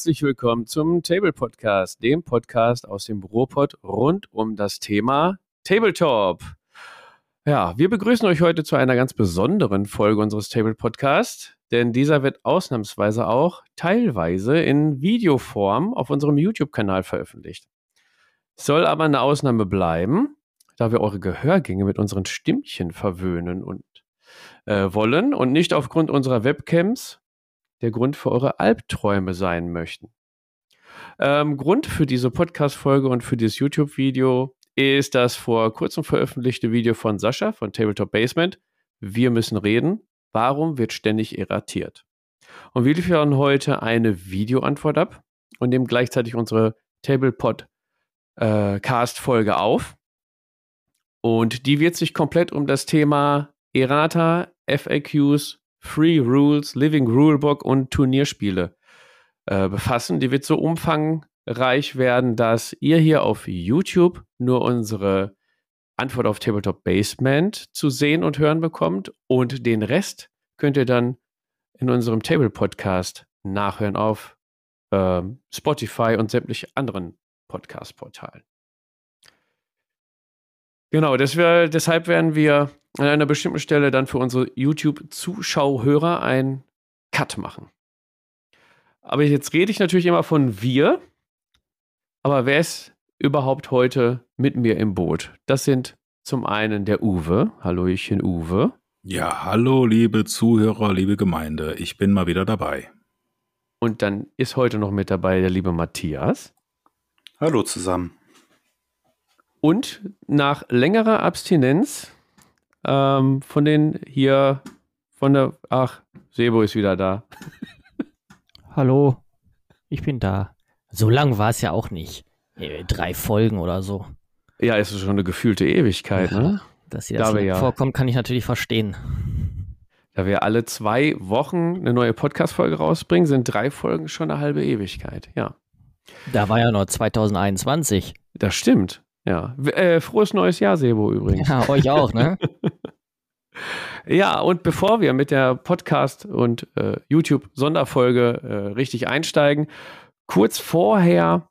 herzlich willkommen zum Table Podcast, dem Podcast aus dem Ruhrpott rund um das Thema Tabletop. Ja, wir begrüßen euch heute zu einer ganz besonderen Folge unseres Table Podcasts, denn dieser wird ausnahmsweise auch teilweise in Videoform auf unserem YouTube-Kanal veröffentlicht. Soll aber eine Ausnahme bleiben, da wir eure Gehörgänge mit unseren Stimmchen verwöhnen und äh, wollen und nicht aufgrund unserer Webcams der Grund für eure Albträume sein möchten. Ähm, Grund für diese Podcast-Folge und für dieses YouTube-Video ist das vor kurzem veröffentlichte Video von Sascha von Tabletop Basement. Wir müssen reden. Warum wird ständig erratiert? Und wir liefern heute eine Videoantwort ab und nehmen gleichzeitig unsere Tablepod äh, auf. Und die wird sich komplett um das Thema Errata, FAQs Free Rules, Living Rulebook und Turnierspiele äh, befassen. Die wird so umfangreich werden, dass ihr hier auf YouTube nur unsere Antwort auf Tabletop Basement zu sehen und hören bekommt und den Rest könnt ihr dann in unserem Table Podcast nachhören auf äh, Spotify und sämtliche anderen Podcast-Portalen. Genau, wär, deshalb werden wir an einer bestimmten Stelle dann für unsere YouTube-Zuschauhörer ein Cut machen. Aber jetzt rede ich natürlich immer von wir. Aber wer ist überhaupt heute mit mir im Boot? Das sind zum einen der Uwe. Hallöchen, Uwe. Ja, hallo, liebe Zuhörer, liebe Gemeinde. Ich bin mal wieder dabei. Und dann ist heute noch mit dabei der liebe Matthias. Hallo zusammen. Und nach längerer Abstinenz ähm, von den hier, von der, ach, Sebo ist wieder da. Hallo, ich bin da. So lang war es ja auch nicht. Äh, drei Folgen oder so. Ja, ist schon eine gefühlte Ewigkeit, ja, ne? Dass ihr das da ja, vorkommt, kann ich natürlich verstehen. Da wir alle zwei Wochen eine neue Podcast-Folge rausbringen, sind drei Folgen schon eine halbe Ewigkeit, ja. Da war ja noch 2021. Das stimmt. Ja, äh, frohes neues Jahr, Sebo übrigens. Ja, euch auch, ne? ja, und bevor wir mit der Podcast- und äh, YouTube-Sonderfolge äh, richtig einsteigen, kurz vorher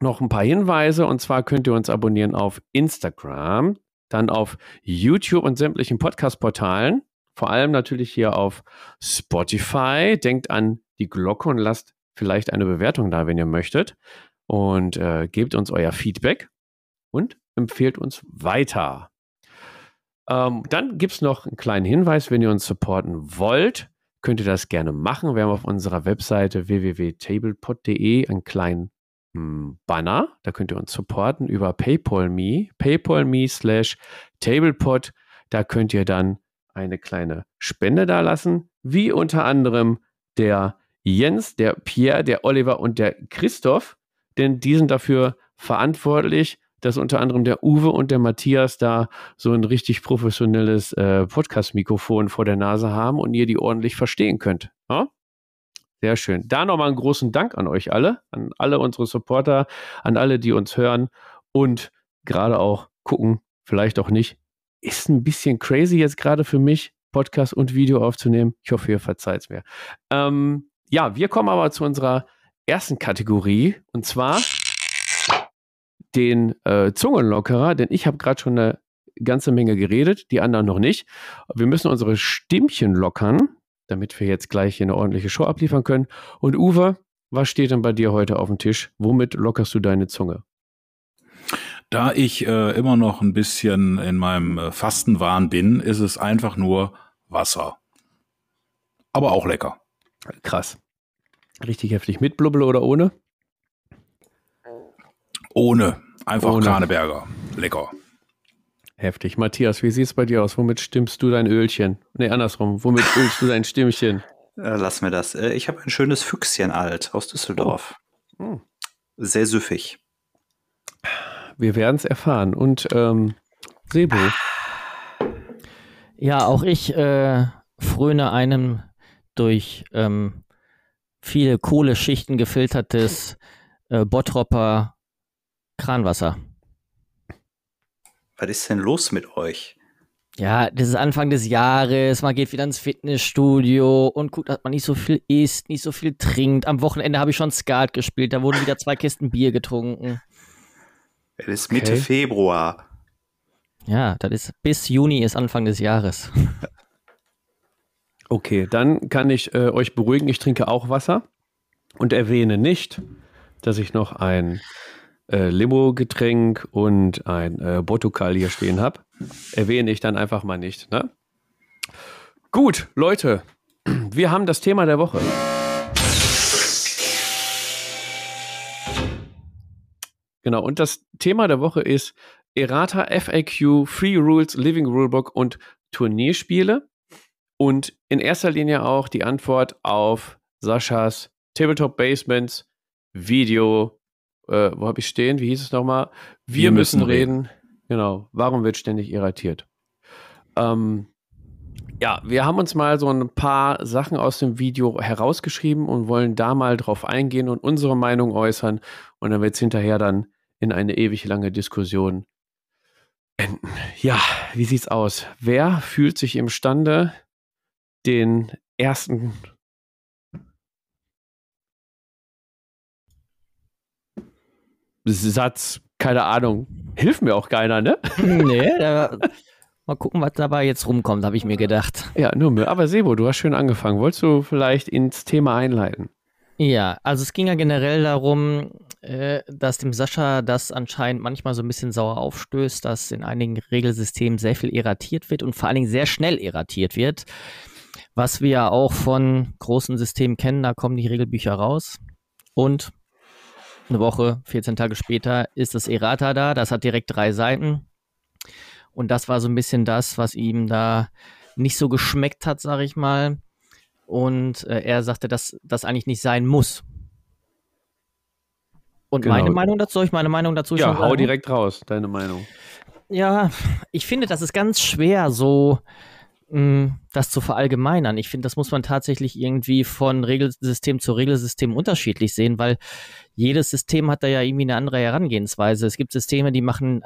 noch ein paar Hinweise. Und zwar könnt ihr uns abonnieren auf Instagram, dann auf YouTube und sämtlichen Podcast-Portalen. Vor allem natürlich hier auf Spotify. Denkt an die Glocke und lasst vielleicht eine Bewertung da, wenn ihr möchtet. Und äh, gebt uns euer Feedback und empfehlt uns weiter. Ähm, dann gibt es noch einen kleinen Hinweis, wenn ihr uns supporten wollt, könnt ihr das gerne machen. Wir haben auf unserer Webseite www.tablepod.de einen kleinen hm, Banner. Da könnt ihr uns supporten über PayPal.me, PayPal.me slash Tablepod. Da könnt ihr dann eine kleine Spende da lassen, wie unter anderem der Jens, der Pierre, der Oliver und der Christoph, denn die sind dafür verantwortlich, dass unter anderem der Uwe und der Matthias da so ein richtig professionelles äh, Podcast-Mikrofon vor der Nase haben und ihr die ordentlich verstehen könnt. Ja? Sehr schön. Da nochmal einen großen Dank an euch alle, an alle unsere Supporter, an alle, die uns hören und gerade auch gucken, vielleicht auch nicht. Ist ein bisschen crazy jetzt gerade für mich, Podcast und Video aufzunehmen. Ich hoffe, ihr verzeiht es mir. Ähm, ja, wir kommen aber zu unserer ersten Kategorie und zwar den äh, Zungenlockerer, denn ich habe gerade schon eine ganze Menge geredet, die anderen noch nicht. Wir müssen unsere Stimmchen lockern, damit wir jetzt gleich eine ordentliche Show abliefern können. Und Uwe, was steht denn bei dir heute auf dem Tisch? Womit lockerst du deine Zunge? Da ich äh, immer noch ein bisschen in meinem äh, Fastenwahn bin, ist es einfach nur Wasser. Aber auch lecker. Krass. Richtig heftig. Mit Blubbel oder ohne? Ohne. Einfach Ohne. Kraneberger. Lecker. Heftig. Matthias, wie sieht es bei dir aus? Womit stimmst du dein Ölchen? Nee, andersrum. Womit ölst du dein Stimmchen? Äh, lass mir das. Äh, ich habe ein schönes Füchschen alt aus Düsseldorf. Oh. Hm. Sehr süffig. Wir werden es erfahren. Und ähm, Sebo. Ja, auch ich äh, fröne einem durch ähm, viele Kohleschichten gefiltertes äh, Bottropper Kranwasser. Was ist denn los mit euch? Ja, das ist Anfang des Jahres, man geht wieder ins Fitnessstudio und guckt, dass man nicht so viel isst, nicht so viel trinkt. Am Wochenende habe ich schon Skat gespielt, da wurden wieder zwei Kisten Bier getrunken. Es ist Mitte okay. Februar. Ja, das ist bis Juni ist Anfang des Jahres. Okay, dann kann ich äh, euch beruhigen, ich trinke auch Wasser und erwähne nicht, dass ich noch ein äh, Limo-Getränk und ein äh, Botokal hier stehen habe. Erwähne ich dann einfach mal nicht. Ne? Gut, Leute, wir haben das Thema der Woche. Genau, und das Thema der Woche ist Errata, FAQ, Free Rules, Living Rulebook und Turnierspiele. Und in erster Linie auch die Antwort auf Saschas Tabletop Basements Video. Äh, wo habe ich stehen? Wie hieß es nochmal? Wir, Wir müssen, müssen reden. reden. Genau. Warum wird ständig irratiert? Ähm, ja, wir haben uns mal so ein paar Sachen aus dem Video herausgeschrieben und wollen da mal drauf eingehen und unsere Meinung äußern. Und dann wird es hinterher dann in eine ewig lange Diskussion enden. Ja, wie sieht's aus? Wer fühlt sich imstande, den ersten Satz, keine Ahnung, hilft mir auch keiner, ne? Nee, da, mal gucken, was dabei jetzt rumkommt, habe ich mir gedacht. Ja, nur Müll. Aber Sebo, du hast schön angefangen. Wolltest du vielleicht ins Thema einleiten? Ja, also es ging ja generell darum, äh, dass dem Sascha das anscheinend manchmal so ein bisschen sauer aufstößt, dass in einigen Regelsystemen sehr viel erratiert wird und vor allen Dingen sehr schnell erratiert wird. Was wir ja auch von großen Systemen kennen, da kommen die Regelbücher raus und eine Woche, 14 Tage später ist das Errata da. Das hat direkt drei Seiten. Und das war so ein bisschen das, was ihm da nicht so geschmeckt hat, sag ich mal. Und äh, er sagte, dass das eigentlich nicht sein muss. Und genau. meine Meinung dazu, ich meine Meinung dazu ja, hau direkt raus, deine Meinung. Ja, ich finde, das ist ganz schwer, so mh, das zu verallgemeinern. Ich finde, das muss man tatsächlich irgendwie von Regelsystem zu Regelsystem unterschiedlich sehen, weil jedes System hat da ja irgendwie eine andere Herangehensweise. Es gibt Systeme, die machen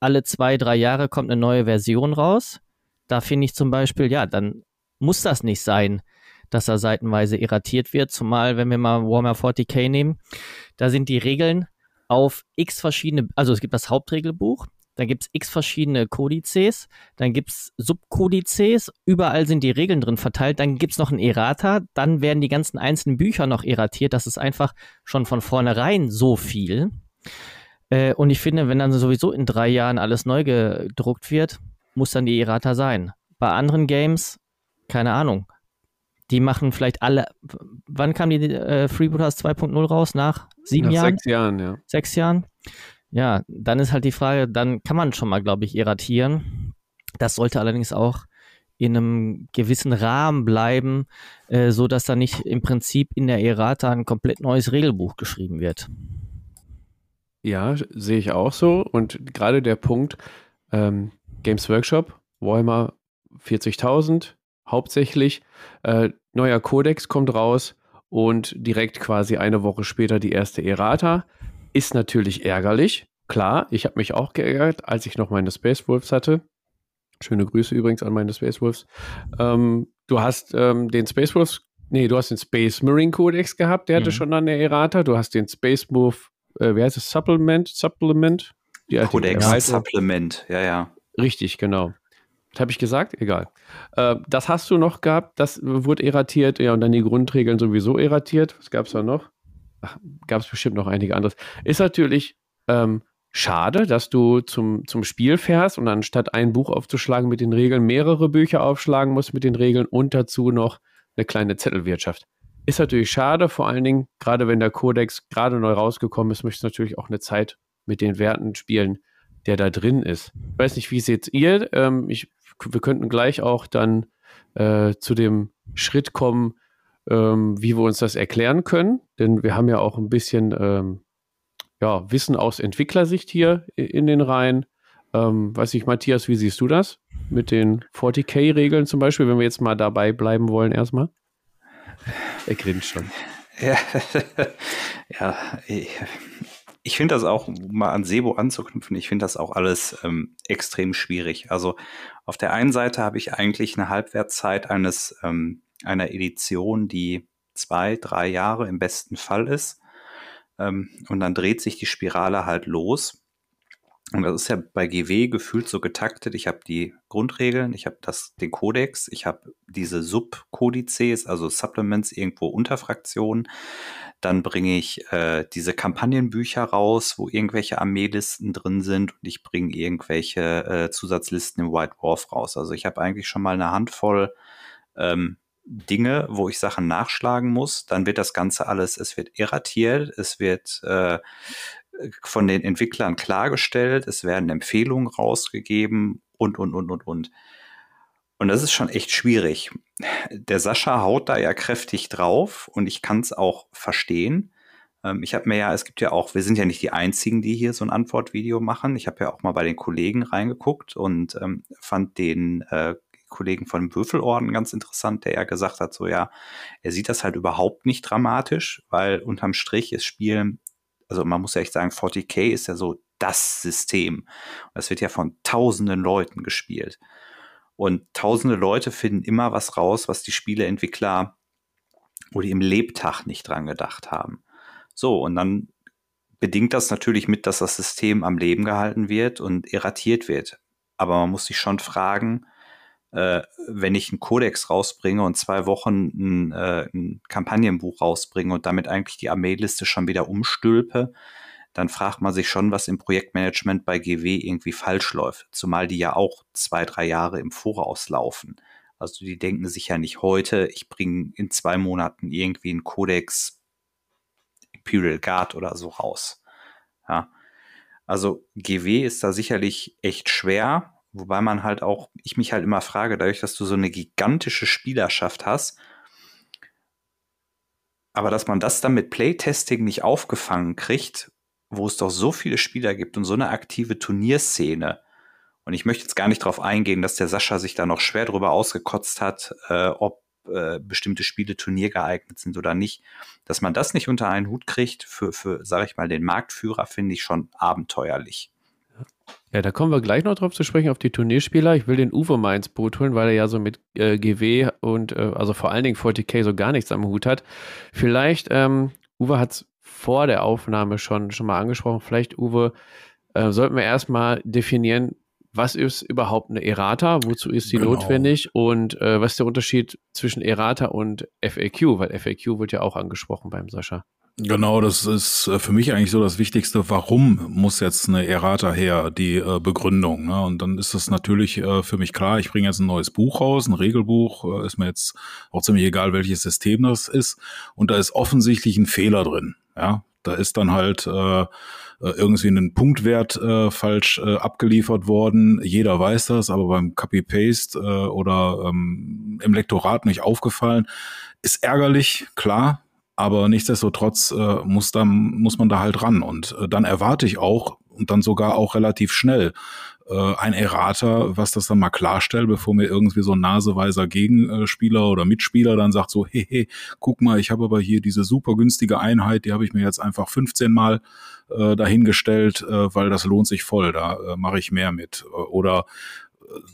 alle zwei, drei Jahre kommt eine neue Version raus. Da finde ich zum Beispiel, ja, dann muss das nicht sein, dass er seitenweise irratiert wird. Zumal, wenn wir mal Warhammer 40k nehmen, da sind die Regeln auf x verschiedene, also es gibt das Hauptregelbuch, dann gibt es x verschiedene Kodizes, dann gibt es Subkodizes, überall sind die Regeln drin verteilt, dann gibt es noch ein Errata, dann werden die ganzen einzelnen Bücher noch erratiert, das ist einfach schon von vornherein so viel. Äh, und ich finde, wenn dann sowieso in drei Jahren alles neu gedruckt wird, muss dann die Errata sein. Bei anderen Games, keine Ahnung, die machen vielleicht alle. Wann kam die äh, Freebooters 2.0 raus? Nach sieben Nach Jahren? Sechs Jahren, ja. Sechs Jahren. Ja, dann ist halt die Frage, dann kann man schon mal, glaube ich, erratieren. Das sollte allerdings auch in einem gewissen Rahmen bleiben, äh, so dass da nicht im Prinzip in der Errata ein komplett neues Regelbuch geschrieben wird. Ja, sehe ich auch so. Und gerade der Punkt ähm, Games Workshop, Warhammer 40.000 hauptsächlich, äh, neuer Kodex kommt raus und direkt quasi eine Woche später die erste Errata. Ist natürlich ärgerlich. Klar, ich habe mich auch geärgert, als ich noch meine Space Wolves hatte. Schöne Grüße übrigens an meine Space Wolves. Ähm, du hast ähm, den Space Wolves, nee, du hast den Space Marine Codex gehabt, der mhm. hatte schon eine Errata. Du hast den Space Move, äh, wie heißt es, Supplement, Supplement? Die Codex Supplement, ja, ja. Richtig, genau. Was habe ich gesagt? Egal. Äh, das hast du noch gehabt, das wurde erratiert, ja, und dann die Grundregeln sowieso erratiert. Was gab es da noch? Gab es bestimmt noch einige anderes. Ist natürlich ähm, schade, dass du zum, zum Spiel fährst und anstatt ein Buch aufzuschlagen mit den Regeln, mehrere Bücher aufschlagen musst mit den Regeln und dazu noch eine kleine Zettelwirtschaft. Ist natürlich schade, vor allen Dingen, gerade wenn der Kodex gerade neu rausgekommen ist, möchtest du natürlich auch eine Zeit mit den Werten spielen, der da drin ist. Ich weiß nicht, wie seht ihr? Ähm, ich, wir könnten gleich auch dann äh, zu dem Schritt kommen, ähm, wie wir uns das erklären können, denn wir haben ja auch ein bisschen ähm, ja, Wissen aus Entwicklersicht hier in den Reihen. Ähm, weiß ich, Matthias, wie siehst du das mit den 40k-Regeln zum Beispiel, wenn wir jetzt mal dabei bleiben wollen erstmal? Er grinst schon. Ja, ja ich finde das auch, um mal an Sebo anzuknüpfen, ich finde das auch alles ähm, extrem schwierig. Also auf der einen Seite habe ich eigentlich eine Halbwertszeit eines ähm, einer Edition, die zwei, drei Jahre im besten Fall ist. Ähm, und dann dreht sich die Spirale halt los. Und das ist ja bei GW gefühlt so getaktet. Ich habe die Grundregeln, ich habe den Kodex, ich habe diese Subkodizes, also Supplements irgendwo Unterfraktionen. Dann bringe ich äh, diese Kampagnenbücher raus, wo irgendwelche Armeelisten drin sind und ich bringe irgendwelche äh, Zusatzlisten im White Dwarf raus. Also ich habe eigentlich schon mal eine Handvoll ähm, Dinge, wo ich Sachen nachschlagen muss. Dann wird das Ganze alles, es wird erratiert, es wird äh, von den Entwicklern klargestellt, es werden Empfehlungen rausgegeben und, und, und, und, und. Und das ist schon echt schwierig. Der Sascha haut da ja kräftig drauf und ich kann es auch verstehen. Ähm, ich habe mir ja, es gibt ja auch, wir sind ja nicht die Einzigen, die hier so ein Antwortvideo machen. Ich habe ja auch mal bei den Kollegen reingeguckt und ähm, fand den äh, Kollegen von Würfelorden ganz interessant, der ja gesagt hat, so ja, er sieht das halt überhaupt nicht dramatisch, weil unterm Strich ist Spiel also man muss ja echt sagen, 40k ist ja so das System. das wird ja von tausenden Leuten gespielt. Und tausende Leute finden immer was raus, was die Spieleentwickler oder im Lebtag nicht dran gedacht haben. So, und dann bedingt das natürlich mit, dass das System am Leben gehalten wird und erratiert wird. Aber man muss sich schon fragen, äh, wenn ich einen Kodex rausbringe und zwei Wochen ein, äh, ein Kampagnenbuch rausbringe und damit eigentlich die Armeeliste schon wieder umstülpe, dann fragt man sich schon, was im Projektmanagement bei GW irgendwie falsch läuft. Zumal die ja auch zwei, drei Jahre im Voraus laufen. Also die denken sich ja nicht heute, ich bringe in zwei Monaten irgendwie einen Codex Imperial Guard oder so raus. Ja. Also GW ist da sicherlich echt schwer Wobei man halt auch, ich mich halt immer frage, dadurch, dass du so eine gigantische Spielerschaft hast, aber dass man das dann mit Playtesting nicht aufgefangen kriegt, wo es doch so viele Spieler gibt und so eine aktive Turnierszene. Und ich möchte jetzt gar nicht darauf eingehen, dass der Sascha sich da noch schwer drüber ausgekotzt hat, äh, ob äh, bestimmte Spiele turniergeeignet sind oder nicht. Dass man das nicht unter einen Hut kriegt, für, für sage ich mal, den Marktführer, finde ich schon abenteuerlich. Ja, da kommen wir gleich noch drauf zu sprechen, auf die Turnierspieler. Ich will den Uwe mal ins Boot holen, weil er ja so mit äh, GW und äh, also vor allen Dingen 40k so gar nichts am Hut hat. Vielleicht, ähm, Uwe hat es vor der Aufnahme schon, schon mal angesprochen, vielleicht, Uwe, äh, sollten wir erstmal definieren, was ist überhaupt eine Errata, wozu ist sie genau. notwendig und äh, was ist der Unterschied zwischen Errata und FAQ, weil FAQ wird ja auch angesprochen beim Sascha. Genau, das ist äh, für mich eigentlich so das Wichtigste. Warum muss jetzt eine Errata her, die äh, Begründung? Ne? Und dann ist es natürlich äh, für mich klar, ich bringe jetzt ein neues Buch raus, ein Regelbuch, äh, ist mir jetzt auch ziemlich egal, welches System das ist. Und da ist offensichtlich ein Fehler drin. Ja, da ist dann halt äh, äh irgendwie ein Punktwert äh, falsch äh, abgeliefert worden. Jeder weiß das, aber beim Copy-Paste äh, oder ähm, im Lektorat nicht aufgefallen. Ist ärgerlich, klar, aber nichtsdestotrotz äh, muss, dann, muss man da halt ran. Und äh, dann erwarte ich auch, und dann sogar auch relativ schnell, äh, ein Errater, was das dann mal klarstellt, bevor mir irgendwie so ein naseweiser Gegenspieler oder Mitspieler dann sagt so, hey, hey, guck mal, ich habe aber hier diese super günstige Einheit, die habe ich mir jetzt einfach 15 Mal äh, dahingestellt, äh, weil das lohnt sich voll, da äh, mache ich mehr mit. Oder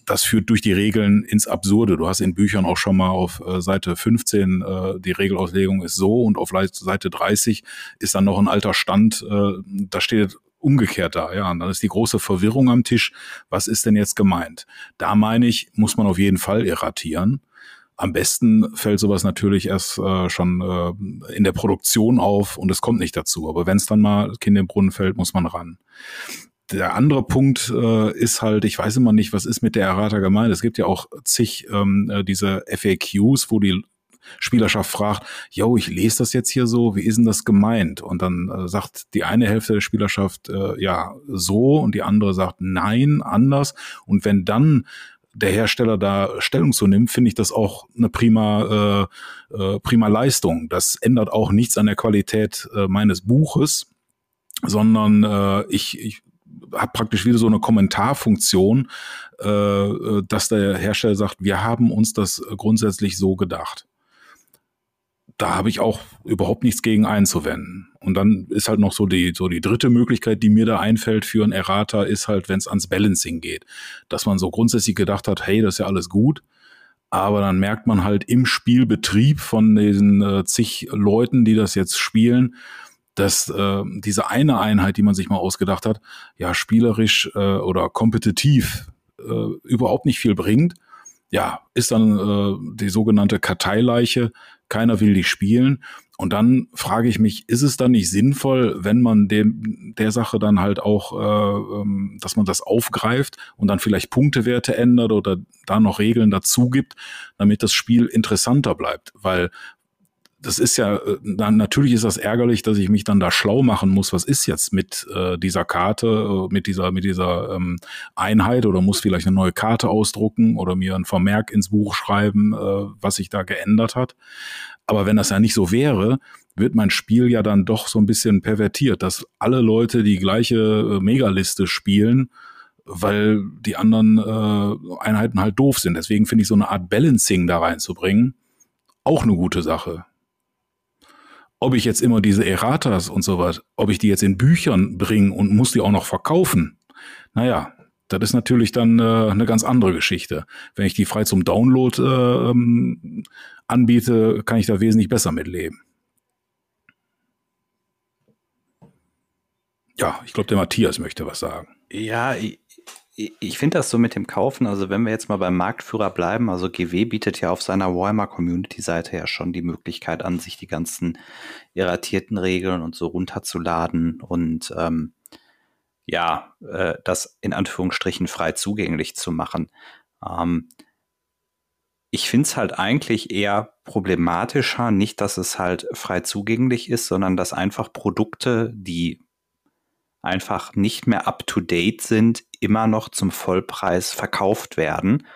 das führt durch die Regeln ins Absurde. Du hast in Büchern auch schon mal auf äh, Seite 15 äh, die Regelauslegung ist so und auf Seite 30 ist dann noch ein alter Stand, äh, da steht umgekehrt da, ja. Und dann ist die große Verwirrung am Tisch. Was ist denn jetzt gemeint? Da meine ich, muss man auf jeden Fall erratieren. Am besten fällt sowas natürlich erst äh, schon äh, in der Produktion auf und es kommt nicht dazu. Aber wenn es dann mal Kind im Brunnen fällt, muss man ran der andere Punkt äh, ist halt, ich weiß immer nicht, was ist mit der Errata gemeint. Es gibt ja auch zig ähm, äh, diese FAQs, wo die Spielerschaft fragt, yo, ich lese das jetzt hier so, wie ist denn das gemeint? Und dann äh, sagt die eine Hälfte der Spielerschaft äh, ja so und die andere sagt nein, anders. Und wenn dann der Hersteller da Stellung zu nimmt, finde ich das auch eine prima, äh, äh, prima Leistung. Das ändert auch nichts an der Qualität äh, meines Buches, sondern äh, ich, ich habe praktisch wieder so eine Kommentarfunktion, äh, äh, dass der Hersteller sagt, wir haben uns das grundsätzlich so gedacht. da habe ich auch überhaupt nichts gegen einzuwenden. Und dann ist halt noch so die, so die dritte Möglichkeit, die mir da einfällt für ein Errata, ist halt, wenn es ans Balancing geht. Dass man so grundsätzlich gedacht hat, hey, das ist ja alles gut. Aber dann merkt man halt im Spielbetrieb von diesen äh, zig Leuten, die das jetzt spielen, dass äh, diese eine Einheit, die man sich mal ausgedacht hat, ja spielerisch äh, oder kompetitiv äh, überhaupt nicht viel bringt ja, ist dann äh, die sogenannte Karteileiche. Keiner will die spielen. Und dann frage ich mich, ist es dann nicht sinnvoll, wenn man dem, der Sache dann halt auch, äh, ähm, dass man das aufgreift und dann vielleicht Punktewerte ändert oder da noch Regeln dazu gibt, damit das Spiel interessanter bleibt? Weil das ist ja, äh, dann, natürlich ist das ärgerlich, dass ich mich dann da schlau machen muss, was ist jetzt mit äh, dieser Karte, äh, mit dieser, mit dieser ähm, Einheit oder muss vielleicht eine neue Karte ausdrucken oder mir ein Vermerk ins Buch schreiben, äh, was sich da geändert hat. Aber wenn das ja nicht so wäre, wird mein Spiel ja dann doch so ein bisschen pervertiert, dass alle Leute die gleiche äh, Megaliste spielen, weil die anderen äh, Einheiten halt doof sind. Deswegen finde ich so eine Art Balancing da reinzubringen auch eine gute Sache ob ich jetzt immer diese Erratas und so was, ob ich die jetzt in Büchern bringe und muss die auch noch verkaufen, naja, das ist natürlich dann äh, eine ganz andere Geschichte. Wenn ich die frei zum Download äh, ähm, anbiete, kann ich da wesentlich besser mitleben. Ja, ich glaube, der Matthias möchte was sagen. Ja, ich, ich finde das so mit dem Kaufen, also wenn wir jetzt mal beim Marktführer bleiben, also GW bietet ja auf seiner Warhammer Community Seite ja schon die Möglichkeit an, sich die ganzen irratierten Regeln und so runterzuladen und ähm, ja, äh, das in Anführungsstrichen frei zugänglich zu machen. Ähm, ich finde es halt eigentlich eher problematischer, nicht, dass es halt frei zugänglich ist, sondern dass einfach Produkte, die einfach nicht mehr up-to-date sind, immer noch zum Vollpreis verkauft werden.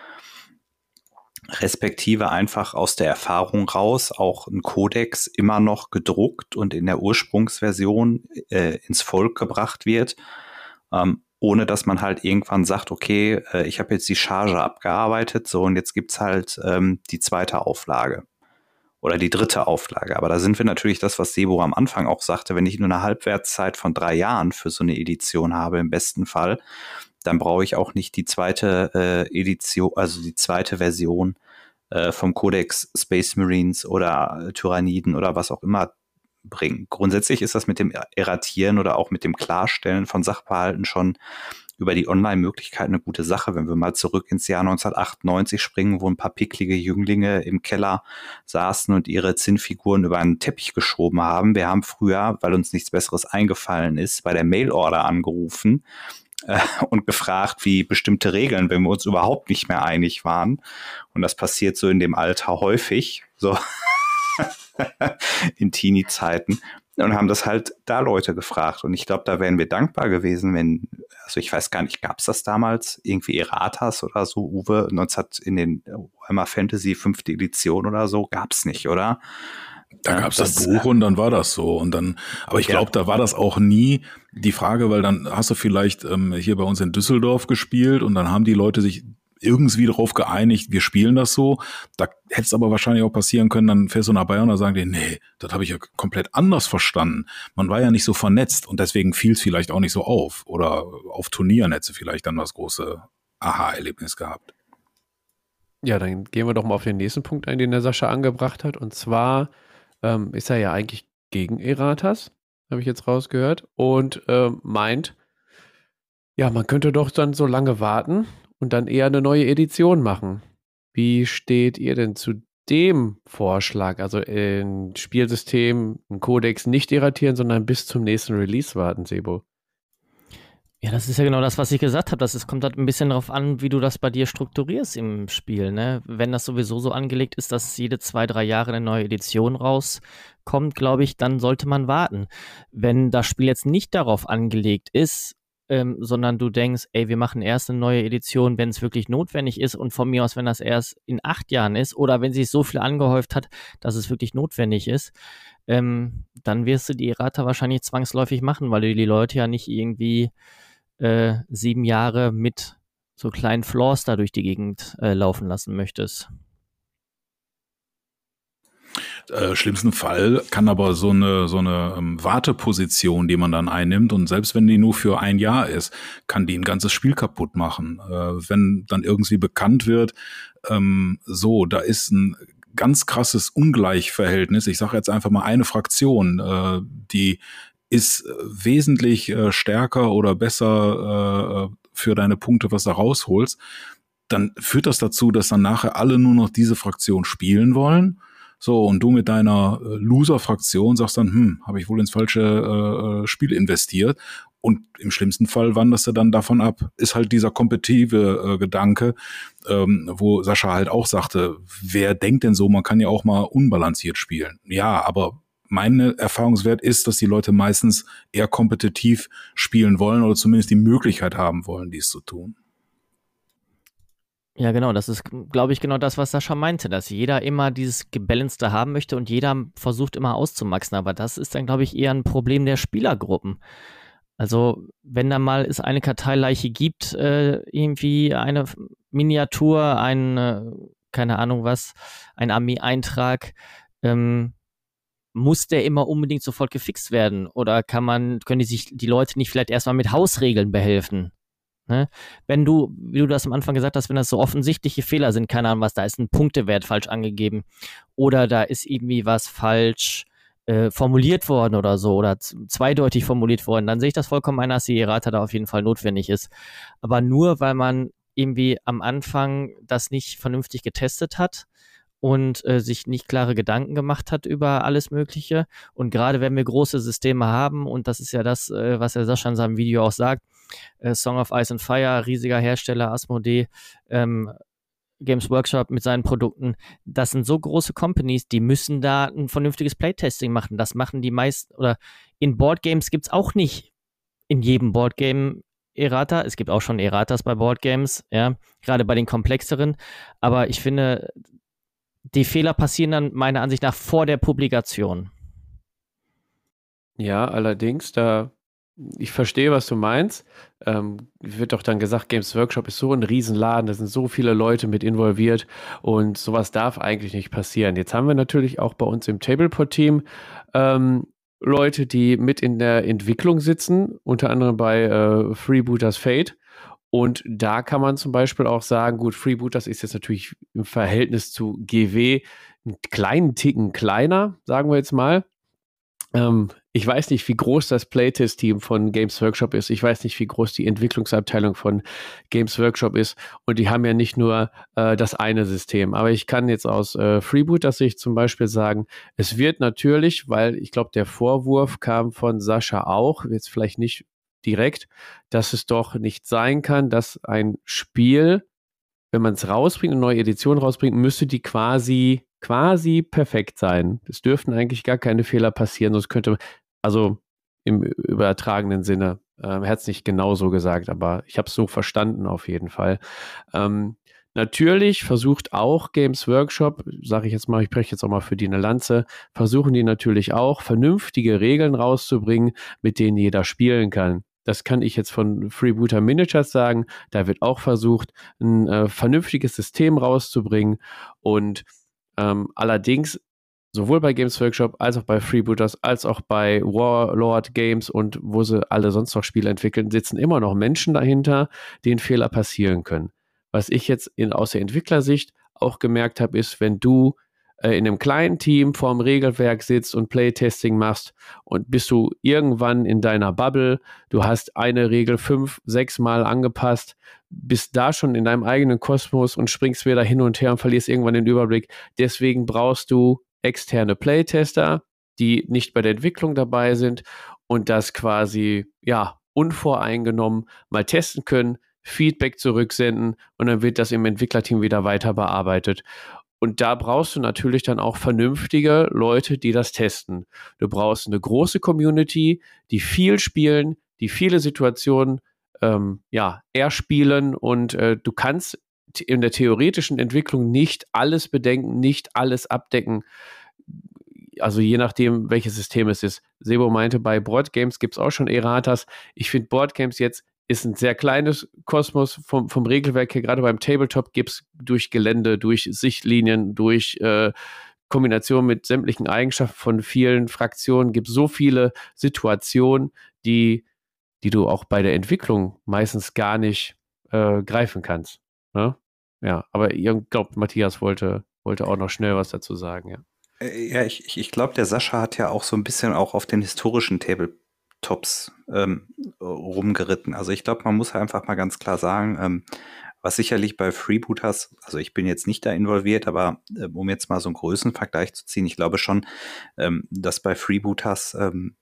Respektive einfach aus der Erfahrung raus auch ein Kodex immer noch gedruckt und in der Ursprungsversion äh, ins Volk gebracht wird, ähm, ohne dass man halt irgendwann sagt, okay, äh, ich habe jetzt die Charge abgearbeitet, so und jetzt gibt's halt ähm, die zweite Auflage oder die dritte Auflage. Aber da sind wir natürlich das, was Sebo am Anfang auch sagte, wenn ich nur eine Halbwertszeit von drei Jahren für so eine Edition habe, im besten Fall, dann brauche ich auch nicht die zweite äh, Edition, also die zweite Version äh, vom Codex Space Marines oder äh, Tyranniden oder was auch immer bringen. Grundsätzlich ist das mit dem Erratieren oder auch mit dem Klarstellen von Sachverhalten schon über die Online-Möglichkeit eine gute Sache. Wenn wir mal zurück ins Jahr 1998 springen, wo ein paar picklige Jünglinge im Keller saßen und ihre Zinnfiguren über einen Teppich geschoben haben. Wir haben früher, weil uns nichts Besseres eingefallen ist, bei der Mailorder angerufen äh, und gefragt, wie bestimmte Regeln, wenn wir uns überhaupt nicht mehr einig waren. Und das passiert so in dem Alter häufig, so in Teenie-Zeiten und haben das halt da Leute gefragt. Und ich glaube, da wären wir dankbar gewesen, wenn, also ich weiß gar nicht, gab es das damals irgendwie Erratas oder so, Uwe, 19 in den Warhammer Fantasy fünfte Edition oder so, gab es nicht, oder? Da gab es das, das, Buch und dann war das so. Und dann, aber ich glaube, ja. da war das auch nie die Frage, weil dann hast du vielleicht ähm, hier bei uns in Düsseldorf gespielt und dann haben die Leute sich irgendwie darauf geeinigt, wir spielen das so. Da hätte es aber wahrscheinlich auch passieren können, dann fährst du nach Bayern und dann sagen die, nee, das habe ich ja komplett anders verstanden. Man war ja nicht so vernetzt und deswegen fiel es vielleicht auch nicht so auf. Oder auf Turnieren hätte vielleicht dann das große Aha-Erlebnis gehabt. Ja, dann gehen wir doch mal auf den nächsten Punkt ein, den der Sascha angebracht hat. Und zwar ähm, ist er ja eigentlich gegen Eratas, habe ich jetzt rausgehört, und äh, meint, ja, man könnte doch dann so lange warten, und dann eher eine neue Edition machen. Wie steht ihr denn zu dem Vorschlag? Also ein Spielsystem, ein Codex nicht irratieren, sondern bis zum nächsten Release warten, Sebo. Ja, das ist ja genau das, was ich gesagt habe. Das ist, kommt halt ein bisschen darauf an, wie du das bei dir strukturierst im Spiel. Ne? Wenn das sowieso so angelegt ist, dass jede zwei, drei Jahre eine neue Edition rauskommt, glaube ich, dann sollte man warten. Wenn das Spiel jetzt nicht darauf angelegt ist ähm, sondern du denkst, ey, wir machen erst eine neue Edition, wenn es wirklich notwendig ist und von mir aus, wenn das erst in acht Jahren ist oder wenn sich so viel angehäuft hat, dass es wirklich notwendig ist, ähm, dann wirst du die Errata wahrscheinlich zwangsläufig machen, weil du die Leute ja nicht irgendwie äh, sieben Jahre mit so kleinen Flaws da durch die Gegend äh, laufen lassen möchtest. Äh, schlimmsten Fall kann aber so eine, so eine ähm, Warteposition, die man dann einnimmt, und selbst wenn die nur für ein Jahr ist, kann die ein ganzes Spiel kaputt machen. Äh, wenn dann irgendwie bekannt wird, ähm, so, da ist ein ganz krasses Ungleichverhältnis. Ich sage jetzt einfach mal eine Fraktion, äh, die ist wesentlich äh, stärker oder besser äh, für deine Punkte, was du rausholst, dann führt das dazu, dass dann nachher alle nur noch diese Fraktion spielen wollen. So, und du mit deiner äh, Loser-Fraktion sagst dann, hm, habe ich wohl ins falsche äh, äh, Spiel investiert. Und im schlimmsten Fall wanderst du dann davon ab. Ist halt dieser kompetitive äh, Gedanke, ähm, wo Sascha halt auch sagte, wer denkt denn so, man kann ja auch mal unbalanciert spielen. Ja, aber mein Erfahrungswert ist, dass die Leute meistens eher kompetitiv spielen wollen oder zumindest die Möglichkeit haben wollen, dies zu tun. Ja, genau, das ist, glaube ich, genau das, was Sascha meinte, dass jeder immer dieses Gebalancete haben möchte und jeder versucht immer auszumaxen. Aber das ist dann, glaube ich, eher ein Problem der Spielergruppen. Also, wenn da mal es eine Karteileiche gibt, äh, irgendwie eine Miniatur, ein, äh, keine Ahnung was, ein Armee-Eintrag, ähm, muss der immer unbedingt sofort gefixt werden? Oder kann man, können die sich die Leute nicht vielleicht erstmal mit Hausregeln behelfen? Ne? Wenn du, wie du das am Anfang gesagt hast, wenn das so offensichtliche Fehler sind, keine Ahnung was, da ist ein Punktewert falsch angegeben oder da ist irgendwie was falsch äh, formuliert worden oder so oder zweideutig formuliert worden, dann sehe ich das vollkommen ein, dass die Errata da auf jeden Fall notwendig ist. Aber nur weil man irgendwie am Anfang das nicht vernünftig getestet hat, und äh, sich nicht klare Gedanken gemacht hat über alles Mögliche. Und gerade wenn wir große Systeme haben, und das ist ja das, äh, was er Sascha in seinem Video auch sagt, äh, Song of Ice and Fire, riesiger Hersteller, Asmodee, ähm, Games Workshop mit seinen Produkten, das sind so große Companies, die müssen da ein vernünftiges Playtesting machen. Das machen die meisten, oder in Boardgames gibt es auch nicht in jedem Boardgame Errata. Es gibt auch schon Erratas bei Boardgames, ja, gerade bei den komplexeren. Aber ich finde, die Fehler passieren dann meiner Ansicht nach vor der Publikation. Ja, allerdings, da ich verstehe, was du meinst. Ähm, wird doch dann gesagt, Games Workshop ist so ein Riesenladen, da sind so viele Leute mit involviert und sowas darf eigentlich nicht passieren. Jetzt haben wir natürlich auch bei uns im Tableport-Team ähm, Leute, die mit in der Entwicklung sitzen, unter anderem bei äh, Freebooters Fate. Und da kann man zum Beispiel auch sagen, gut, Freebooters ist jetzt natürlich im Verhältnis zu GW einen kleinen Ticken kleiner, sagen wir jetzt mal. Ähm, ich weiß nicht, wie groß das Playtest-Team von Games Workshop ist. Ich weiß nicht, wie groß die Entwicklungsabteilung von Games Workshop ist. Und die haben ja nicht nur äh, das eine System. Aber ich kann jetzt aus äh, Freebooters Sicht zum Beispiel sagen, es wird natürlich, weil ich glaube, der Vorwurf kam von Sascha auch, jetzt vielleicht nicht direkt, dass es doch nicht sein kann, dass ein Spiel, wenn man es rausbringt, eine neue Edition rausbringt, müsste die quasi, quasi perfekt sein. Es dürften eigentlich gar keine Fehler passieren, sonst könnte, also im übertragenen Sinne, er hat es nicht genau so gesagt, aber ich habe es so verstanden auf jeden Fall. Ähm, Natürlich versucht auch Games Workshop, sage ich jetzt mal, ich breche jetzt auch mal für die eine Lanze, versuchen die natürlich auch vernünftige Regeln rauszubringen, mit denen jeder spielen kann. Das kann ich jetzt von Freebooter Miniatures sagen. Da wird auch versucht, ein äh, vernünftiges System rauszubringen. Und ähm, allerdings sowohl bei Games Workshop als auch bei Freebooters als auch bei Warlord Games und wo sie alle sonst noch Spiele entwickeln, sitzen immer noch Menschen dahinter, denen Fehler passieren können. Was ich jetzt in, aus der Entwicklersicht auch gemerkt habe, ist, wenn du äh, in einem kleinen Team vorm Regelwerk sitzt und Playtesting machst und bist du irgendwann in deiner Bubble, du hast eine Regel fünf, sechs Mal angepasst, bist da schon in deinem eigenen Kosmos und springst wieder hin und her und verlierst irgendwann den Überblick. Deswegen brauchst du externe Playtester, die nicht bei der Entwicklung dabei sind und das quasi, ja, unvoreingenommen mal testen können, Feedback zurücksenden und dann wird das im Entwicklerteam wieder weiter bearbeitet. Und da brauchst du natürlich dann auch vernünftige Leute, die das testen. Du brauchst eine große Community, die viel spielen, die viele Situationen ähm, ja, erspielen und äh, du kannst in der theoretischen Entwicklung nicht alles bedenken, nicht alles abdecken. Also je nachdem, welches System es ist. Sebo meinte, bei Boardgames gibt es auch schon Erratas. Ich finde Boardgames jetzt ist ein sehr kleines Kosmos vom, vom Regelwerk her. Gerade beim Tabletop gibt es durch Gelände, durch Sichtlinien, durch äh, Kombination mit sämtlichen Eigenschaften von vielen Fraktionen gibt so viele Situationen, die, die du auch bei der Entwicklung meistens gar nicht äh, greifen kannst. Ne? Ja, aber ich glaube, Matthias wollte, wollte auch noch schnell was dazu sagen, ja. Äh, ja, ich, ich glaube, der Sascha hat ja auch so ein bisschen auch auf den historischen Tabletops ähm, rumgeritten. Also ich glaube, man muss einfach mal ganz klar sagen, ähm, was sicherlich bei Freebooters, also ich bin jetzt nicht da involviert, aber äh, um jetzt mal so einen Größenvergleich zu ziehen, ich glaube schon, ähm, dass bei Freebooters ähm,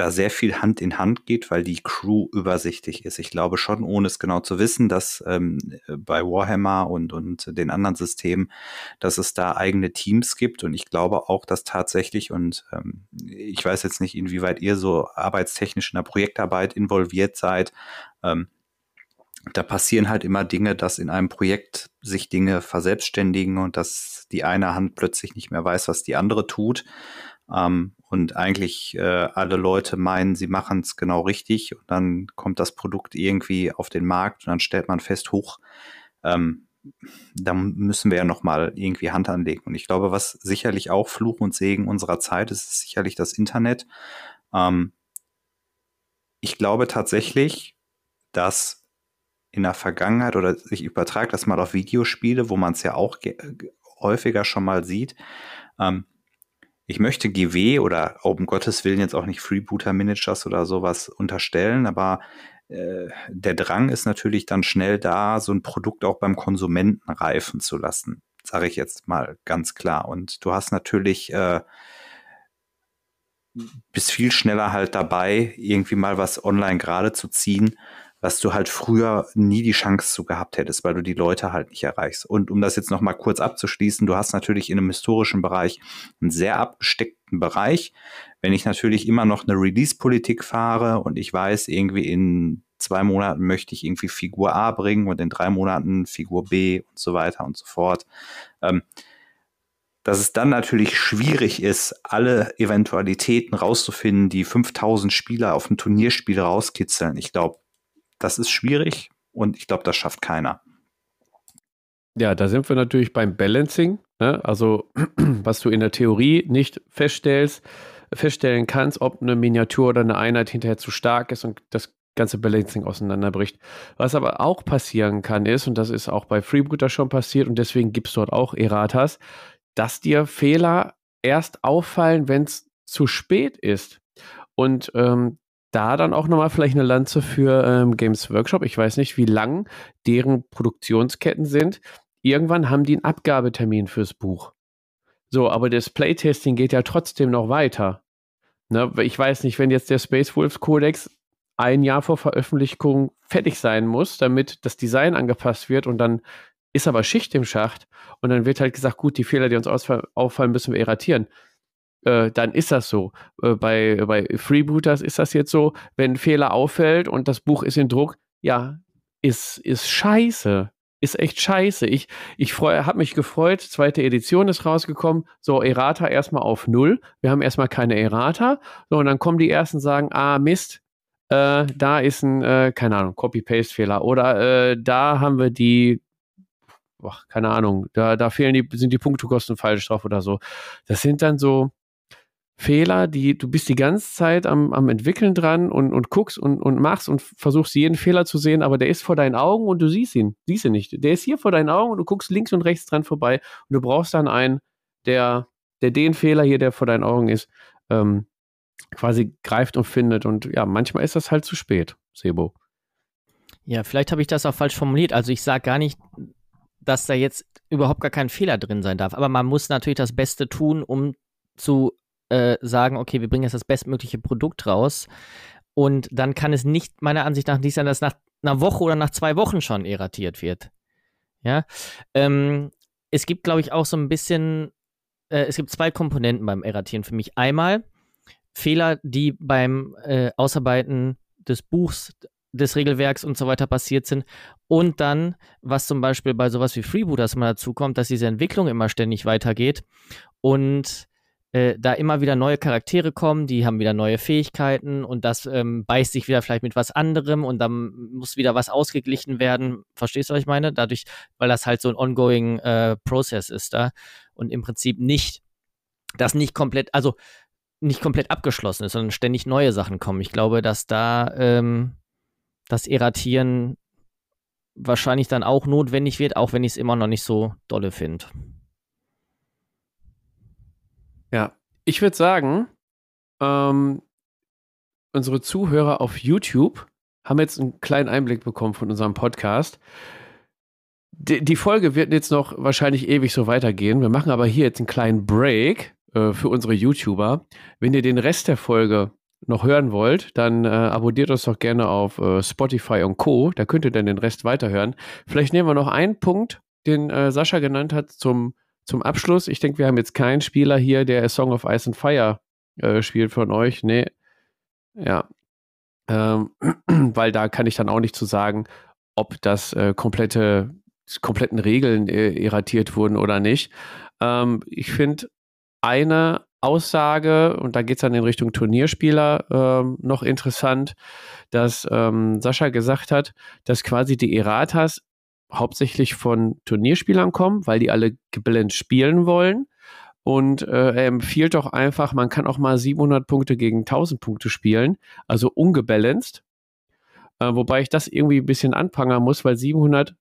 da sehr viel Hand in Hand geht, weil die Crew übersichtlich ist. Ich glaube schon, ohne es genau zu wissen, dass ähm, bei Warhammer und, und den anderen Systemen, dass es da eigene Teams gibt. Und ich glaube auch, dass tatsächlich, und ähm, ich weiß jetzt nicht, inwieweit ihr so arbeitstechnisch in der Projektarbeit involviert seid, ähm, da passieren halt immer Dinge, dass in einem Projekt sich Dinge verselbstständigen und dass die eine Hand plötzlich nicht mehr weiß, was die andere tut. Ähm, und eigentlich äh, alle Leute meinen, sie machen es genau richtig und dann kommt das Produkt irgendwie auf den Markt und dann stellt man fest, hoch, ähm, da müssen wir ja nochmal irgendwie Hand anlegen. Und ich glaube, was sicherlich auch Fluch und Segen unserer Zeit ist, ist sicherlich das Internet. Ähm, ich glaube tatsächlich, dass in der Vergangenheit oder ich übertrage das mal auf Videospiele, wo man es ja auch häufiger schon mal sieht, ähm, ich möchte GW oder um Gottes Willen jetzt auch nicht Freebooter Managers oder sowas unterstellen, aber äh, der Drang ist natürlich dann schnell da, so ein Produkt auch beim Konsumenten reifen zu lassen, sage ich jetzt mal ganz klar. Und du hast natürlich äh, bist viel schneller halt dabei, irgendwie mal was online gerade zu ziehen, was du halt früher nie die Chance zu gehabt hättest, weil du die Leute halt nicht erreichst. Und um das jetzt noch mal kurz abzuschließen, du hast natürlich in einem historischen Bereich einen sehr abgesteckten Bereich. Wenn ich natürlich immer noch eine Release-Politik fahre und ich weiß, irgendwie in zwei Monaten möchte ich irgendwie Figur A bringen und in drei Monaten Figur B und so weiter und so fort, ähm, dass es dann natürlich schwierig ist, alle Eventualitäten rauszufinden, die 5000 Spieler auf ein Turnierspiel rauskitzeln. Ich glaube, das ist schwierig und ich glaube, das schafft keiner. Ja, da sind wir natürlich beim Balancing. Ne? Also, was du in der Theorie nicht feststellst, feststellen kannst, ob eine Miniatur oder eine Einheit hinterher zu stark ist und das ganze Balancing auseinanderbricht. Was aber auch passieren kann, ist, und das ist auch bei Freebooter schon passiert und deswegen gibt es dort auch Erratas, dass dir Fehler erst auffallen, wenn es zu spät ist. Und ähm, da dann auch nochmal vielleicht eine Lanze für ähm, Games Workshop. Ich weiß nicht, wie lang deren Produktionsketten sind. Irgendwann haben die einen Abgabetermin fürs Buch. So, aber das Playtesting geht ja trotzdem noch weiter. Ne, ich weiß nicht, wenn jetzt der Space Wolves Codex ein Jahr vor Veröffentlichung fertig sein muss, damit das Design angepasst wird und dann ist aber Schicht im Schacht und dann wird halt gesagt, gut, die Fehler, die uns auffallen, müssen wir erratieren äh, dann ist das so. Äh, bei, bei Freebooters ist das jetzt so, wenn ein Fehler auffällt und das Buch ist in Druck, ja, ist, ist scheiße. Ist echt scheiße. Ich, ich habe mich gefreut, zweite Edition ist rausgekommen. So, Errata erstmal auf Null. Wir haben erstmal keine Errata. So, und dann kommen die ersten und sagen, ah, Mist, äh, da ist ein, äh, keine Ahnung, Copy-Paste-Fehler. Oder äh, da haben wir die Ach, keine Ahnung, da, da fehlen die, sind die Punktekosten falsch drauf oder so. Das sind dann so, Fehler, die du bist die ganze Zeit am, am entwickeln dran und, und guckst und, und machst und versuchst jeden Fehler zu sehen, aber der ist vor deinen Augen und du siehst ihn, siehst ihn nicht. Der ist hier vor deinen Augen und du guckst links und rechts dran vorbei und du brauchst dann einen, der, der den Fehler hier, der vor deinen Augen ist, ähm, quasi greift und findet. Und ja, manchmal ist das halt zu spät, Sebo. Ja, vielleicht habe ich das auch falsch formuliert. Also ich sage gar nicht, dass da jetzt überhaupt gar kein Fehler drin sein darf. Aber man muss natürlich das Beste tun, um zu äh, sagen, okay, wir bringen jetzt das bestmögliche Produkt raus. Und dann kann es nicht, meiner Ansicht nach, nicht sein, dass nach einer Woche oder nach zwei Wochen schon erratiert wird. Ja. Ähm, es gibt, glaube ich, auch so ein bisschen, äh, es gibt zwei Komponenten beim Erratieren für mich. Einmal Fehler, die beim äh, Ausarbeiten des Buchs, des Regelwerks und so weiter passiert sind. Und dann, was zum Beispiel bei sowas wie Freebooters mal dazu kommt, dass diese Entwicklung immer ständig weitergeht und äh, da immer wieder neue Charaktere kommen, die haben wieder neue Fähigkeiten und das ähm, beißt sich wieder vielleicht mit was anderem und dann muss wieder was ausgeglichen werden. Verstehst du, was ich meine? Dadurch, weil das halt so ein ongoing äh, Prozess ist da. und im Prinzip nicht, das nicht komplett, also nicht komplett abgeschlossen ist, sondern ständig neue Sachen kommen. Ich glaube, dass da ähm, das Erratieren wahrscheinlich dann auch notwendig wird, auch wenn ich es immer noch nicht so dolle finde. Ja, ich würde sagen, ähm, unsere Zuhörer auf YouTube haben jetzt einen kleinen Einblick bekommen von unserem Podcast. Die, die Folge wird jetzt noch wahrscheinlich ewig so weitergehen. Wir machen aber hier jetzt einen kleinen Break äh, für unsere YouTuber. Wenn ihr den Rest der Folge noch hören wollt, dann äh, abonniert uns doch gerne auf äh, Spotify und Co. Da könnt ihr dann den Rest weiterhören. Vielleicht nehmen wir noch einen Punkt, den äh, Sascha genannt hat, zum, zum Abschluss. Ich denke, wir haben jetzt keinen Spieler hier, der A Song of Ice and Fire äh, spielt von euch. Nee. Ja. Ähm, weil da kann ich dann auch nicht zu sagen, ob das äh, komplette, kompletten Regeln äh, erratiert wurden oder nicht. Ähm, ich finde eine Aussage, und da geht es dann in Richtung Turnierspieler ähm, noch interessant, dass ähm, Sascha gesagt hat, dass quasi die Erratas hauptsächlich von Turnierspielern kommen, weil die alle gebalanced spielen wollen. Und äh, er empfiehlt doch einfach, man kann auch mal 700 Punkte gegen 1000 Punkte spielen, also ungebalanced. Äh, wobei ich das irgendwie ein bisschen anprangern muss, weil 700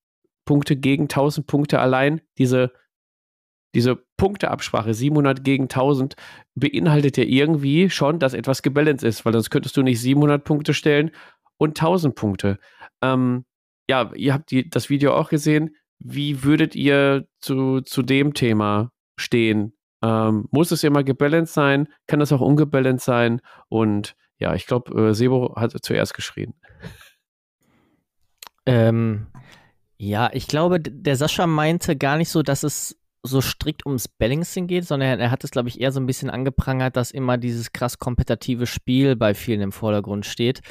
Punkte gegen 1000 Punkte allein, diese diese Punkteabsprache 700 gegen 1000 beinhaltet ja irgendwie schon, dass etwas gebalanced ist, weil sonst könntest du nicht 700 Punkte stellen und 1000 Punkte. Ähm, ja, ihr habt die, das Video auch gesehen. Wie würdet ihr zu, zu dem Thema stehen? Ähm, muss es immer gebalanced sein? Kann es auch ungebalanced sein? Und ja, ich glaube, äh, Sebo hat zuerst geschrien. Ähm, ja, ich glaube, der Sascha meinte gar nicht so, dass es so strikt ums Balancing geht, sondern er hat es, glaube ich, eher so ein bisschen angeprangert, dass immer dieses krass kompetitive Spiel bei vielen im Vordergrund steht.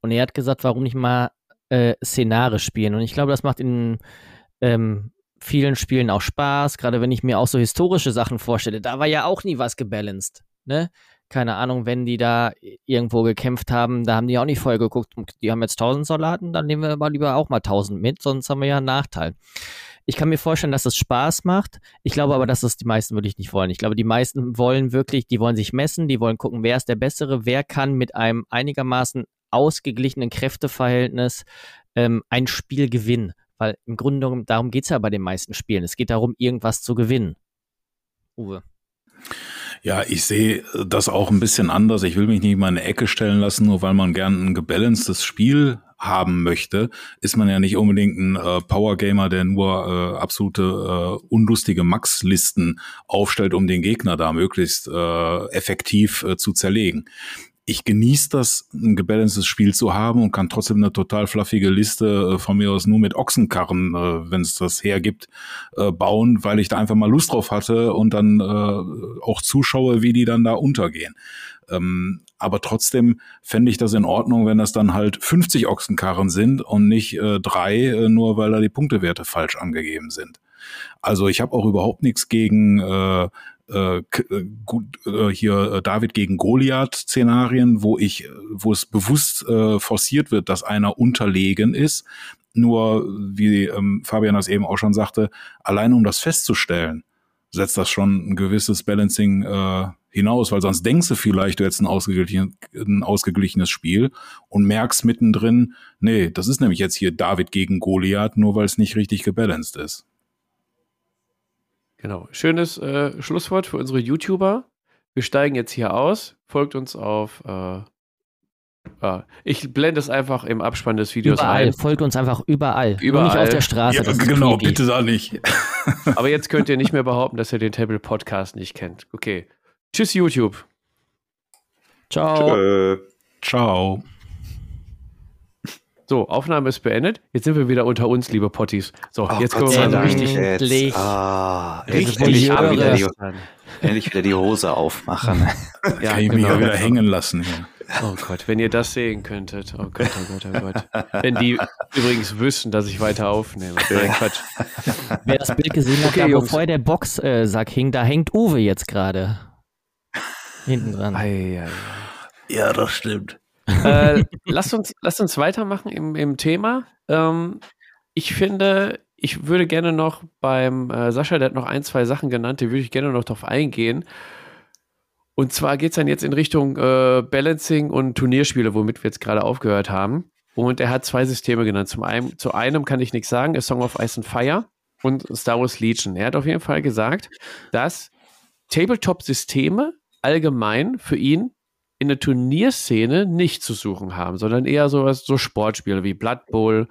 Und er hat gesagt, warum nicht mal äh, Szenare spielen. Und ich glaube, das macht in ähm, vielen Spielen auch Spaß, gerade wenn ich mir auch so historische Sachen vorstelle. Da war ja auch nie was gebalanced. Ne? Keine Ahnung, wenn die da irgendwo gekämpft haben, da haben die auch nicht vorher geguckt, die haben jetzt 1000 Soldaten, dann nehmen wir mal lieber auch mal 1000 mit, sonst haben wir ja einen Nachteil. Ich kann mir vorstellen, dass es Spaß macht. Ich glaube aber, dass das die meisten wirklich nicht wollen. Ich glaube, die meisten wollen wirklich, die wollen sich messen, die wollen gucken, wer ist der Bessere, wer kann mit einem einigermaßen ausgeglichenen Kräfteverhältnis ähm, ein Spiel gewinnen. Weil im Grunde darum geht es ja bei den meisten Spielen. Es geht darum, irgendwas zu gewinnen. Uwe. Ja, ich sehe das auch ein bisschen anders. Ich will mich nicht mal in eine Ecke stellen lassen, nur weil man gern ein gebalancedes Spiel haben möchte, ist man ja nicht unbedingt ein äh, Power Gamer, der nur äh, absolute äh, unlustige Max-Listen aufstellt, um den Gegner da möglichst äh, effektiv äh, zu zerlegen ich genieße das, ein gebalancedes Spiel zu haben und kann trotzdem eine total fluffige Liste äh, von mir aus nur mit Ochsenkarren, äh, wenn es das hergibt, äh, bauen, weil ich da einfach mal Lust drauf hatte und dann äh, auch zuschaue, wie die dann da untergehen. Ähm, aber trotzdem fände ich das in Ordnung, wenn das dann halt 50 Ochsenkarren sind und nicht äh, drei, äh, nur weil da die Punktewerte falsch angegeben sind. Also ich habe auch überhaupt nichts gegen äh, äh, äh, gut, äh, hier äh, David gegen Goliath-Szenarien, wo ich, wo es bewusst äh, forciert wird, dass einer unterlegen ist. Nur, wie ähm, Fabian das eben auch schon sagte, allein um das festzustellen, setzt das schon ein gewisses Balancing äh, hinaus, weil sonst denkst du vielleicht, du hättest ein, ausgeglichen, ein ausgeglichenes Spiel und merkst mittendrin, nee, das ist nämlich jetzt hier David gegen Goliath, nur weil es nicht richtig gebalanced ist. Genau. Schönes äh, Schlusswort für unsere YouTuber. Wir steigen jetzt hier aus. Folgt uns auf. Äh, äh, ich blende es einfach im Abspann des Videos überall. ein. Folgt uns einfach überall. Überall. Nur nicht auf der Straße. Ja, genau, bitte da nicht. Aber jetzt könnt ihr nicht mehr behaupten, dass ihr den Table Podcast nicht kennt. Okay. Tschüss, YouTube. Ciao. Tschö. Ciao. So, Aufnahme ist beendet. Jetzt sind wir wieder unter uns, liebe Potties. So, oh, jetzt kommen wir mal richtig, endlich, ah, richtig endlich, wieder die, endlich wieder die Hose aufmachen. ja, Kann ich genau. mich ja wieder hängen lassen. Hier. Oh Gott, wenn ihr das sehen könntet. Oh Gott, oh Gott, oh Gott. Wenn die übrigens wüssten, dass ich weiter aufnehme. Nein, Quatsch. Wer das Bild gesehen hat, okay, da, vorher der Boxsack hing, da hängt Uwe jetzt gerade. Hinten dran. Ei, ei, ei. Ja, das stimmt äh, lasst, uns, lasst uns weitermachen im, im Thema. Ähm, ich finde, ich würde gerne noch beim äh, Sascha, der hat noch ein, zwei Sachen genannt, die würde ich gerne noch drauf eingehen. Und zwar geht es dann jetzt in Richtung äh, Balancing und Turnierspiele, womit wir jetzt gerade aufgehört haben. Und er hat zwei Systeme genannt. Zum einen, zu einem kann ich nichts sagen, A Song of Ice and Fire und Star Wars Legion. Er hat auf jeden Fall gesagt, dass Tabletop-Systeme allgemein für ihn in der Turnierszene nicht zu suchen haben, sondern eher sowas, so Sportspiele wie Blood Bowl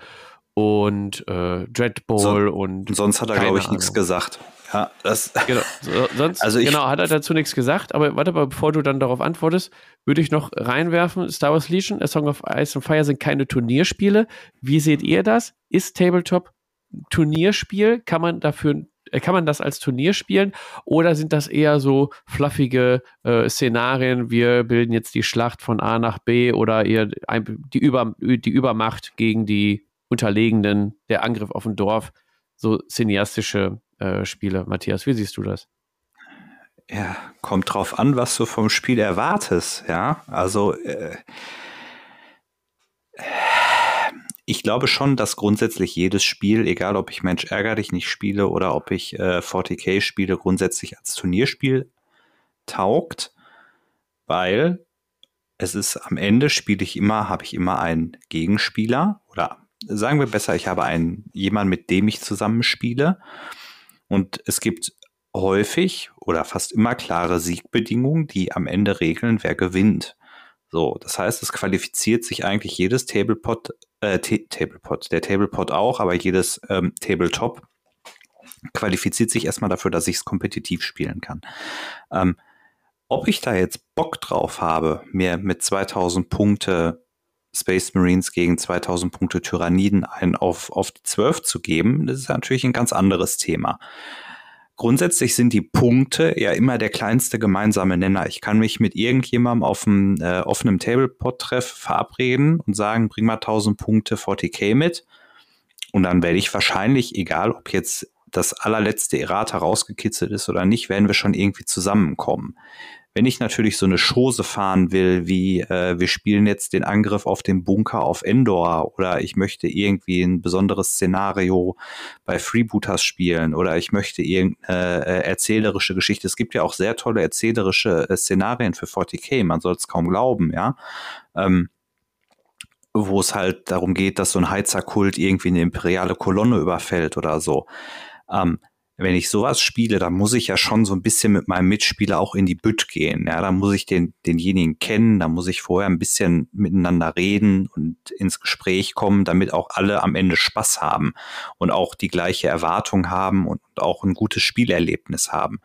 und äh, Dread Bowl so, und. Sonst hat er, glaube ich, nichts gesagt. Ja, das. Genau, so, sonst, also ich, genau, hat er dazu nichts gesagt, aber warte mal, bevor du dann darauf antwortest, würde ich noch reinwerfen: Star Wars Legion, A Song of Ice and Fire sind keine Turnierspiele. Wie seht ihr das? Ist Tabletop Turnierspiel? Kann man dafür äh, kann man das als Turnier spielen oder sind das eher so fluffige äh, Szenarien? Wir bilden jetzt die Schlacht von A nach B oder eher die, Über, die Übermacht gegen die Unterlegenen, der Angriff auf ein Dorf, so cineastische äh, Spiele. Matthias, wie siehst du das? Ja, kommt drauf an, was du vom Spiel erwartest. Ja, also äh, ich glaube schon, dass grundsätzlich jedes Spiel, egal ob ich Mensch ärger dich nicht spiele oder ob ich äh, 40k spiele, grundsätzlich als Turnierspiel taugt, weil es ist am Ende spiele ich immer, habe ich immer einen Gegenspieler oder sagen wir besser, ich habe einen jemanden, mit dem ich zusammenspiele und es gibt häufig oder fast immer klare Siegbedingungen, die am Ende regeln, wer gewinnt. So, das heißt, es qualifiziert sich eigentlich jedes Tablepot, äh, Tablepot, der Tablepot auch, aber jedes ähm, Tabletop qualifiziert sich erstmal dafür, dass ich es kompetitiv spielen kann. Ähm, ob ich da jetzt Bock drauf habe, mir mit 2000 Punkte Space Marines gegen 2000 Punkte Tyranniden ein auf, auf die 12 zu geben, das ist natürlich ein ganz anderes Thema. Grundsätzlich sind die Punkte ja immer der kleinste gemeinsame Nenner. Ich kann mich mit irgendjemandem auf einem äh, offenen Tablepot-Treff verabreden und sagen, bring mal 1000 Punkte 40k mit. Und dann werde ich wahrscheinlich, egal ob jetzt das allerletzte Errata rausgekitzelt ist oder nicht, werden wir schon irgendwie zusammenkommen. Wenn ich natürlich so eine Chose fahren will, wie äh, wir spielen jetzt den Angriff auf den Bunker auf Endor oder ich möchte irgendwie ein besonderes Szenario bei Freebooters spielen oder ich möchte irgendeine äh, erzählerische Geschichte. Es gibt ja auch sehr tolle erzählerische äh, Szenarien für 40k, man soll es kaum glauben, ja. Ähm, wo es halt darum geht, dass so ein Heizerkult irgendwie eine imperiale Kolonne überfällt oder so. Ähm, wenn ich sowas spiele, dann muss ich ja schon so ein bisschen mit meinem Mitspieler auch in die Bütt gehen. Ja, da muss ich den, denjenigen kennen, da muss ich vorher ein bisschen miteinander reden und ins Gespräch kommen, damit auch alle am Ende Spaß haben und auch die gleiche Erwartung haben und auch ein gutes Spielerlebnis haben.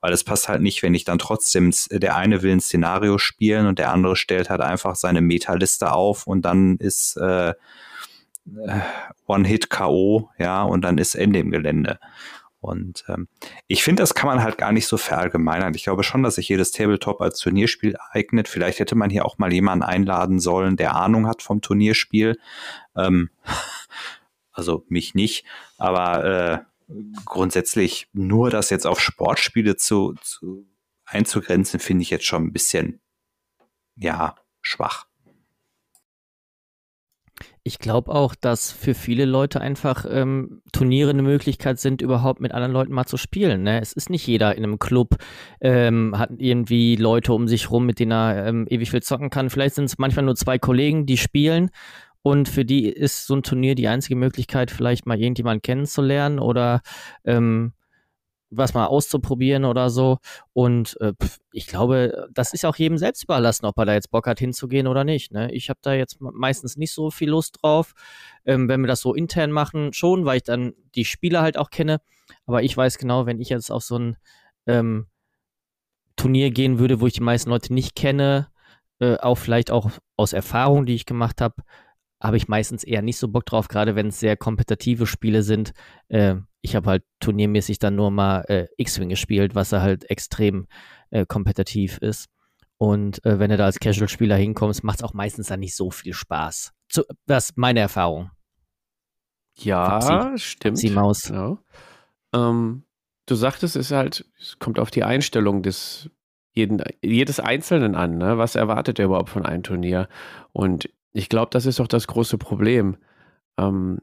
Weil es passt halt nicht, wenn ich dann trotzdem, der eine will ein Szenario spielen und der andere stellt halt einfach seine Meta-Liste auf und dann ist äh, äh One-Hit-K.O., ja, und dann ist Ende im Gelände. Und ähm, ich finde, das kann man halt gar nicht so verallgemeinern. Ich glaube schon, dass sich jedes Tabletop als Turnierspiel eignet. Vielleicht hätte man hier auch mal jemanden einladen sollen, der Ahnung hat vom Turnierspiel. Ähm, also mich nicht, aber äh, grundsätzlich nur das jetzt auf Sportspiele zu, zu einzugrenzen, finde ich jetzt schon ein bisschen ja schwach. Ich glaube auch, dass für viele Leute einfach ähm, Turniere eine Möglichkeit sind, überhaupt mit anderen Leuten mal zu spielen. Ne? Es ist nicht jeder in einem Club, ähm, hat irgendwie Leute um sich rum, mit denen er ähm, ewig viel zocken kann. Vielleicht sind es manchmal nur zwei Kollegen, die spielen. Und für die ist so ein Turnier die einzige Möglichkeit, vielleicht mal irgendjemanden kennenzulernen oder ähm, was mal auszuprobieren oder so. Und äh, ich glaube, das ist auch jedem selbst überlassen, ob er da jetzt Bock hat hinzugehen oder nicht. Ne? Ich habe da jetzt meistens nicht so viel Lust drauf. Ähm, wenn wir das so intern machen, schon, weil ich dann die Spieler halt auch kenne. Aber ich weiß genau, wenn ich jetzt auf so ein ähm, Turnier gehen würde, wo ich die meisten Leute nicht kenne, äh, auch vielleicht auch aus Erfahrung, die ich gemacht habe, habe ich meistens eher nicht so Bock drauf, gerade wenn es sehr kompetitive Spiele sind. Äh, ich habe halt turniermäßig dann nur mal äh, X-Wing gespielt, was er halt extrem äh, kompetitiv ist. Und äh, wenn du da als Casual-Spieler hinkommst, macht es auch meistens dann nicht so viel Spaß. Zu, das ist meine Erfahrung. Ja, Fabsi. stimmt. Sie Maus. Ja. Ähm, du sagtest, es halt, es kommt auf die Einstellung des jeden, jedes Einzelnen an. Ne? Was erwartet er überhaupt von einem Turnier? Und ich glaube, das ist doch das große Problem. Ähm,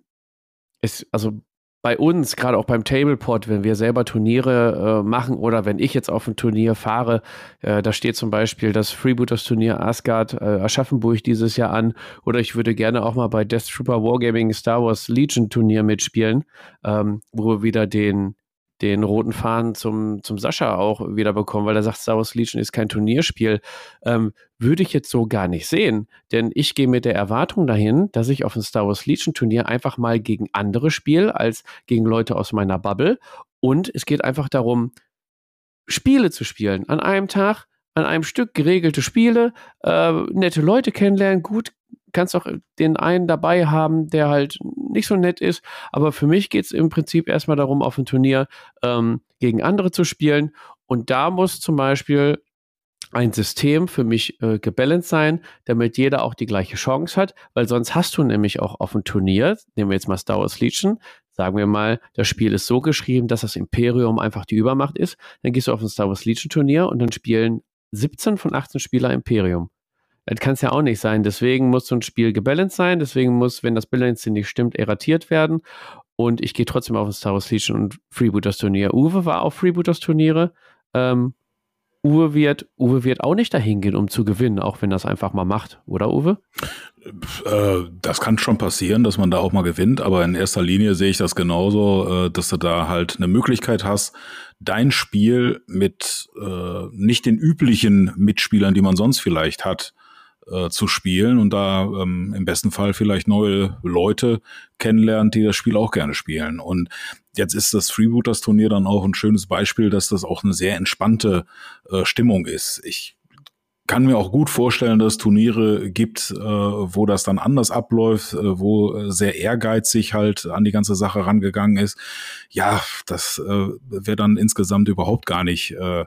es, also bei uns, gerade auch beim Tableport, wenn wir selber Turniere äh, machen oder wenn ich jetzt auf ein Turnier fahre, äh, da steht zum Beispiel das Freebooters Turnier Asgard äh, Aschaffenburg dieses Jahr an. Oder ich würde gerne auch mal bei Death Trooper Wargaming Star Wars Legion Turnier mitspielen, ähm, wo wir wieder den den roten Faden zum, zum Sascha auch wieder bekommen, weil er sagt, Star Wars Legion ist kein Turnierspiel, ähm, würde ich jetzt so gar nicht sehen. Denn ich gehe mit der Erwartung dahin, dass ich auf ein Star Wars Legion Turnier einfach mal gegen andere spiele, als gegen Leute aus meiner Bubble. Und es geht einfach darum, Spiele zu spielen. An einem Tag, an einem Stück geregelte Spiele, äh, nette Leute kennenlernen, gut kannst auch den einen dabei haben, der halt nicht so nett ist. Aber für mich geht es im Prinzip erstmal darum, auf dem Turnier ähm, gegen andere zu spielen. Und da muss zum Beispiel ein System für mich äh, gebalanced sein, damit jeder auch die gleiche Chance hat, weil sonst hast du nämlich auch auf dem Turnier, nehmen wir jetzt mal Star Wars Legion, sagen wir mal, das Spiel ist so geschrieben, dass das Imperium einfach die Übermacht ist, dann gehst du auf ein Star Wars Legion Turnier und dann spielen 17 von 18 Spieler Imperium. Das kann es ja auch nicht sein. Deswegen muss so ein Spiel gebalanced sein. Deswegen muss, wenn das Balance nicht stimmt, erratiert werden. Und ich gehe trotzdem auf ein Star Wars Legion und Freebooters Turnier. Uwe war auf Freebooters Turniere. Ähm, Uwe wird, Uwe wird auch nicht dahin gehen, um zu gewinnen, auch wenn das einfach mal macht, oder Uwe? Äh, das kann schon passieren, dass man da auch mal gewinnt, aber in erster Linie sehe ich das genauso, äh, dass du da halt eine Möglichkeit hast, dein Spiel mit äh, nicht den üblichen Mitspielern, die man sonst vielleicht hat, äh, zu spielen und da ähm, im besten Fall vielleicht neue Leute kennenlernen, die das Spiel auch gerne spielen. Und jetzt ist das Freebooters Turnier dann auch ein schönes Beispiel, dass das auch eine sehr entspannte äh, Stimmung ist. Ich kann mir auch gut vorstellen, dass es Turniere gibt, äh, wo das dann anders abläuft, äh, wo sehr ehrgeizig halt an die ganze Sache rangegangen ist. Ja, das äh, wäre dann insgesamt überhaupt gar nicht äh, äh,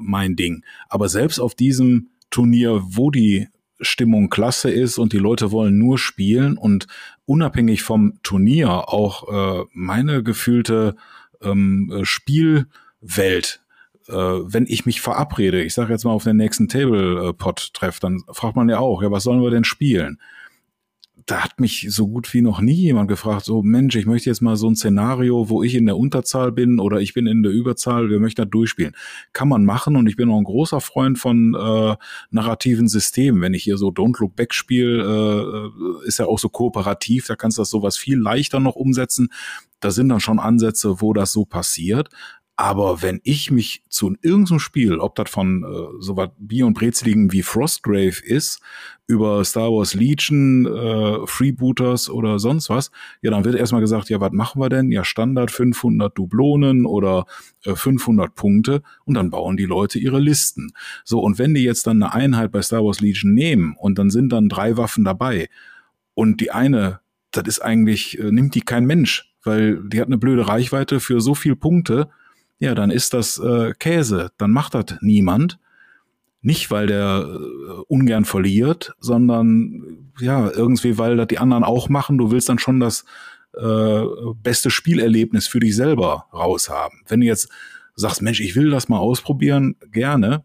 mein Ding. Aber selbst auf diesem Turnier, wo die Stimmung klasse ist und die Leute wollen nur spielen und unabhängig vom Turnier auch äh, meine gefühlte ähm, äh, Spielwelt äh, wenn ich mich verabrede, ich sage jetzt mal auf den nächsten Table-Pod-Treff, dann fragt man ja auch, ja, was sollen wir denn spielen? Da hat mich so gut wie noch nie jemand gefragt, so Mensch, ich möchte jetzt mal so ein Szenario, wo ich in der Unterzahl bin oder ich bin in der Überzahl, wir möchten da durchspielen. Kann man machen und ich bin auch ein großer Freund von äh, narrativen Systemen. Wenn ich hier so Don't Look Back spiele, äh, ist ja auch so kooperativ, da kannst du das sowas viel leichter noch umsetzen. Da sind dann schon Ansätze, wo das so passiert. Aber wenn ich mich zu irgendeinem Spiel, ob das von äh, so was Bier und Brezeligen wie Frostgrave ist, über Star Wars Legion, äh, Freebooters oder sonst was, ja, dann wird erstmal gesagt, ja, was machen wir denn? Ja, Standard 500 Dublonen oder äh, 500 Punkte und dann bauen die Leute ihre Listen. So, und wenn die jetzt dann eine Einheit bei Star Wars Legion nehmen und dann sind dann drei Waffen dabei und die eine, das ist eigentlich, äh, nimmt die kein Mensch, weil die hat eine blöde Reichweite für so viel Punkte, ja, dann ist das äh, Käse, dann macht das niemand. Nicht, weil der äh, ungern verliert, sondern ja, irgendwie, weil das die anderen auch machen. Du willst dann schon das äh, beste Spielerlebnis für dich selber raushaben. Wenn du jetzt sagst, Mensch, ich will das mal ausprobieren, gerne.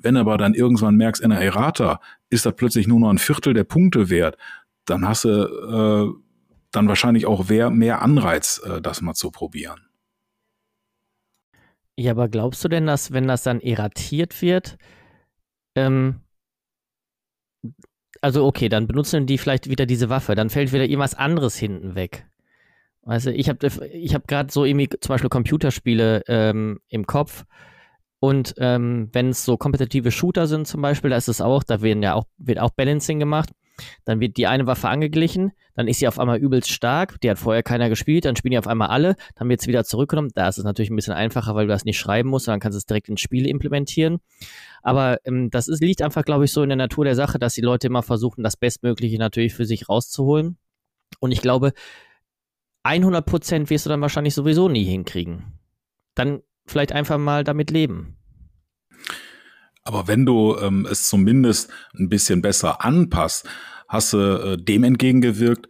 Wenn aber dann irgendwann merkst, in der Errata ist das plötzlich nur noch ein Viertel der Punkte wert, dann hast du äh, dann wahrscheinlich auch mehr Anreiz, äh, das mal zu probieren. Ja, aber glaubst du denn, dass, wenn das dann erratiert wird, ähm, also okay, dann benutzen die vielleicht wieder diese Waffe, dann fällt wieder irgendwas anderes hinten weg. Also ich habe ich hab gerade so irgendwie zum Beispiel Computerspiele ähm, im Kopf und ähm, wenn es so kompetitive Shooter sind zum Beispiel, da ist es auch, da werden ja auch, wird auch Balancing gemacht dann wird die eine Waffe angeglichen, dann ist sie auf einmal übelst stark, die hat vorher keiner gespielt, dann spielen die auf einmal alle, dann wird es wieder zurückgenommen. Da ist es natürlich ein bisschen einfacher, weil du das nicht schreiben musst, dann kannst es direkt ins Spiel implementieren. Aber ähm, das ist, liegt einfach, glaube ich, so in der Natur der Sache, dass die Leute immer versuchen, das Bestmögliche natürlich für sich rauszuholen. Und ich glaube, 100% wirst du dann wahrscheinlich sowieso nie hinkriegen. Dann vielleicht einfach mal damit leben. Aber wenn du ähm, es zumindest ein bisschen besser anpasst, hast du äh, dem entgegengewirkt,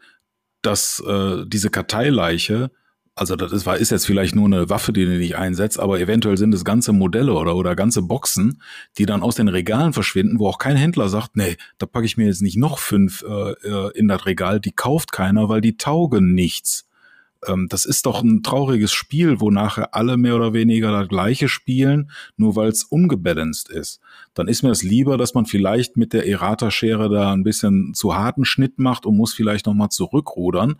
dass äh, diese Karteileiche, also das ist, ist jetzt vielleicht nur eine Waffe, die du nicht einsetzt, aber eventuell sind es ganze Modelle oder, oder ganze Boxen, die dann aus den Regalen verschwinden, wo auch kein Händler sagt, nee, da packe ich mir jetzt nicht noch fünf äh, äh in das Regal, die kauft keiner, weil die taugen nichts. Ähm, das ist doch ein trauriges Spiel, wo nachher alle mehr oder weniger das gleiche spielen, nur weil es ungebalanced ist. Dann ist mir es lieber, dass man vielleicht mit der Errata-Schere da ein bisschen zu harten Schnitt macht und muss vielleicht nochmal zurückrudern.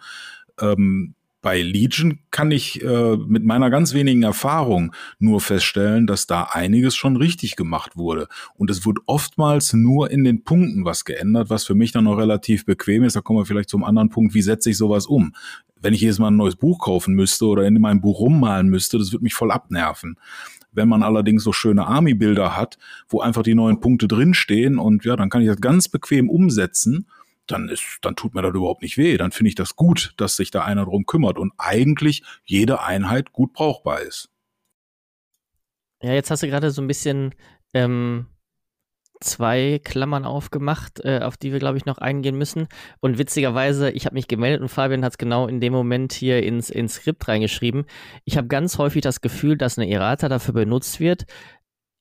Ähm, bei Legion kann ich äh, mit meiner ganz wenigen Erfahrung nur feststellen, dass da einiges schon richtig gemacht wurde. Und es wird oftmals nur in den Punkten was geändert, was für mich dann noch relativ bequem ist. Da kommen wir vielleicht zum anderen Punkt, wie setze ich sowas um? Wenn ich jedes Mal ein neues Buch kaufen müsste oder in meinem Buch rummalen müsste, das würde mich voll abnerven. Wenn man allerdings so schöne Army-Bilder hat, wo einfach die neuen Punkte drinstehen und ja, dann kann ich das ganz bequem umsetzen dann ist, dann tut mir das überhaupt nicht weh. Dann finde ich das gut, dass sich da einer drum kümmert und eigentlich jede Einheit gut brauchbar ist. Ja, jetzt hast du gerade so ein bisschen ähm, zwei Klammern aufgemacht, äh, auf die wir, glaube ich, noch eingehen müssen. Und witzigerweise, ich habe mich gemeldet und Fabian hat es genau in dem Moment hier ins, ins Skript reingeschrieben. Ich habe ganz häufig das Gefühl, dass eine Errata dafür benutzt wird,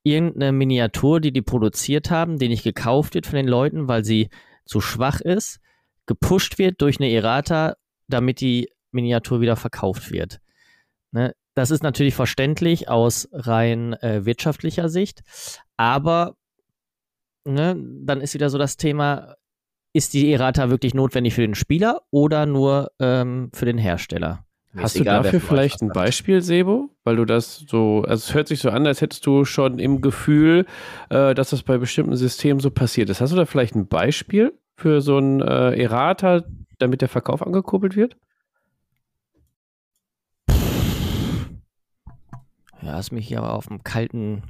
irgendeine Miniatur, die die produziert haben, die nicht gekauft wird von den Leuten, weil sie zu schwach ist, gepusht wird durch eine Errata, damit die Miniatur wieder verkauft wird. Ne? Das ist natürlich verständlich aus rein äh, wirtschaftlicher Sicht, aber ne, dann ist wieder so das Thema, ist die Errata wirklich notwendig für den Spieler oder nur ähm, für den Hersteller? Hast du dafür vielleicht ein Beispiel, Sebo? Weil du das so, also es hört sich so an, als hättest du schon im Gefühl, äh, dass das bei bestimmten Systemen so passiert ist. Hast du da vielleicht ein Beispiel für so ein äh, Errata, damit der Verkauf angekurbelt wird? Ja, hast mich hier aber auf dem kalten,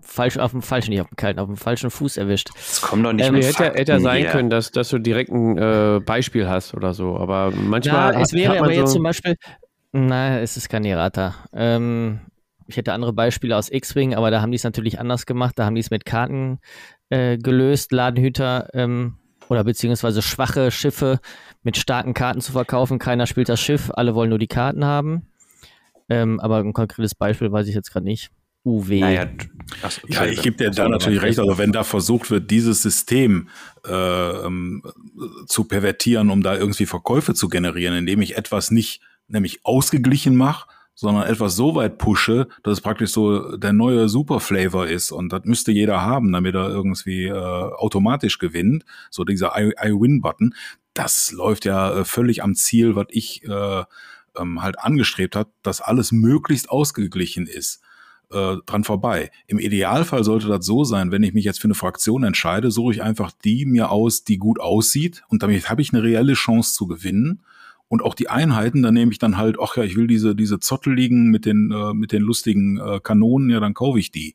falsch, auf dem falschen, nicht auf dem kalten, auf dem falschen Fuß erwischt. Es kommt doch nicht ähm, hätte, hätte ja sein können, dass, dass du direkt ein äh, Beispiel hast oder so, aber manchmal. Ja, es wäre aber so jetzt zum Beispiel, nein, es ist kein Errata. Ähm, ich hätte andere Beispiele aus X-Wing, aber da haben die es natürlich anders gemacht. Da haben die es mit Karten äh, gelöst, Ladenhüter ähm, oder beziehungsweise schwache Schiffe mit starken Karten zu verkaufen. Keiner spielt das Schiff, alle wollen nur die Karten haben. Ähm, aber ein konkretes Beispiel weiß ich jetzt gerade nicht. UW. Naja, ja, ich gebe dir da natürlich recht. Also wenn da versucht wird, dieses System äh, ähm, zu pervertieren, um da irgendwie Verkäufe zu generieren, indem ich etwas nicht nämlich ausgeglichen mache, sondern etwas so weit pushe, dass es praktisch so der neue Superflavor ist und das müsste jeder haben, damit er irgendwie äh, automatisch gewinnt, so dieser I-Win-Button. Das läuft ja äh, völlig am Ziel, was ich äh, ähm, halt angestrebt hat, dass alles möglichst ausgeglichen ist äh, dran vorbei. Im Idealfall sollte das so sein, wenn ich mich jetzt für eine Fraktion entscheide, suche ich einfach die mir aus, die gut aussieht und damit habe ich eine reelle Chance zu gewinnen. Und auch die Einheiten, da nehme ich dann halt, ach ja, ich will diese, diese Zotteligen mit den, äh, mit den lustigen äh, Kanonen, ja, dann kaufe ich die.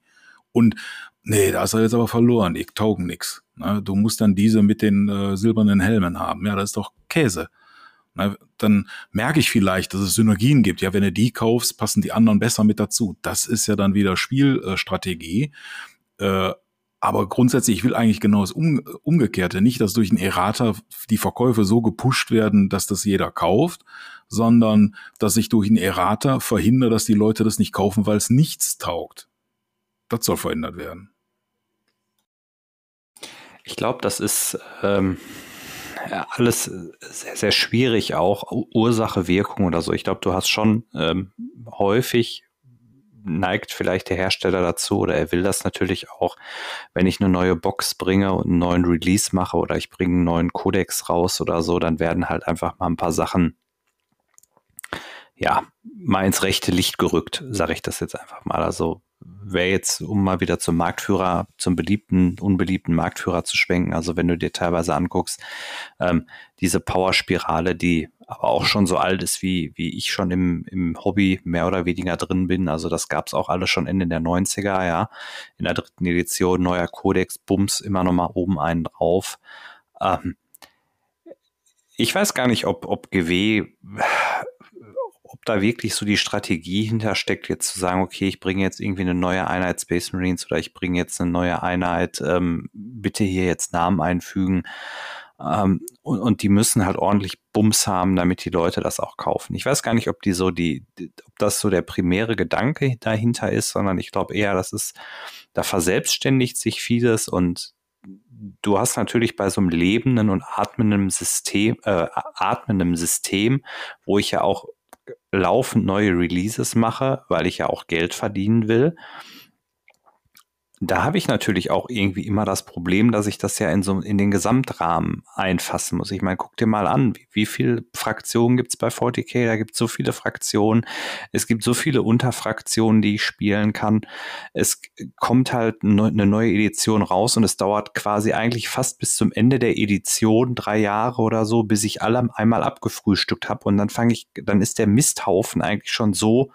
Und nee, da ist er jetzt aber verloren, ich taugen nix. Ne? Du musst dann diese mit den äh, silbernen Helmen haben. Ja, das ist doch Käse. Na, dann merke ich vielleicht, dass es Synergien gibt. Ja, wenn du die kaufst, passen die anderen besser mit dazu. Das ist ja dann wieder Spielstrategie. Äh, aber grundsätzlich, ich will eigentlich genau das um, Umgekehrte. Nicht, dass durch ein Errata die Verkäufe so gepusht werden, dass das jeder kauft, sondern dass ich durch ein Errata verhindere, dass die Leute das nicht kaufen, weil es nichts taugt. Das soll verhindert werden. Ich glaube, das ist ähm, alles sehr, sehr schwierig, auch Ursache, Wirkung oder so. Ich glaube, du hast schon ähm, häufig neigt vielleicht der Hersteller dazu oder er will das natürlich auch, wenn ich eine neue Box bringe und einen neuen Release mache oder ich bringe einen neuen Codex raus oder so, dann werden halt einfach mal ein paar Sachen ja, mal ins rechte Licht gerückt, sage ich das jetzt einfach mal. Also wäre jetzt, um mal wieder zum Marktführer, zum beliebten, unbeliebten Marktführer zu schwenken, also wenn du dir teilweise anguckst, ähm, diese Powerspirale, die aber auch schon so alt ist, wie, wie ich schon im, im Hobby mehr oder weniger drin bin. Also das gab's auch alles schon Ende der 90er, ja. In der dritten Edition, neuer Codex, Bums, immer noch mal oben einen drauf. Ähm, ich weiß gar nicht, ob, ob GW ob da wirklich so die Strategie hintersteckt, jetzt zu sagen, okay, ich bringe jetzt irgendwie eine neue Einheit Space Marines oder ich bringe jetzt eine neue Einheit, ähm, bitte hier jetzt Namen einfügen. Ähm, und, und die müssen halt ordentlich Bums haben, damit die Leute das auch kaufen. Ich weiß gar nicht, ob die so die, ob das so der primäre Gedanke dahinter ist, sondern ich glaube eher, das ist, da verselbstständigt sich vieles und du hast natürlich bei so einem lebenden und atmenden System, äh, atmendem System, wo ich ja auch laufend neue Releases mache, weil ich ja auch Geld verdienen will, da habe ich natürlich auch irgendwie immer das Problem, dass ich das ja in so in den Gesamtrahmen einfassen muss. Ich meine, guck dir mal an, wie, wie viele Fraktionen gibt es bei 40k? Da gibt es so viele Fraktionen. Es gibt so viele Unterfraktionen, die ich spielen kann. Es kommt halt eine neue Edition raus und es dauert quasi eigentlich fast bis zum Ende der Edition drei Jahre oder so, bis ich alle einmal abgefrühstückt habe und dann fange ich, dann ist der Misthaufen eigentlich schon so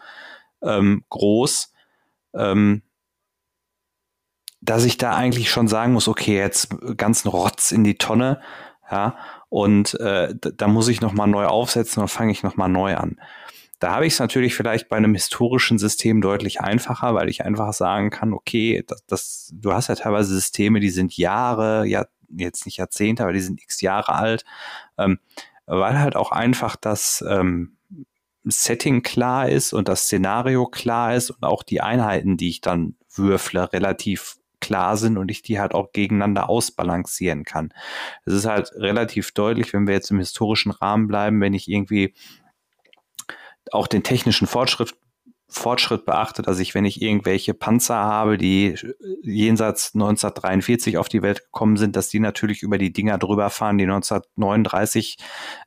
ähm, groß. Ähm, dass ich da eigentlich schon sagen muss, okay, jetzt ganzen Rotz in die Tonne, ja, und äh, da muss ich nochmal neu aufsetzen und fange ich nochmal neu an. Da habe ich es natürlich vielleicht bei einem historischen System deutlich einfacher, weil ich einfach sagen kann, okay, das, das, du hast ja teilweise Systeme, die sind Jahre, ja, jetzt nicht Jahrzehnte, aber die sind x Jahre alt, ähm, weil halt auch einfach das ähm, Setting klar ist und das Szenario klar ist und auch die Einheiten, die ich dann würfle, relativ klar sind und ich die halt auch gegeneinander ausbalancieren kann. Es ist halt relativ deutlich, wenn wir jetzt im historischen Rahmen bleiben, wenn ich irgendwie auch den technischen Fortschritt Fortschritt beachtet, dass ich, wenn ich irgendwelche Panzer habe, die jenseits 1943 auf die Welt gekommen sind, dass die natürlich über die Dinger drüber fahren, die 1939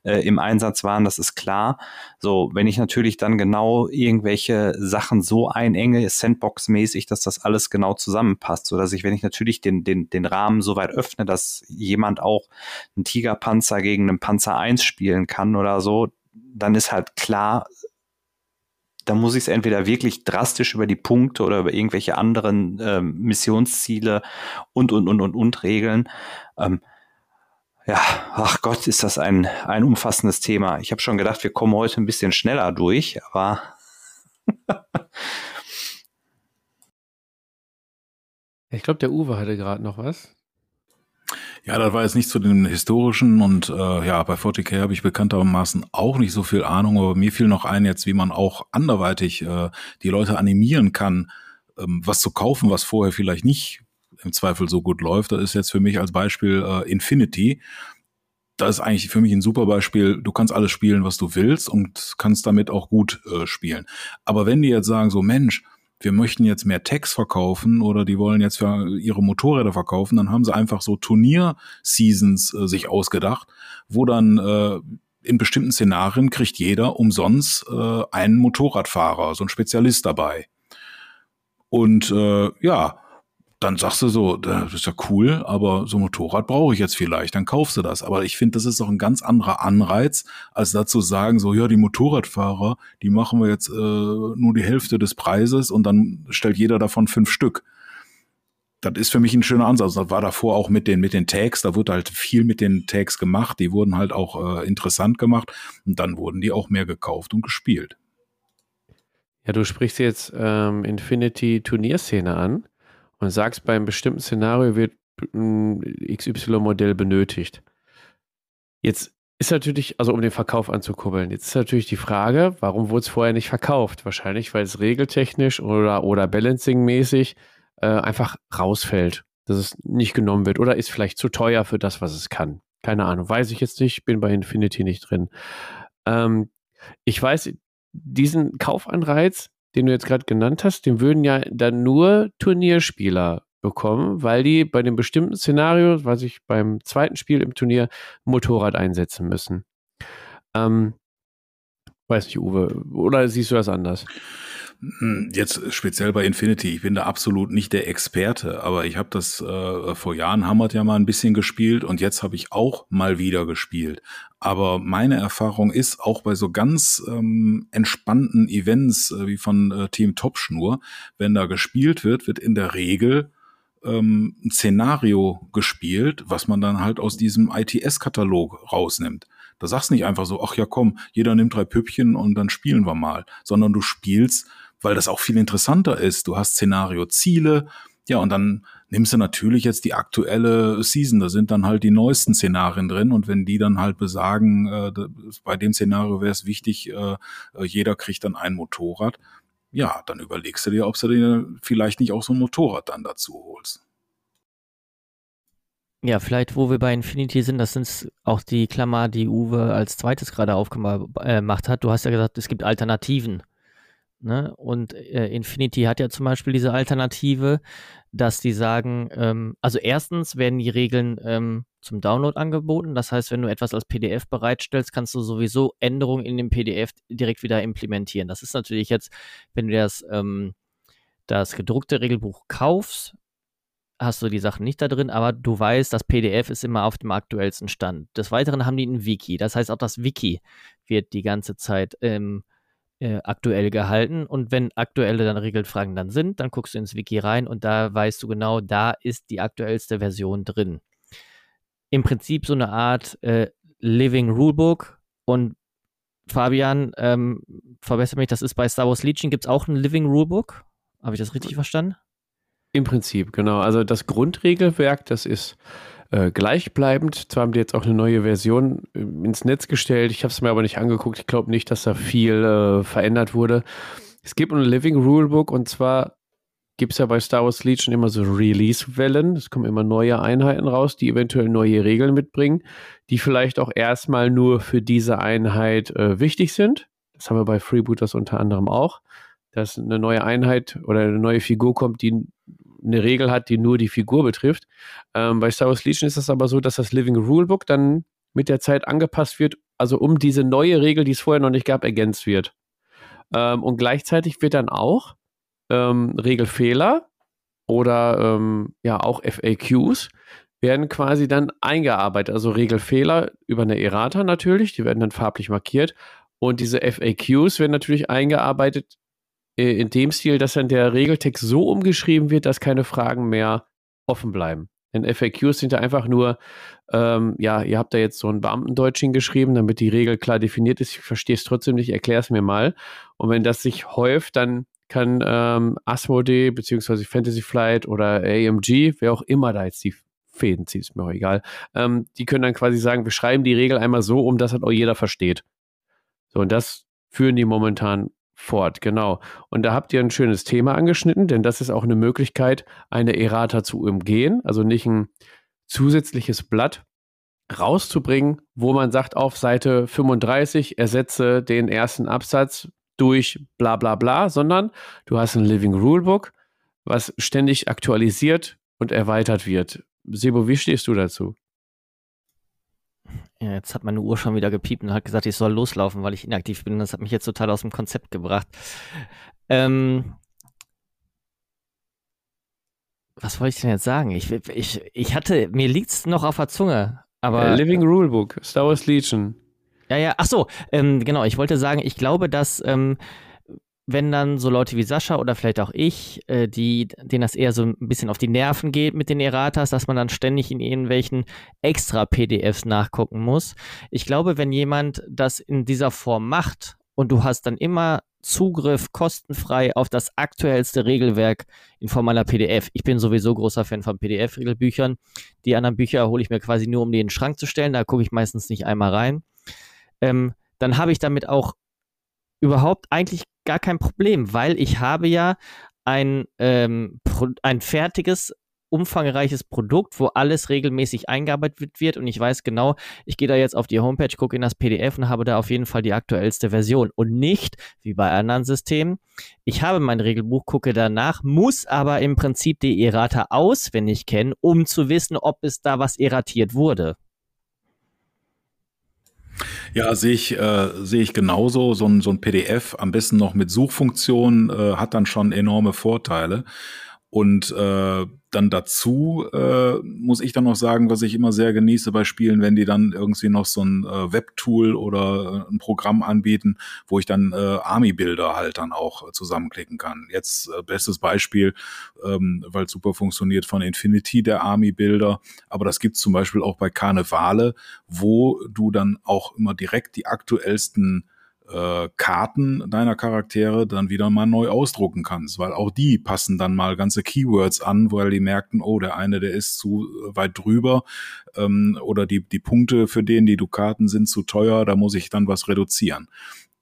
äh, im Einsatz waren, das ist klar. So, wenn ich natürlich dann genau irgendwelche Sachen so einenge, Sandbox-mäßig, dass das alles genau zusammenpasst, so dass ich, wenn ich natürlich den, den, den Rahmen so weit öffne, dass jemand auch einen Tigerpanzer gegen einen Panzer 1 spielen kann oder so, dann ist halt klar, da muss ich es entweder wirklich drastisch über die Punkte oder über irgendwelche anderen ähm, Missionsziele und, und, und, und, und regeln. Ähm, ja, ach Gott, ist das ein, ein umfassendes Thema. Ich habe schon gedacht, wir kommen heute ein bisschen schneller durch, aber ich glaube, der Uwe hatte gerade noch was. Ja, das war jetzt nicht zu den historischen und äh, ja, bei 40k habe ich bekanntermaßen auch nicht so viel Ahnung, aber mir fiel noch ein jetzt, wie man auch anderweitig äh, die Leute animieren kann, ähm, was zu kaufen, was vorher vielleicht nicht im Zweifel so gut läuft. Das ist jetzt für mich als Beispiel äh, Infinity. Das ist eigentlich für mich ein super Beispiel. Du kannst alles spielen, was du willst und kannst damit auch gut äh, spielen. Aber wenn die jetzt sagen, so Mensch, wir möchten jetzt mehr Tags verkaufen oder die wollen jetzt ihre Motorräder verkaufen, dann haben sie einfach so Turnier-Seasons äh, sich ausgedacht, wo dann äh, in bestimmten Szenarien kriegt jeder umsonst äh, einen Motorradfahrer, so ein Spezialist dabei. Und äh, ja, dann sagst du so, das ist ja cool, aber so ein Motorrad brauche ich jetzt vielleicht, dann kaufst du das. Aber ich finde, das ist doch ein ganz anderer Anreiz, als dazu sagen, so, ja, die Motorradfahrer, die machen wir jetzt äh, nur die Hälfte des Preises und dann stellt jeder davon fünf Stück. Das ist für mich ein schöner Ansatz. Das war davor auch mit den, mit den Tags, da wurde halt viel mit den Tags gemacht, die wurden halt auch äh, interessant gemacht und dann wurden die auch mehr gekauft und gespielt. Ja, du sprichst jetzt ähm, Infinity Turnierszene an und sagst, beim bestimmten Szenario wird ein XY-Modell benötigt. Jetzt ist natürlich, also um den Verkauf anzukurbeln, jetzt ist natürlich die Frage, warum wurde es vorher nicht verkauft? Wahrscheinlich, weil es regeltechnisch oder, oder balancing-mäßig äh, einfach rausfällt, dass es nicht genommen wird oder ist vielleicht zu teuer für das, was es kann. Keine Ahnung, weiß ich jetzt nicht, bin bei Infinity nicht drin. Ähm, ich weiß, diesen Kaufanreiz, den du jetzt gerade genannt hast, den würden ja dann nur Turnierspieler bekommen, weil die bei dem bestimmten Szenario, was ich beim zweiten Spiel im Turnier, Motorrad einsetzen müssen. Ähm, weiß nicht, Uwe, oder siehst du das anders? Hm, jetzt speziell bei Infinity, ich bin da absolut nicht der Experte, aber ich habe das äh, vor Jahren Hammert ja mal ein bisschen gespielt und jetzt habe ich auch mal wieder gespielt. Aber meine Erfahrung ist auch bei so ganz ähm, entspannten Events äh, wie von äh, Team Topschnur, wenn da gespielt wird, wird in der Regel ähm, ein Szenario gespielt, was man dann halt aus diesem ITS-Katalog rausnimmt. Da sagst nicht einfach so, ach ja komm, jeder nimmt drei Püppchen und dann spielen wir mal, sondern du spielst weil das auch viel interessanter ist. Du hast Szenario-Ziele, ja, und dann nimmst du natürlich jetzt die aktuelle Season. Da sind dann halt die neuesten Szenarien drin. Und wenn die dann halt besagen, äh, bei dem Szenario wäre es wichtig, äh, jeder kriegt dann ein Motorrad, ja, dann überlegst du dir, ob du dir vielleicht nicht auch so ein Motorrad dann dazu holst. Ja, vielleicht, wo wir bei Infinity sind, das sind auch die Klammer, die Uwe als zweites gerade aufgemacht hat. Du hast ja gesagt, es gibt Alternativen. Ne? Und äh, Infinity hat ja zum Beispiel diese Alternative, dass die sagen, ähm, also erstens werden die Regeln ähm, zum Download angeboten. Das heißt, wenn du etwas als PDF bereitstellst, kannst du sowieso Änderungen in dem PDF direkt wieder implementieren. Das ist natürlich jetzt, wenn du das, ähm, das gedruckte Regelbuch kaufst, hast du die Sachen nicht da drin, aber du weißt, das PDF ist immer auf dem aktuellsten Stand. Des Weiteren haben die ein Wiki. Das heißt, auch das Wiki wird die ganze Zeit ähm, äh, aktuell gehalten. Und wenn aktuelle dann Regelfragen dann sind, dann guckst du ins Wiki rein und da weißt du genau, da ist die aktuellste Version drin. Im Prinzip so eine Art äh, Living Rulebook und Fabian, ähm, verbessere mich, das ist bei Star Wars Legion, gibt es auch ein Living Rulebook? Habe ich das richtig verstanden? Im Prinzip, genau. Also das Grundregelwerk, das ist äh, gleichbleibend. Zwar haben die jetzt auch eine neue Version äh, ins Netz gestellt. Ich habe es mir aber nicht angeguckt. Ich glaube nicht, dass da viel äh, verändert wurde. Es gibt ein Living Rulebook und zwar gibt es ja bei Star Wars Legion immer so Release-Wellen. Es kommen immer neue Einheiten raus, die eventuell neue Regeln mitbringen, die vielleicht auch erstmal nur für diese Einheit äh, wichtig sind. Das haben wir bei Freebooters unter anderem auch, dass eine neue Einheit oder eine neue Figur kommt, die eine Regel hat, die nur die Figur betrifft. Ähm, bei Star Wars Legion ist es aber so, dass das Living Rulebook dann mit der Zeit angepasst wird, also um diese neue Regel, die es vorher noch nicht gab, ergänzt wird. Ähm, und gleichzeitig wird dann auch ähm, Regelfehler oder ähm, ja auch FAQs werden quasi dann eingearbeitet. Also Regelfehler über eine Errata natürlich, die werden dann farblich markiert. Und diese FAQs werden natürlich eingearbeitet in dem Stil, dass dann der Regeltext so umgeschrieben wird, dass keine Fragen mehr offen bleiben. Denn FAQs sind ja einfach nur, ähm, ja, ihr habt da jetzt so ein Beamtendeutsch hingeschrieben, damit die Regel klar definiert ist. Ich verstehe es trotzdem nicht, erklär es mir mal. Und wenn das sich häuft, dann kann ähm, Asmodee beziehungsweise Fantasy Flight oder AMG, wer auch immer da jetzt die Fäden zieht, ist mir auch egal, ähm, die können dann quasi sagen, wir schreiben die Regel einmal so um, dass das auch jeder versteht. So, und das führen die momentan fort, genau. Und da habt ihr ein schönes Thema angeschnitten, denn das ist auch eine Möglichkeit, eine Errata zu umgehen, also nicht ein zusätzliches Blatt rauszubringen, wo man sagt, auf Seite 35 ersetze den ersten Absatz durch bla bla bla, sondern du hast ein Living Rulebook, was ständig aktualisiert und erweitert wird. Sebo, wie stehst du dazu? Ja, jetzt hat meine Uhr schon wieder gepiept und hat gesagt, ich soll loslaufen, weil ich inaktiv bin. Das hat mich jetzt total aus dem Konzept gebracht. Ähm, was wollte ich denn jetzt sagen? Ich, ich, ich hatte, mir liegt es noch auf der Zunge, aber. Living Rulebook, Star Wars Legion. Ja, ja, ach so, ähm, genau, ich wollte sagen, ich glaube, dass ähm, wenn dann so Leute wie Sascha oder vielleicht auch ich, äh, die, denen das eher so ein bisschen auf die Nerven geht mit den Erratas, dass man dann ständig in irgendwelchen extra PDFs nachgucken muss. Ich glaube, wenn jemand das in dieser Form macht und du hast dann immer Zugriff kostenfrei auf das aktuellste Regelwerk in Form einer PDF. Ich bin sowieso großer Fan von PDF-Regelbüchern. Die anderen Bücher hole ich mir quasi nur, um die in den Schrank zu stellen. Da gucke ich meistens nicht einmal rein. Ähm, dann habe ich damit auch überhaupt eigentlich gar kein Problem, weil ich habe ja ein, ähm, ein fertiges umfangreiches Produkt, wo alles regelmäßig eingearbeitet wird und ich weiß genau, ich gehe da jetzt auf die Homepage, gucke in das PDF und habe da auf jeden Fall die aktuellste Version und nicht wie bei anderen Systemen. Ich habe mein Regelbuch, gucke danach, muss aber im Prinzip die Errata auswendig kennen, um zu wissen, ob es da was erratiert wurde. Ja, sehe ich, äh, sehe ich genauso. So ein, so ein PDF, am besten noch mit Suchfunktion, äh, hat dann schon enorme Vorteile. Und äh, dann dazu äh, muss ich dann noch sagen, was ich immer sehr genieße bei Spielen, wenn die dann irgendwie noch so ein äh, Webtool oder äh, ein Programm anbieten, wo ich dann äh, Army-Bilder halt dann auch äh, zusammenklicken kann. Jetzt äh, bestes Beispiel, ähm, weil super funktioniert von Infinity der Army-Bilder, aber das gibt's zum Beispiel auch bei Karnevale, wo du dann auch immer direkt die aktuellsten äh, Karten deiner Charaktere dann wieder mal neu ausdrucken kannst, weil auch die passen dann mal ganze Keywords an, weil die merken, oh, der eine, der ist zu weit drüber ähm, oder die, die Punkte, für den die Dukaten sind zu teuer, da muss ich dann was reduzieren.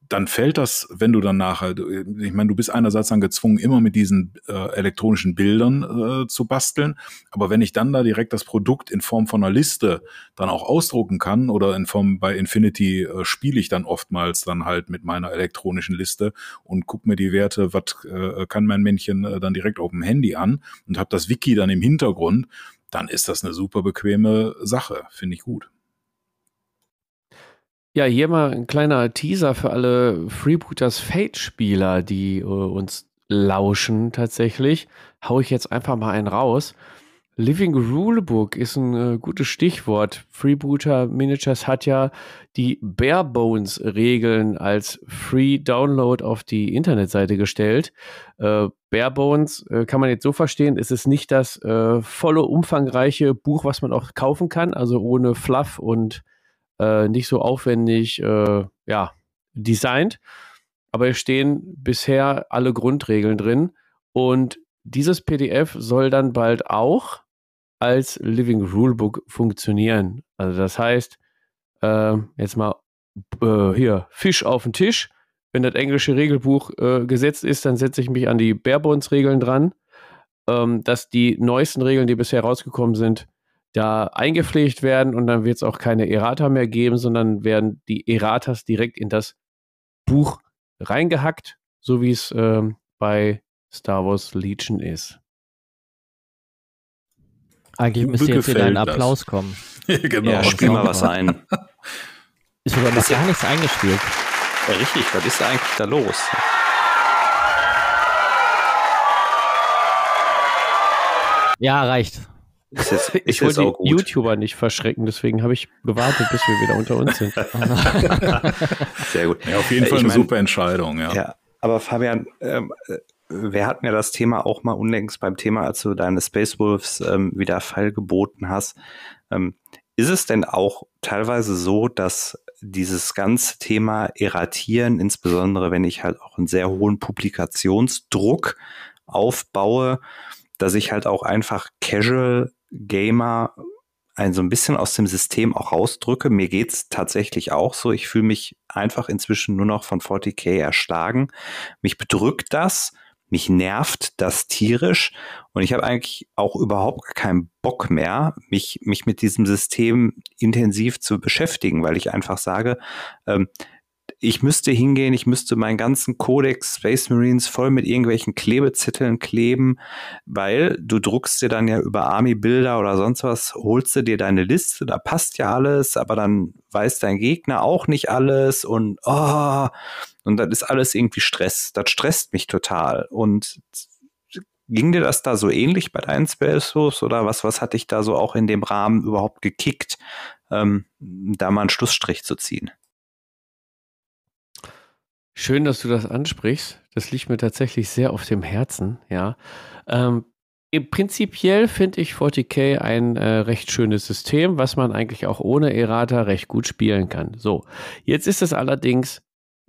Dann fällt das, wenn du dann nachher, ich meine, du bist einerseits dann gezwungen, immer mit diesen äh, elektronischen Bildern äh, zu basteln, aber wenn ich dann da direkt das Produkt in Form von einer Liste dann auch ausdrucken kann oder in Form bei Infinity äh, spiele ich dann oftmals dann halt mit meiner elektronischen Liste und guck mir die Werte, was äh, kann mein Männchen äh, dann direkt auf dem Handy an und habe das Wiki dann im Hintergrund, dann ist das eine super bequeme Sache, finde ich gut. Ja, hier mal ein kleiner Teaser für alle Freebooters Fate-Spieler, die äh, uns lauschen tatsächlich. Hau ich jetzt einfach mal einen raus. Living Rulebook ist ein äh, gutes Stichwort. Freebooter Miniatures hat ja die Barebones Regeln als Free Download auf die Internetseite gestellt. Äh, Barebones äh, kann man jetzt so verstehen, ist es nicht das äh, volle umfangreiche Buch, was man auch kaufen kann, also ohne Fluff und äh, nicht so aufwendig äh, ja, designt. Aber es stehen bisher alle Grundregeln drin. Und dieses PDF soll dann bald auch als Living Rulebook funktionieren. Also das heißt, äh, jetzt mal äh, hier, Fisch auf den Tisch. Wenn das englische Regelbuch äh, gesetzt ist, dann setze ich mich an die Barebones-Regeln dran, ähm, dass die neuesten Regeln, die bisher rausgekommen sind, da eingepflegt werden und dann wird es auch keine Errata mehr geben, sondern werden die Erratas direkt in das Buch reingehackt, so wie es ähm, bei Star Wars Legion ist. Eigentlich müsste jetzt wieder ein Applaus das. kommen. genau. Ja, spiel mal was ein. Ist sogar noch gar nichts eingespielt. Ja, richtig, was ist da eigentlich da los? Ja, reicht. Ist jetzt, ist ich wollte die gut. YouTuber nicht verschrecken, deswegen habe ich gewartet, bis wir wieder unter uns sind. Sehr gut. Ja, auf jeden Fall ich eine mein, super Entscheidung. Ja. ja aber Fabian, ähm, wir hatten ja das Thema auch mal unlängst beim Thema, als du deine Space Wolves ähm, wieder Fall geboten hast. Ähm, ist es denn auch teilweise so, dass dieses ganze Thema Erratieren, insbesondere wenn ich halt auch einen sehr hohen Publikationsdruck aufbaue, dass ich halt auch einfach Casual Gamer ein so ein bisschen aus dem System auch rausdrücke. Mir geht's tatsächlich auch so. Ich fühle mich einfach inzwischen nur noch von 40k erschlagen. Mich bedrückt das, mich nervt das tierisch und ich habe eigentlich auch überhaupt keinen Bock mehr, mich, mich mit diesem System intensiv zu beschäftigen, weil ich einfach sage, ähm, ich müsste hingehen, ich müsste meinen ganzen Codex Space Marines voll mit irgendwelchen Klebezetteln kleben, weil du druckst dir dann ja über Army-Bilder oder sonst was, holst du dir deine Liste, da passt ja alles, aber dann weiß dein Gegner auch nicht alles und oh, und das ist alles irgendwie Stress. Das stresst mich total. Und ging dir das da so ähnlich bei deinen Space oder was, was hat dich da so auch in dem Rahmen überhaupt gekickt, ähm, da mal einen Schlussstrich zu ziehen? Schön, dass du das ansprichst. Das liegt mir tatsächlich sehr auf dem Herzen, ja. Ähm, prinzipiell finde ich 40k ein äh, recht schönes System, was man eigentlich auch ohne Errata recht gut spielen kann. So, jetzt ist es allerdings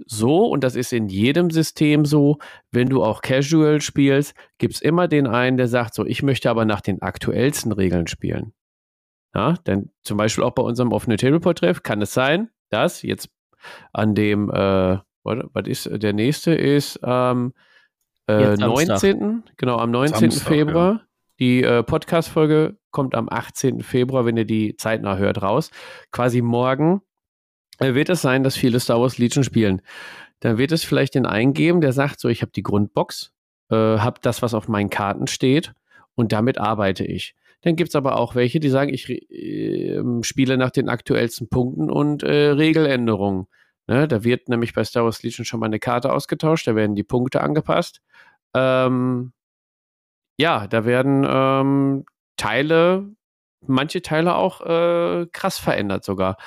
so, und das ist in jedem System so, wenn du auch Casual spielst, gibt es immer den einen, der sagt so, ich möchte aber nach den aktuellsten Regeln spielen. Ja, denn zum Beispiel auch bei unserem offenen Tableport-Treff kann es sein, dass jetzt an dem äh, was ist, der nächste ist am äh, 19. Genau, am 19. Samstag, Februar. Ja. Die äh, Podcast-Folge kommt am 18. Februar, wenn ihr die zeitnah hört, raus. Quasi morgen äh, wird es sein, dass viele Star Wars Legion spielen. Dann wird es vielleicht den einen geben, der sagt, so, ich habe die Grundbox, äh, habe das, was auf meinen Karten steht und damit arbeite ich. Dann gibt es aber auch welche, die sagen, ich äh, spiele nach den aktuellsten Punkten und äh, Regeländerungen. Ne, da wird nämlich bei Star Wars Legion schon mal eine Karte ausgetauscht, da werden die Punkte angepasst. Ähm, ja, da werden ähm, Teile, manche Teile auch äh, krass verändert sogar.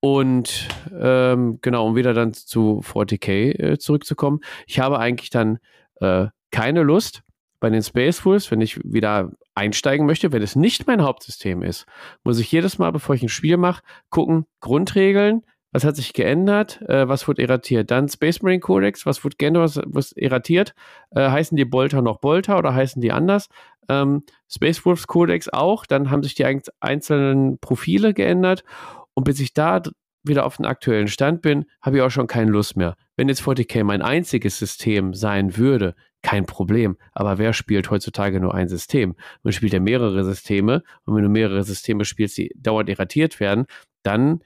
Und ähm, genau, um wieder dann zu 40k äh, zurückzukommen, ich habe eigentlich dann äh, keine Lust bei den Space Fools, wenn ich wieder einsteigen möchte, wenn es nicht mein Hauptsystem ist, muss ich jedes Mal, bevor ich ein Spiel mache, gucken, Grundregeln, was hat sich geändert? Äh, was wurde erratiert? Dann Space Marine Codex, was wurde geändert, was, was erratiert? Äh, heißen die Bolter noch Bolter oder heißen die anders? Ähm, Space Wolves Codex auch, dann haben sich die einzelnen Profile geändert und bis ich da wieder auf den aktuellen Stand bin, habe ich auch schon keine Lust mehr. Wenn jetzt 40k mein einziges System sein würde, kein Problem. Aber wer spielt heutzutage nur ein System? Man spielt ja mehrere Systeme und wenn du mehrere Systeme spielst, die dauernd irratiert werden, dann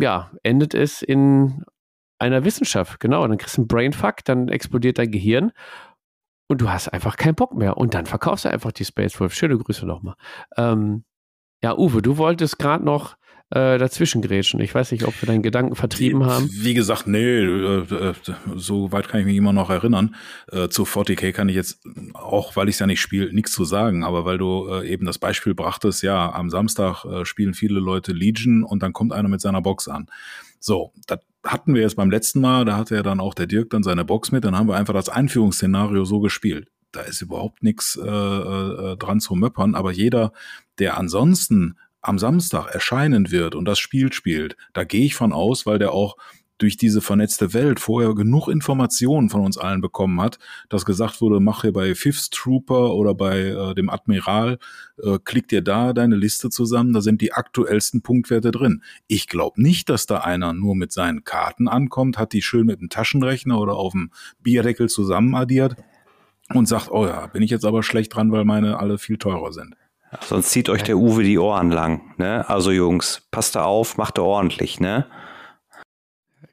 ja, endet es in einer Wissenschaft. Genau, dann kriegst du einen Brainfuck, dann explodiert dein Gehirn und du hast einfach keinen Bock mehr. Und dann verkaufst du einfach die Space Wolf. Schöne Grüße nochmal. Ähm, ja, Uwe, du wolltest gerade noch äh, dazwischen grätschen. Ich weiß nicht, ob wir deinen Gedanken vertrieben haben. Wie gesagt, nee, äh, äh, so weit kann ich mich immer noch erinnern. Äh, zu 40k kann ich jetzt, auch weil ich es ja nicht spiele, nichts zu sagen, aber weil du äh, eben das Beispiel brachtest, ja, am Samstag äh, spielen viele Leute Legion und dann kommt einer mit seiner Box an. So, das hatten wir jetzt beim letzten Mal, da hatte ja dann auch der Dirk dann seine Box mit, dann haben wir einfach das Einführungsszenario so gespielt. Da ist überhaupt nichts dran zu möppern, aber jeder, der ansonsten am Samstag erscheinen wird und das Spiel spielt, da gehe ich von aus, weil der auch durch diese vernetzte Welt vorher genug Informationen von uns allen bekommen hat, dass gesagt wurde, mach hier bei Fifth Trooper oder bei äh, dem Admiral, äh, klick dir da deine Liste zusammen, da sind die aktuellsten Punktwerte drin. Ich glaube nicht, dass da einer nur mit seinen Karten ankommt, hat die schön mit dem Taschenrechner oder auf dem Bierdeckel zusammen addiert und sagt, oh ja, bin ich jetzt aber schlecht dran, weil meine alle viel teurer sind. Sonst zieht euch der Uwe die Ohren lang. Ne? Also Jungs, passt da auf, macht da ordentlich, ne?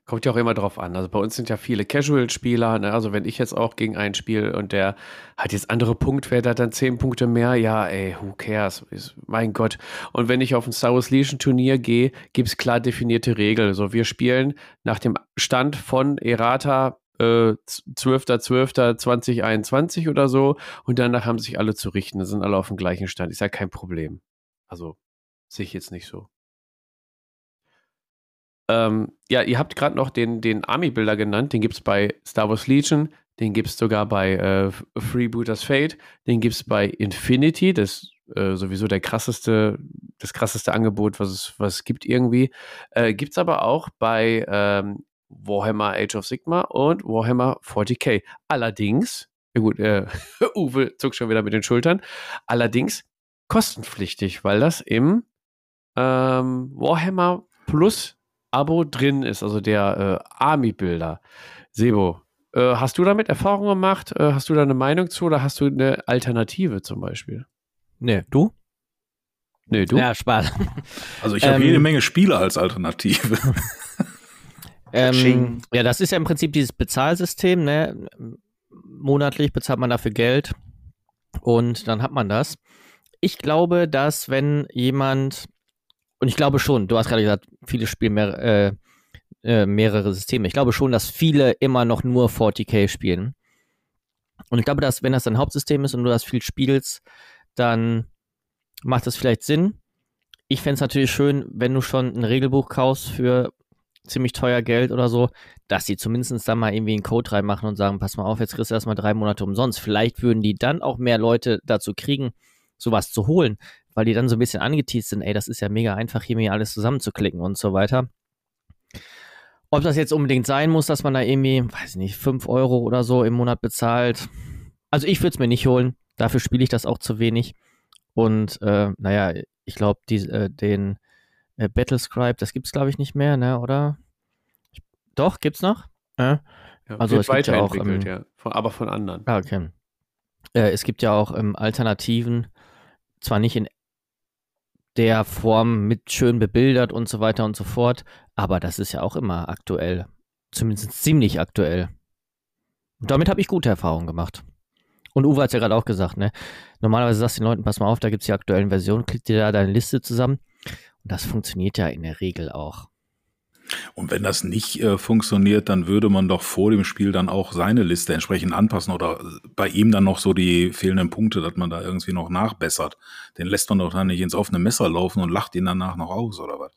Kommt ja auch immer drauf an. Also bei uns sind ja viele Casual-Spieler. Ne? Also wenn ich jetzt auch gegen einen spiele und der hat jetzt andere Punktwerte, hat dann zehn Punkte mehr. Ja, ey, who cares? Ist, mein Gott. Und wenn ich auf ein Star Wars Legion Turnier gehe, gibt es klar definierte Regeln. So, wir spielen nach dem Stand von Errata äh, 12.12.2021 oder so und danach haben sich alle zu richten. Sind alle auf dem gleichen Stand. Ist ja kein Problem. Also sehe ich jetzt nicht so. Ähm, ja, ihr habt gerade noch den, den Army-Bilder genannt. Den gibt es bei Star Wars Legion. Den gibt es sogar bei äh, Freebooters Fate. Den gibt es bei Infinity. Das äh, sowieso der krasseste, das krasseste Angebot, was es, was gibt irgendwie. Äh, gibt es aber auch bei ähm, Warhammer Age of Sigma und Warhammer 40k. Allerdings, ja gut, äh, Uwe zuckt schon wieder mit den Schultern, allerdings kostenpflichtig, weil das im ähm, Warhammer Plus Abo drin ist, also der äh, Army-Bilder. Sebo, äh, hast du damit Erfahrungen gemacht? Äh, hast du da eine Meinung zu oder hast du eine Alternative zum Beispiel? Nee, du? Nee, du? Ja, Spaß. Also ich habe ähm, jede Menge Spiele als Alternative. Ähm, ja, das ist ja im Prinzip dieses Bezahlsystem. Ne? Monatlich bezahlt man dafür Geld und dann hat man das. Ich glaube, dass wenn jemand, und ich glaube schon, du hast gerade gesagt, viele spielen mehr, äh, äh, mehrere Systeme. Ich glaube schon, dass viele immer noch nur 40k spielen. Und ich glaube, dass wenn das dein Hauptsystem ist und du das viel spielst, dann macht das vielleicht Sinn. Ich fände es natürlich schön, wenn du schon ein Regelbuch kaufst für ziemlich teuer Geld oder so, dass sie zumindest dann mal irgendwie einen Code reinmachen und sagen, pass mal auf, jetzt kriegst du erstmal drei Monate umsonst. Vielleicht würden die dann auch mehr Leute dazu kriegen, sowas zu holen, weil die dann so ein bisschen angeteased sind, ey, das ist ja mega einfach, hier mir alles zusammenzuklicken und so weiter. Ob das jetzt unbedingt sein muss, dass man da irgendwie, weiß ich nicht, 5 Euro oder so im Monat bezahlt. Also ich würde es mir nicht holen. Dafür spiele ich das auch zu wenig. Und äh, naja, ich glaube, äh, den äh, Battlescribe, das gibt es glaube ich nicht mehr, ne, oder? Ich, doch, gibt's noch? Äh? Ja, also es gibt ja auch, ähm, ja, von, aber von anderen. Ah, okay. Äh, es gibt ja auch ähm, Alternativen, zwar nicht in der Form mit schön bebildert und so weiter und so fort, aber das ist ja auch immer aktuell. Zumindest ziemlich aktuell. Und damit habe ich gute Erfahrungen gemacht. Und Uwe hat es ja gerade auch gesagt, ne? Normalerweise sagst du den Leuten, pass mal auf, da gibt es die aktuellen Versionen, klick dir da deine Liste zusammen. Das funktioniert ja in der Regel auch. Und wenn das nicht äh, funktioniert, dann würde man doch vor dem Spiel dann auch seine Liste entsprechend anpassen oder äh, bei ihm dann noch so die fehlenden Punkte, dass man da irgendwie noch nachbessert. Den lässt man doch dann nicht ins offene Messer laufen und lacht ihn danach noch aus, oder was?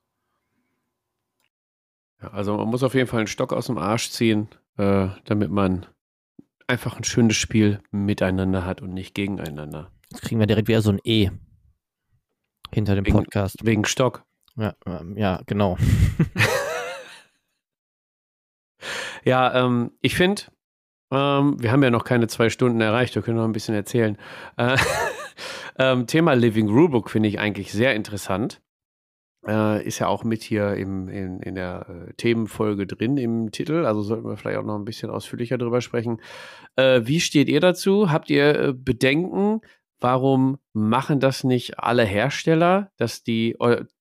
Ja, also man muss auf jeden Fall einen Stock aus dem Arsch ziehen, äh, damit man einfach ein schönes Spiel miteinander hat und nicht gegeneinander. Jetzt kriegen wir direkt wieder so ein E hinter dem wegen, Podcast. Wegen Stock. Ja, ähm, ja genau. ja, ähm, ich finde, ähm, wir haben ja noch keine zwei Stunden erreicht, wir können noch ein bisschen erzählen. Äh, ähm, Thema Living Rulebook finde ich eigentlich sehr interessant. Äh, ist ja auch mit hier im, in, in der äh, Themenfolge drin im Titel. Also sollten wir vielleicht auch noch ein bisschen ausführlicher drüber sprechen. Äh, wie steht ihr dazu? Habt ihr äh, Bedenken? Warum machen das nicht alle Hersteller, dass die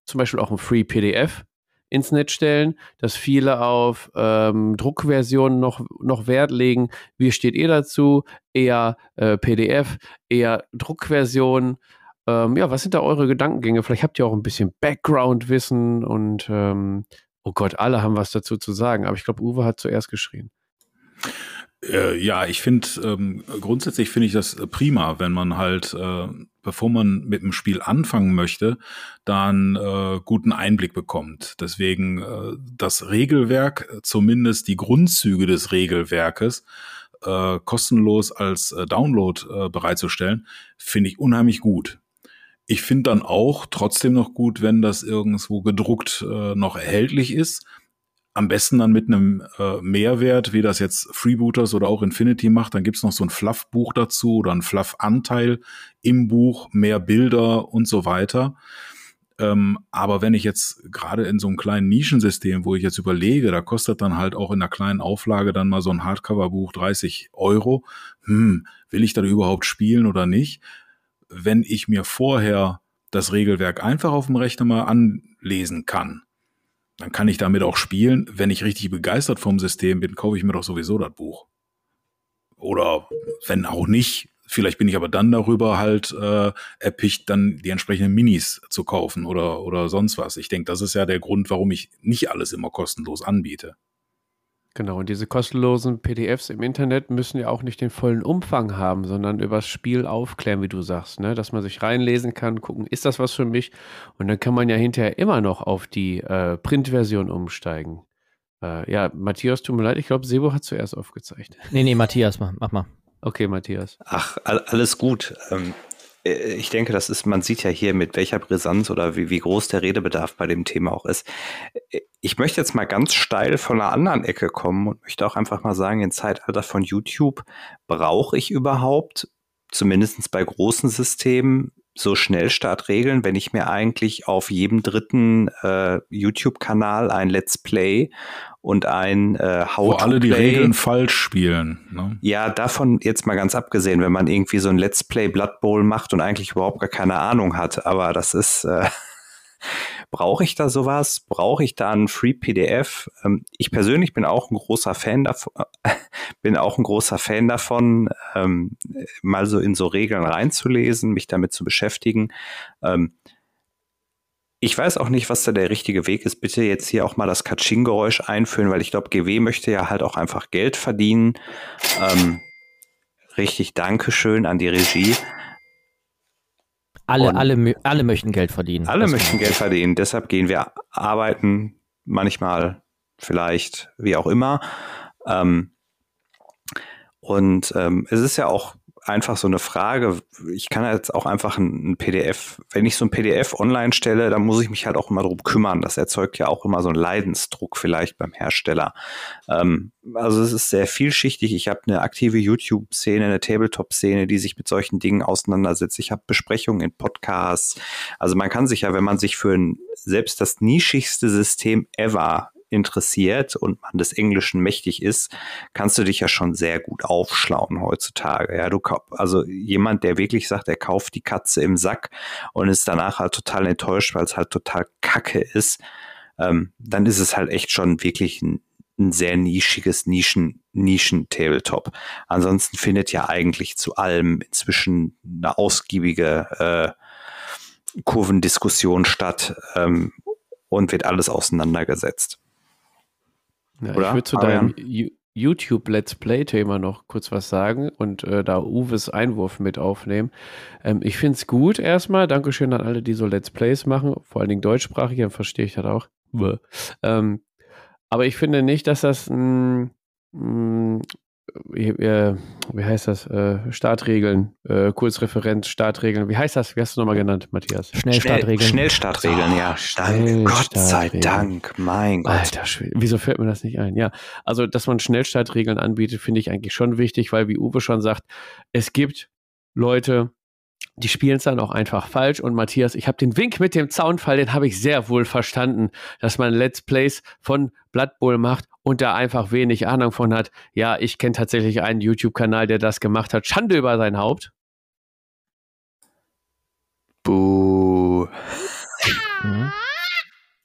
zum Beispiel auch ein Free PDF ins Netz stellen, dass viele auf ähm, Druckversionen noch, noch Wert legen. Wie steht ihr dazu? Eher äh, PDF, eher Druckversion? Ähm, ja, was sind da eure Gedankengänge? Vielleicht habt ihr auch ein bisschen Background-Wissen und ähm, oh Gott, alle haben was dazu zu sagen, aber ich glaube, Uwe hat zuerst geschrien. Äh, ja, ich finde, ähm, grundsätzlich finde ich das prima, wenn man halt, äh, bevor man mit dem Spiel anfangen möchte, dann äh, guten Einblick bekommt. Deswegen äh, das Regelwerk, zumindest die Grundzüge des Regelwerkes, äh, kostenlos als äh, Download äh, bereitzustellen, finde ich unheimlich gut. Ich finde dann auch trotzdem noch gut, wenn das irgendwo gedruckt äh, noch erhältlich ist. Am besten dann mit einem äh, Mehrwert, wie das jetzt Freebooters oder auch Infinity macht. Dann gibt's noch so ein Fluff-Buch dazu oder ein Fluff-Anteil im Buch, mehr Bilder und so weiter. Ähm, aber wenn ich jetzt gerade in so einem kleinen Nischensystem, wo ich jetzt überlege, da kostet dann halt auch in einer kleinen Auflage dann mal so ein Hardcover-Buch 30 Euro. Hm, will ich dann überhaupt spielen oder nicht? wenn ich mir vorher das Regelwerk einfach auf dem Rechner mal anlesen kann, dann kann ich damit auch spielen. Wenn ich richtig begeistert vom System bin, kaufe ich mir doch sowieso das Buch. Oder wenn auch nicht, vielleicht bin ich aber dann darüber halt äh, erpicht, dann die entsprechenden Minis zu kaufen oder, oder sonst was. Ich denke, das ist ja der Grund, warum ich nicht alles immer kostenlos anbiete. Genau, und diese kostenlosen PDFs im Internet müssen ja auch nicht den vollen Umfang haben, sondern übers Spiel aufklären, wie du sagst, ne? dass man sich reinlesen kann, gucken, ist das was für mich? Und dann kann man ja hinterher immer noch auf die äh, Printversion umsteigen. Äh, ja, Matthias, tut mir leid, ich glaube, Sebo hat zuerst aufgezeigt. Nee, nee, Matthias, mach mal. Okay, Matthias. Ach, alles gut. Ähm, äh, ich denke, das ist, man sieht ja hier, mit welcher Brisanz oder wie, wie groß der Redebedarf bei dem Thema auch ist. Äh, ich möchte jetzt mal ganz steil von einer anderen Ecke kommen und möchte auch einfach mal sagen, im Zeitalter von YouTube brauche ich überhaupt, zumindest bei großen Systemen, so Schnellstartregeln, wenn ich mir eigentlich auf jedem dritten äh, YouTube-Kanal ein Let's Play und ein äh, How Wo alle die Regeln falsch spielen. Ne? Ja, davon jetzt mal ganz abgesehen, wenn man irgendwie so ein Let's Play Blood Bowl macht und eigentlich überhaupt gar keine Ahnung hat, aber das ist äh, Brauche ich da sowas? Brauche ich da ein Free PDF? Ähm, ich persönlich bin auch ein großer Fan davon, bin auch ein großer Fan davon, ähm, mal so in so Regeln reinzulesen, mich damit zu beschäftigen. Ähm, ich weiß auch nicht, was da der richtige Weg ist. Bitte jetzt hier auch mal das Katsching-Geräusch einführen, weil ich glaube, GW möchte ja halt auch einfach Geld verdienen. Ähm, richtig Dankeschön an die Regie. Alle, alle, alle möchten Geld verdienen. Alle möchten Geld verdienen. Deshalb gehen wir arbeiten, manchmal, vielleicht, wie auch immer. Ähm, und ähm, es ist ja auch einfach so eine Frage. Ich kann jetzt auch einfach ein, ein, PDF, wenn ich so ein PDF online stelle, dann muss ich mich halt auch immer darum kümmern. Das erzeugt ja auch immer so einen Leidensdruck vielleicht beim Hersteller. Ähm, also es ist sehr vielschichtig. Ich habe eine aktive YouTube-Szene, eine Tabletop-Szene, die sich mit solchen Dingen auseinandersetzt. Ich habe Besprechungen in Podcasts. Also man kann sich ja, wenn man sich für ein, selbst das nischigste System ever interessiert und man des Englischen mächtig ist, kannst du dich ja schon sehr gut aufschlauen heutzutage. Ja, du also jemand, der wirklich sagt, er kauft die Katze im Sack und ist danach halt total enttäuscht, weil es halt total Kacke ist, ähm, dann ist es halt echt schon wirklich ein, ein sehr nischiges Nischen, Nischen-Tabletop. Ansonsten findet ja eigentlich zu allem inzwischen eine ausgiebige äh, Kurvendiskussion statt ähm, und wird alles auseinandergesetzt. Ja? Ich würde zu deinem YouTube Let's Play-Thema noch kurz was sagen und äh, da Uwes Einwurf mit aufnehmen. Ähm, ich finde es gut erstmal. Dankeschön an alle, die so Let's Plays machen, vor allen Dingen deutschsprachig, dann verstehe ich das auch. Ähm, aber ich finde nicht, dass das ein, ein äh, wie heißt das, äh, Startregeln, äh, Kurzreferenz, Startregeln, wie heißt das, wie hast du nochmal genannt, Matthias? Schnellstartregeln. Schnellstartregeln, ja. Danke, Gott sei Dank, mein Gott. Alter Schwede, wieso fällt mir das nicht ein? Ja, also, dass man Schnellstartregeln anbietet, finde ich eigentlich schon wichtig, weil, wie Uwe schon sagt, es gibt Leute, die spielen es dann auch einfach falsch. Und Matthias, ich habe den Wink mit dem Zaunfall, den habe ich sehr wohl verstanden, dass man Let's Plays von Blood Bowl macht und da einfach wenig Ahnung von hat. Ja, ich kenne tatsächlich einen YouTube-Kanal, der das gemacht hat. Schande über sein Haupt. Buh. Mhm.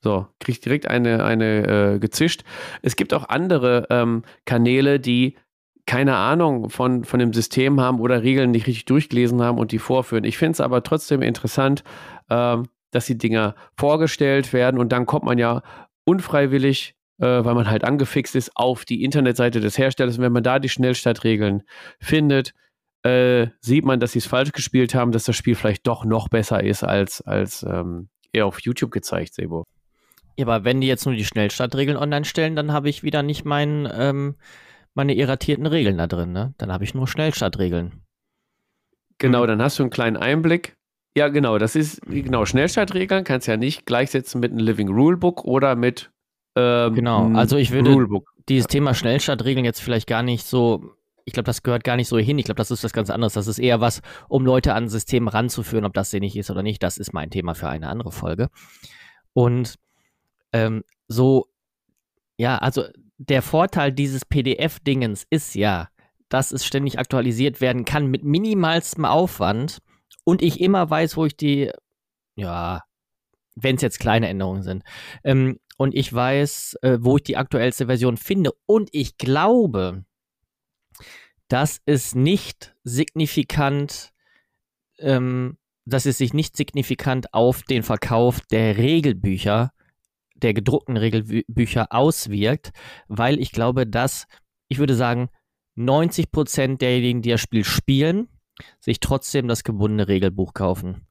So, kriegt direkt eine, eine äh, gezischt. Es gibt auch andere ähm, Kanäle, die keine Ahnung von, von dem System haben oder Regeln nicht richtig durchgelesen haben und die vorführen. Ich finde es aber trotzdem interessant, ähm, dass die Dinger vorgestellt werden und dann kommt man ja unfreiwillig, äh, weil man halt angefixt ist, auf die Internetseite des Herstellers. Und wenn man da die Schnellstartregeln findet, äh, sieht man, dass sie es falsch gespielt haben, dass das Spiel vielleicht doch noch besser ist als, als ähm, eher auf YouTube gezeigt, Sebo. Ja, aber wenn die jetzt nur die Schnellstartregeln online stellen, dann habe ich wieder nicht meinen ähm, meine irratierten Regeln da drin, ne? Dann habe ich nur Schnellstartregeln. Genau, mhm. dann hast du einen kleinen Einblick. Ja, genau, das ist, genau, Schnellstartregeln kannst du ja nicht gleichsetzen mit einem Living Rulebook oder mit ähm, Genau, also ich würde Rulebook. dieses Thema Schnellstartregeln jetzt vielleicht gar nicht so, ich glaube, das gehört gar nicht so hin. Ich glaube, das ist was ganz anderes. Das ist eher was, um Leute an ein System ranzuführen, ob das sinnig ist oder nicht. Das ist mein Thema für eine andere Folge. Und ähm, so, ja, also der Vorteil dieses PDF-Dingens ist ja, dass es ständig aktualisiert werden kann mit minimalstem Aufwand und ich immer weiß, wo ich die, ja, wenn es jetzt kleine Änderungen sind, ähm, und ich weiß, äh, wo ich die aktuellste Version finde. Und ich glaube, dass es nicht signifikant, ähm, dass es sich nicht signifikant auf den Verkauf der Regelbücher der gedruckten Regelbücher auswirkt, weil ich glaube, dass, ich würde sagen, 90 Prozent derjenigen, die das Spiel spielen, sich trotzdem das gebundene Regelbuch kaufen.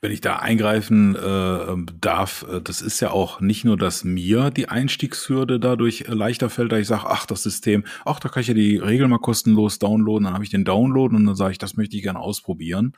Wenn ich da eingreifen äh, darf, äh, das ist ja auch nicht nur, dass mir die Einstiegshürde dadurch äh, leichter fällt, da ich sage, ach, das System, ach, da kann ich ja die Regeln mal kostenlos downloaden, dann habe ich den Download und dann sage ich, das möchte ich gerne ausprobieren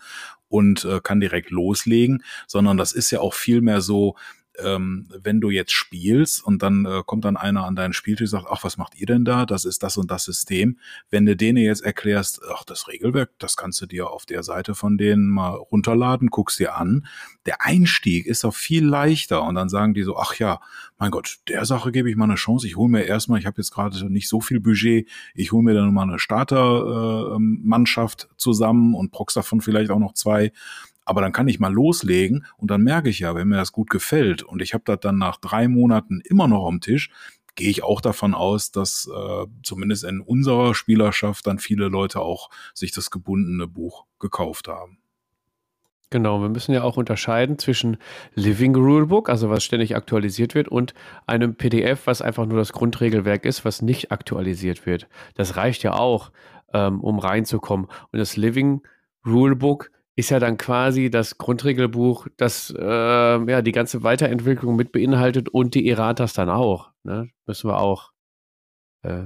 und äh, kann direkt loslegen, sondern das ist ja auch viel mehr so, ähm, wenn du jetzt spielst und dann äh, kommt dann einer an deinen Spieltisch und sagt, ach, was macht ihr denn da? Das ist das und das System. Wenn du denen jetzt erklärst, ach, das Regelwerk, das kannst du dir auf der Seite von denen mal runterladen, guckst dir an. Der Einstieg ist auch viel leichter und dann sagen die so, ach ja, mein Gott, der Sache gebe ich mal eine Chance. Ich hole mir erstmal, ich habe jetzt gerade nicht so viel Budget, ich hole mir dann mal eine Startermannschaft äh, zusammen und prox davon vielleicht auch noch zwei aber dann kann ich mal loslegen und dann merke ich ja, wenn mir das gut gefällt und ich habe das dann nach drei Monaten immer noch am Tisch, gehe ich auch davon aus, dass äh, zumindest in unserer Spielerschaft dann viele Leute auch sich das gebundene Buch gekauft haben. Genau, wir müssen ja auch unterscheiden zwischen Living Rulebook, also was ständig aktualisiert wird, und einem PDF, was einfach nur das Grundregelwerk ist, was nicht aktualisiert wird. Das reicht ja auch, ähm, um reinzukommen. Und das Living Rulebook ist ja dann quasi das Grundregelbuch, das äh, ja die ganze Weiterentwicklung mit beinhaltet und die Erratas dann auch. Ne? Müssen wir auch. Äh,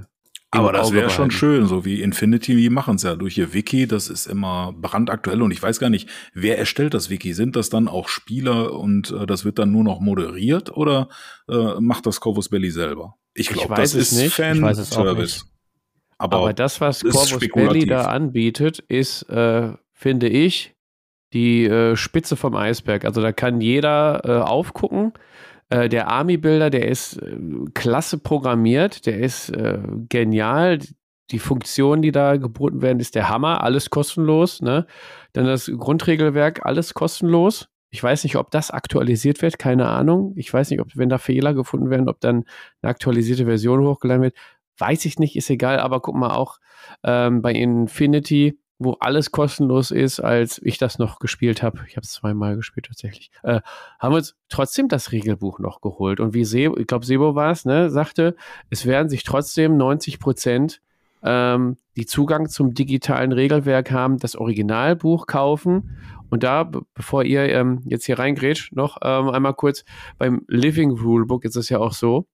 aber das wäre schon schön, so wie Infinity, die machen es ja durch ihr Wiki, das ist immer brandaktuell und ich weiß gar nicht, wer erstellt das Wiki? Sind das dann auch Spieler und äh, das wird dann nur noch moderiert oder äh, macht das Corvus Belli selber? Ich glaube, das ist nicht. Fan-Service. Aber, Aber, das, was Corvus Belli da anbietet, ist, äh, finde ich, die äh, Spitze vom Eisberg. Also da kann jeder äh, aufgucken. Äh, der Army-Builder, der ist äh, klasse programmiert, der ist äh, genial. Die Funktionen, die da geboten werden, ist der Hammer, alles kostenlos. Ne? Dann das Grundregelwerk, alles kostenlos. Ich weiß nicht, ob das aktualisiert wird, keine Ahnung. Ich weiß nicht, ob, wenn da Fehler gefunden werden, ob dann eine aktualisierte Version hochgeladen wird. Weiß ich nicht, ist egal, aber guck mal auch ähm, bei Infinity, wo alles kostenlos ist, als ich das noch gespielt habe. Ich habe es zweimal gespielt tatsächlich. Äh, haben wir uns trotzdem das Regelbuch noch geholt. Und wie Sebo, ich glaube, Sebo war es, ne, sagte, es werden sich trotzdem 90 Prozent ähm, die Zugang zum digitalen Regelwerk haben, das Originalbuch kaufen. Und da, bevor ihr ähm, jetzt hier reingrätscht, noch ähm, einmal kurz, beim Living Rulebook ist es ja auch so,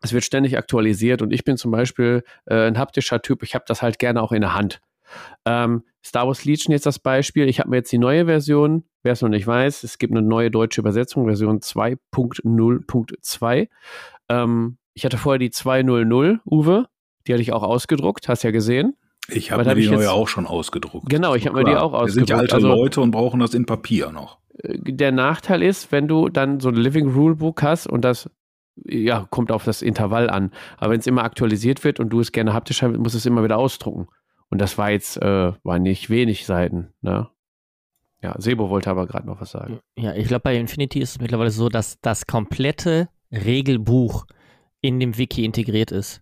es wird ständig aktualisiert und ich bin zum Beispiel äh, ein haptischer Typ, ich habe das halt gerne auch in der Hand. Ähm, Star Wars Legion jetzt das Beispiel. Ich habe mir jetzt die neue Version, wer es noch nicht weiß, es gibt eine neue deutsche Übersetzung, Version 2.0.2. Ähm, ich hatte vorher die 2.0.0, Uwe, die hatte ich auch ausgedruckt, hast ja gesehen. Ich habe mir die neue auch schon ausgedruckt. Genau, ich habe mir die auch ausgedruckt. Wir sind ja alte also, Leute und brauchen das in Papier noch. Äh, der Nachteil ist, wenn du dann so ein Living Rule Book hast und das ja, kommt auf das Intervall an. Aber wenn es immer aktualisiert wird und du es gerne haptisch haben, musst du es immer wieder ausdrucken. Und das war jetzt, äh, war nicht wenig Seiten, ne? Ja, Sebo wollte aber gerade noch was sagen. Ja, ich glaube, bei Infinity ist es mittlerweile so, dass das komplette Regelbuch in dem Wiki integriert ist.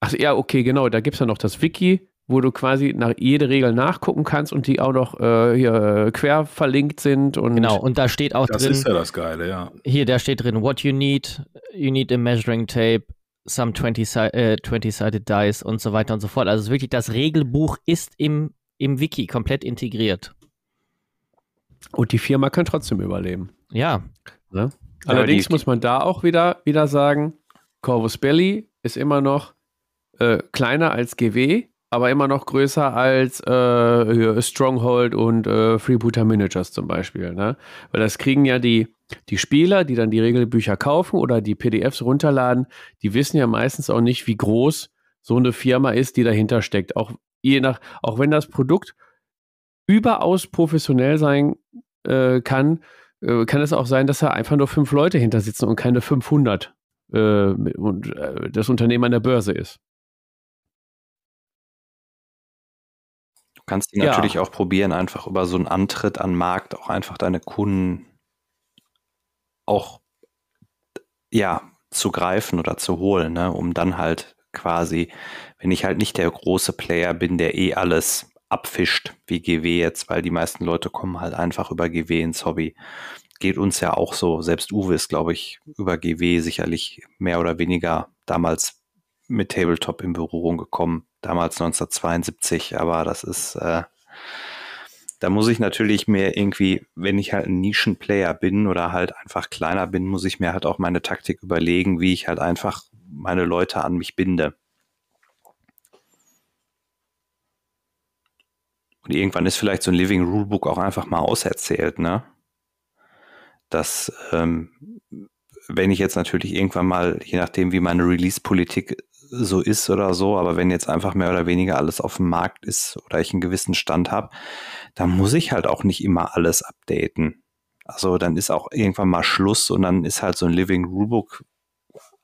Ach ja, okay, genau. Da gibt es ja noch das Wiki, wo du quasi nach jede Regel nachgucken kannst und die auch noch äh, hier äh, quer verlinkt sind. Und genau, und da steht auch das drin. Das ist ja das Geile, ja. Hier, da steht drin, what you need, you need a measuring tape, some 20-sided äh, 20 dice und so weiter und so fort. Also wirklich, das Regelbuch ist im, im Wiki komplett integriert. Und die Firma kann trotzdem überleben. Ja. Ne? Allerdings ja, muss man da auch wieder, wieder sagen, Corvus Belli ist immer noch äh, kleiner als GW, aber immer noch größer als äh, Stronghold und äh, Freebooter Miniatures zum Beispiel. Ne? Weil das kriegen ja die, die Spieler, die dann die Regelbücher kaufen oder die PDFs runterladen, die wissen ja meistens auch nicht, wie groß so eine Firma ist, die dahinter steckt. Auch je nach, auch wenn das Produkt überaus professionell sein äh, kann, äh, kann es auch sein, dass da einfach nur fünf Leute hinter sitzen und keine 500 äh, und äh, das Unternehmen an der Börse ist. Kannst die ja. natürlich auch probieren, einfach über so einen Antritt an Markt auch einfach deine Kunden auch ja zu greifen oder zu holen, ne? um dann halt quasi, wenn ich halt nicht der große Player bin, der eh alles abfischt, wie GW jetzt, weil die meisten Leute kommen halt einfach über GW ins Hobby. Geht uns ja auch so. Selbst Uwe ist, glaube ich, über GW sicherlich mehr oder weniger damals mit Tabletop in Berührung gekommen damals 1972, aber das ist, äh, da muss ich natürlich mir irgendwie, wenn ich halt ein Nischenplayer bin oder halt einfach kleiner bin, muss ich mir halt auch meine Taktik überlegen, wie ich halt einfach meine Leute an mich binde. Und irgendwann ist vielleicht so ein Living Rulebook auch einfach mal auserzählt, ne? Dass, ähm, wenn ich jetzt natürlich irgendwann mal, je nachdem, wie meine Release-Politik so ist oder so, aber wenn jetzt einfach mehr oder weniger alles auf dem Markt ist oder ich einen gewissen Stand habe, dann muss ich halt auch nicht immer alles updaten. Also dann ist auch irgendwann mal Schluss und dann ist halt so ein Living Rulebook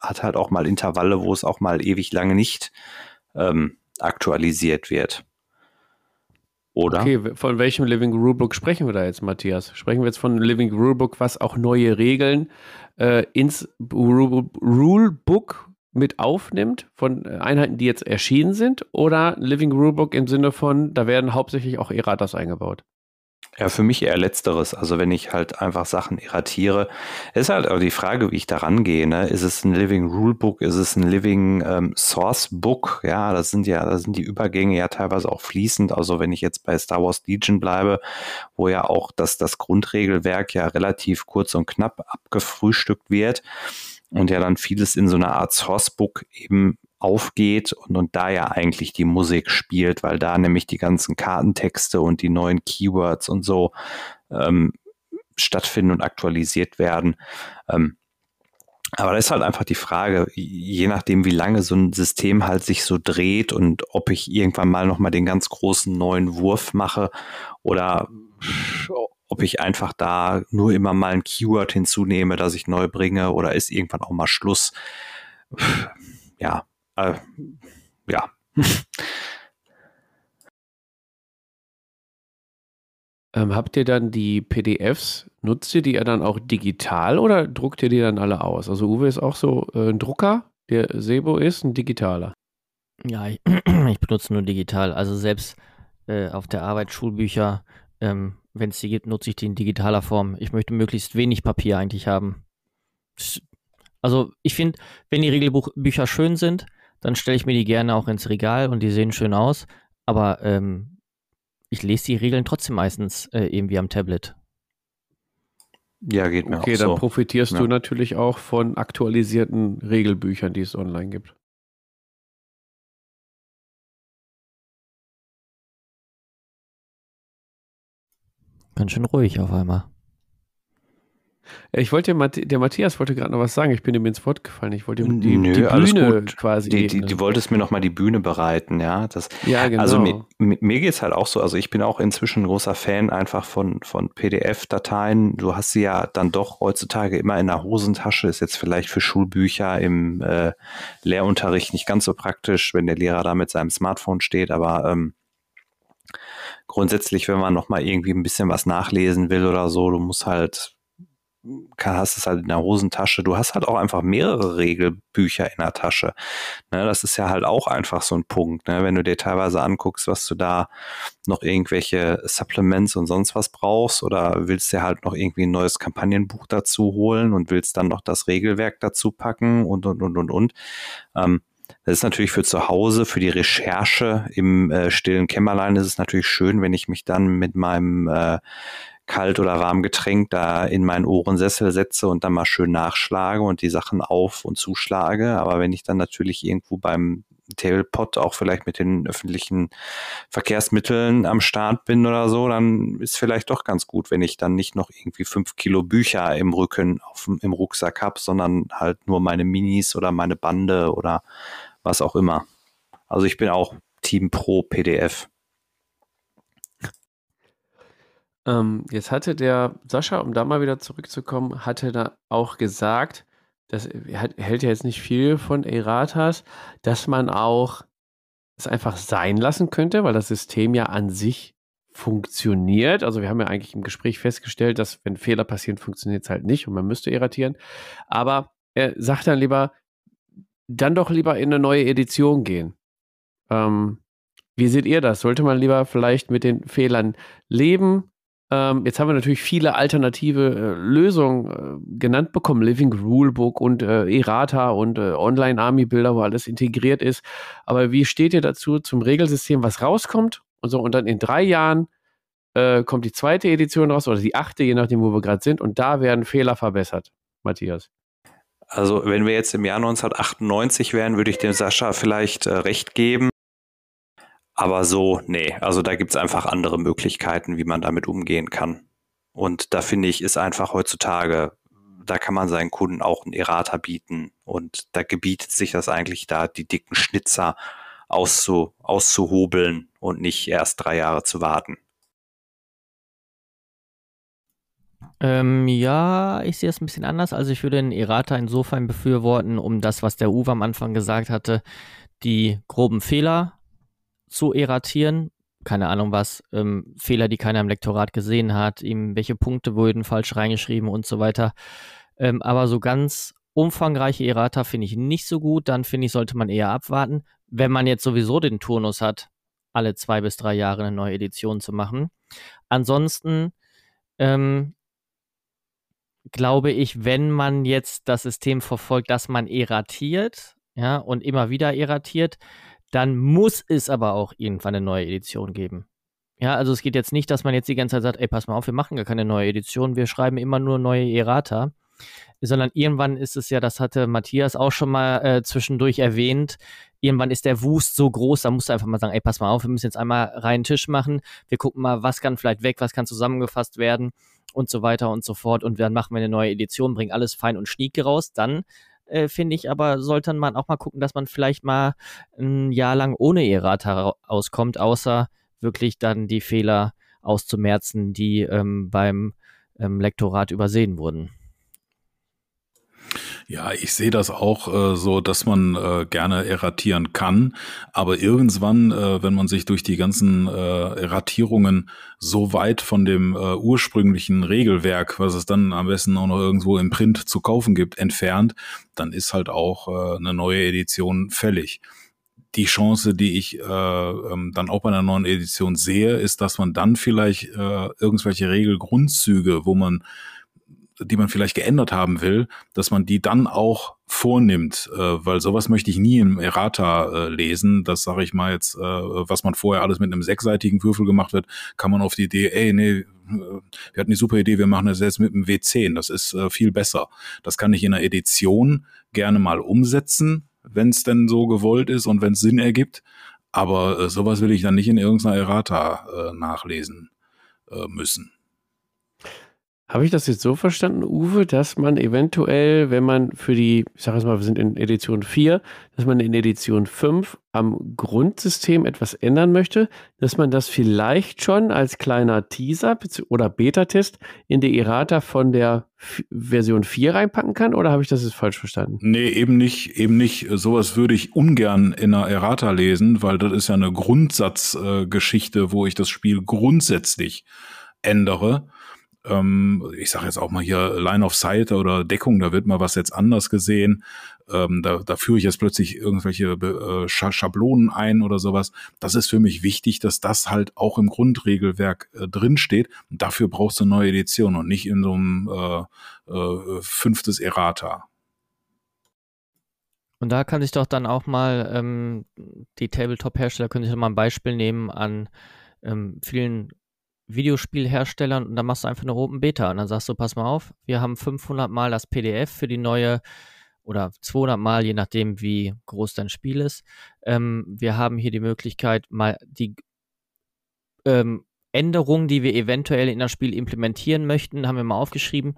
hat halt auch mal Intervalle, wo es auch mal ewig lange nicht ähm, aktualisiert wird. Oder? Okay, von welchem Living Rulebook sprechen wir da jetzt, Matthias? Sprechen wir jetzt von Living Rulebook, was auch neue Regeln äh, ins Rulebook mit aufnimmt von äh, Einheiten, die jetzt erschienen sind, oder Living Rulebook im Sinne von, da werden hauptsächlich auch Erratas eingebaut? Ja, für mich eher letzteres. Also wenn ich halt einfach Sachen erratiere, ist halt auch die Frage, wie ich da rangehe. Ne? Ist es ein Living Rulebook? Ist es ein Living ähm, Source Book? Ja, das sind ja, da sind die Übergänge ja teilweise auch fließend. Also wenn ich jetzt bei Star Wars Legion bleibe, wo ja auch das, das Grundregelwerk ja relativ kurz und knapp abgefrühstückt wird, und ja dann vieles in so einer Art Sourcebook eben aufgeht und, und da ja eigentlich die Musik spielt, weil da nämlich die ganzen Kartentexte und die neuen Keywords und so ähm, stattfinden und aktualisiert werden. Ähm, aber da ist halt einfach die Frage, je nachdem, wie lange so ein System halt sich so dreht und ob ich irgendwann mal nochmal den ganz großen neuen Wurf mache oder ob ich einfach da nur immer mal ein Keyword hinzunehme, das ich neu bringe oder ist irgendwann auch mal Schluss. Ja, äh, ja. ähm, habt ihr dann die PDFs, nutzt ihr die ja dann auch digital oder druckt ihr die dann alle aus? Also Uwe ist auch so äh, ein Drucker, der Sebo ist ein digitaler. Ja, ich, ich benutze nur digital. Also selbst äh, auf der Arbeit Schulbücher ähm, wenn es die gibt, nutze ich die in digitaler Form. Ich möchte möglichst wenig Papier eigentlich haben. Also ich finde, wenn die Regelbücher schön sind, dann stelle ich mir die gerne auch ins Regal und die sehen schön aus. Aber ähm, ich lese die Regeln trotzdem meistens äh, irgendwie am Tablet. Ja, geht mir okay, auch so. Okay, dann profitierst ja. du natürlich auch von aktualisierten Regelbüchern, die es online gibt. Ganz schön ruhig auf einmal. Ich wollte, der Matthias wollte gerade noch was sagen. Ich bin ihm ins Wort gefallen. Ich wollte ihm die, Nö, die Bühne quasi. Die, die, die wolltest mir nochmal die Bühne bereiten, ja. Das, ja, genau. Also mir, mir geht es halt auch so. Also ich bin auch inzwischen ein großer Fan einfach von, von PDF-Dateien. Du hast sie ja dann doch heutzutage immer in der Hosentasche. Ist jetzt vielleicht für Schulbücher im äh, Lehrunterricht nicht ganz so praktisch, wenn der Lehrer da mit seinem Smartphone steht, aber ähm, grundsätzlich, wenn man noch mal irgendwie ein bisschen was nachlesen will oder so, du musst halt hast es halt in der Hosentasche. Du hast halt auch einfach mehrere Regelbücher in der Tasche. Ne, das ist ja halt auch einfach so ein Punkt. Ne? Wenn du dir teilweise anguckst, was du da noch irgendwelche Supplements und sonst was brauchst oder willst dir halt noch irgendwie ein neues Kampagnenbuch dazu holen und willst dann noch das Regelwerk dazu packen und, und, und, und, und. Ähm, das ist natürlich für zu Hause, für die Recherche im äh, stillen Kämmerlein ist es natürlich schön, wenn ich mich dann mit meinem äh, kalt oder warm Getränk da in meinen Ohrensessel setze und dann mal schön nachschlage und die Sachen auf und zuschlage. Aber wenn ich dann natürlich irgendwo beim Tablepot auch vielleicht mit den öffentlichen Verkehrsmitteln am Start bin oder so, dann ist vielleicht doch ganz gut, wenn ich dann nicht noch irgendwie fünf Kilo Bücher im Rücken auf, im Rucksack habe, sondern halt nur meine Minis oder meine Bande oder was auch immer. Also ich bin auch Team Pro PDF. Ähm, jetzt hatte der Sascha, um da mal wieder zurückzukommen, hatte da auch gesagt, das hält ja jetzt nicht viel von Eratas, dass man auch es einfach sein lassen könnte, weil das System ja an sich funktioniert. Also wir haben ja eigentlich im Gespräch festgestellt, dass wenn Fehler passieren, funktioniert es halt nicht und man müsste erratieren. Aber er sagt dann lieber, dann doch lieber in eine neue Edition gehen. Ähm, wie seht ihr das? Sollte man lieber vielleicht mit den Fehlern leben ähm, jetzt haben wir natürlich viele alternative äh, Lösungen äh, genannt bekommen. Living Rulebook und äh, Errata und äh, Online-Army-Bilder, wo alles integriert ist. Aber wie steht ihr dazu zum Regelsystem, was rauskommt? Und so, und dann in drei Jahren äh, kommt die zweite Edition raus oder die achte, je nachdem, wo wir gerade sind. Und da werden Fehler verbessert. Matthias. Also, wenn wir jetzt im Jahr 1998 wären, würde ich dem Sascha vielleicht äh, recht geben. Aber so, nee, also da gibt's einfach andere Möglichkeiten, wie man damit umgehen kann. Und da finde ich, ist einfach heutzutage, da kann man seinen Kunden auch einen Errata bieten. Und da gebietet sich das eigentlich da, die dicken Schnitzer auszu, auszuhobeln und nicht erst drei Jahre zu warten. Ähm, ja, ich sehe es ein bisschen anders. Also ich würde den Errata insofern befürworten, um das, was der Uwe am Anfang gesagt hatte, die groben Fehler zu erratieren. Keine Ahnung was, ähm, Fehler, die keiner im Lektorat gesehen hat, ihm welche Punkte wurden falsch reingeschrieben und so weiter. Ähm, aber so ganz umfangreiche Errata finde ich nicht so gut. Dann finde ich, sollte man eher abwarten. Wenn man jetzt sowieso den Turnus hat, alle zwei bis drei Jahre eine neue Edition zu machen. Ansonsten ähm, glaube ich, wenn man jetzt das System verfolgt, dass man erratiert, ja, und immer wieder erratiert, dann muss es aber auch irgendwann eine neue Edition geben. Ja, also es geht jetzt nicht, dass man jetzt die ganze Zeit sagt, ey, pass mal auf, wir machen gar keine neue Edition, wir schreiben immer nur neue Errata, sondern irgendwann ist es ja, das hatte Matthias auch schon mal äh, zwischendurch erwähnt, irgendwann ist der Wust so groß, da musst du einfach mal sagen, ey, pass mal auf, wir müssen jetzt einmal reinen Tisch machen, wir gucken mal, was kann vielleicht weg, was kann zusammengefasst werden und so weiter und so fort und dann machen wir eine neue Edition, bringen alles fein und schnieke raus, dann äh, finde ich, aber sollte man auch mal gucken, dass man vielleicht mal ein Jahr lang ohne Errata auskommt, außer wirklich dann die Fehler auszumerzen, die ähm, beim ähm, Lektorat übersehen wurden. Ja, ich sehe das auch äh, so, dass man äh, gerne erratieren kann, aber irgendwann, äh, wenn man sich durch die ganzen äh, Erratierungen so weit von dem äh, ursprünglichen Regelwerk, was es dann am besten auch noch irgendwo im Print zu kaufen gibt, entfernt, dann ist halt auch äh, eine neue Edition fällig. Die Chance, die ich äh, ähm, dann auch bei einer neuen Edition sehe, ist, dass man dann vielleicht äh, irgendwelche Regelgrundzüge, wo man die man vielleicht geändert haben will, dass man die dann auch vornimmt, äh, weil sowas möchte ich nie im Errata äh, lesen. Das sage ich mal jetzt, äh, was man vorher alles mit einem sechsseitigen Würfel gemacht wird, kann man auf die Idee, ey, nee, äh, wir hatten die super Idee, wir machen das jetzt mit einem W10, das ist äh, viel besser. Das kann ich in einer Edition gerne mal umsetzen, wenn es denn so gewollt ist und wenn es Sinn ergibt. Aber äh, sowas will ich dann nicht in irgendeiner Errata äh, nachlesen äh, müssen. Habe ich das jetzt so verstanden, Uwe, dass man eventuell, wenn man für die, ich sage jetzt mal, wir sind in Edition 4, dass man in Edition 5 am Grundsystem etwas ändern möchte, dass man das vielleicht schon als kleiner Teaser oder Beta-Test in die Errata von der F Version 4 reinpacken kann? Oder habe ich das jetzt falsch verstanden? Nee, eben nicht, eben nicht. Sowas würde ich ungern in einer Errata lesen, weil das ist ja eine Grundsatzgeschichte, äh, wo ich das Spiel grundsätzlich ändere ähm, ich sage jetzt auch mal hier Line of Sight oder Deckung, da wird mal was jetzt anders gesehen. Ähm, da, da führe ich jetzt plötzlich irgendwelche äh, Schablonen ein oder sowas. Das ist für mich wichtig, dass das halt auch im Grundregelwerk äh, drinsteht. Und dafür brauchst du eine neue Edition und nicht in so einem äh, äh, fünftes Errata. Und da kann ich doch dann auch mal ähm, die Tabletop-Hersteller, könnte ich mal ein Beispiel nehmen an ähm, vielen Videospielherstellern und dann machst du einfach eine Open Beta und dann sagst du, pass mal auf, wir haben 500 Mal das PDF für die neue oder 200 Mal, je nachdem, wie groß dein Spiel ist. Ähm, wir haben hier die Möglichkeit, mal die ähm, Änderungen, die wir eventuell in das Spiel implementieren möchten, haben wir mal aufgeschrieben.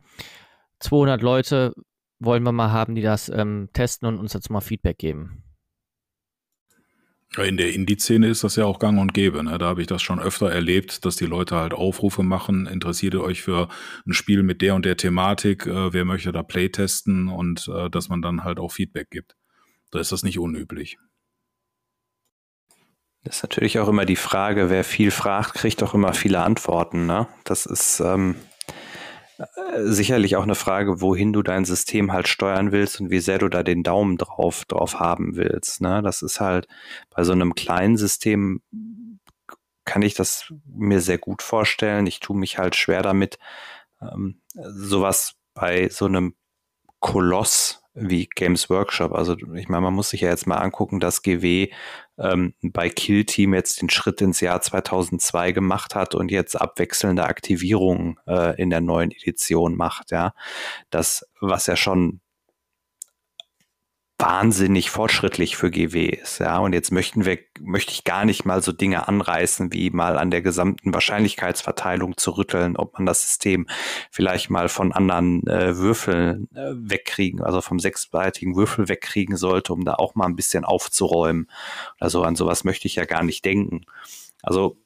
200 Leute wollen wir mal haben, die das ähm, testen und uns dazu mal Feedback geben. In der Indie-Szene ist das ja auch gang und gäbe. Ne? Da habe ich das schon öfter erlebt, dass die Leute halt Aufrufe machen, interessiert ihr euch für ein Spiel mit der und der Thematik, äh, wer möchte da Playtesten und äh, dass man dann halt auch Feedback gibt. Da ist das nicht unüblich. Das ist natürlich auch immer die Frage, wer viel fragt, kriegt auch immer viele Antworten. Ne? Das ist ähm, sicherlich auch eine Frage, wohin du dein System halt steuern willst und wie sehr du da den Daumen drauf, drauf haben willst. Ne? Das ist halt bei so einem kleinen System kann ich das mir sehr gut vorstellen. Ich tue mich halt schwer damit, ähm, sowas bei so einem Koloss wie Games Workshop. Also ich meine, man muss sich ja jetzt mal angucken, dass GW ähm, bei Kill Team jetzt den Schritt ins Jahr 2002 gemacht hat und jetzt abwechselnde Aktivierungen äh, in der neuen Edition macht. Ja, das was ja schon wahnsinnig fortschrittlich für GW ist. Ja, und jetzt möchten wir, möchte ich gar nicht mal so Dinge anreißen, wie mal an der gesamten Wahrscheinlichkeitsverteilung zu rütteln, ob man das System vielleicht mal von anderen äh, Würfeln äh, wegkriegen, also vom sechsseitigen Würfel wegkriegen sollte, um da auch mal ein bisschen aufzuräumen. Also an sowas möchte ich ja gar nicht denken. Also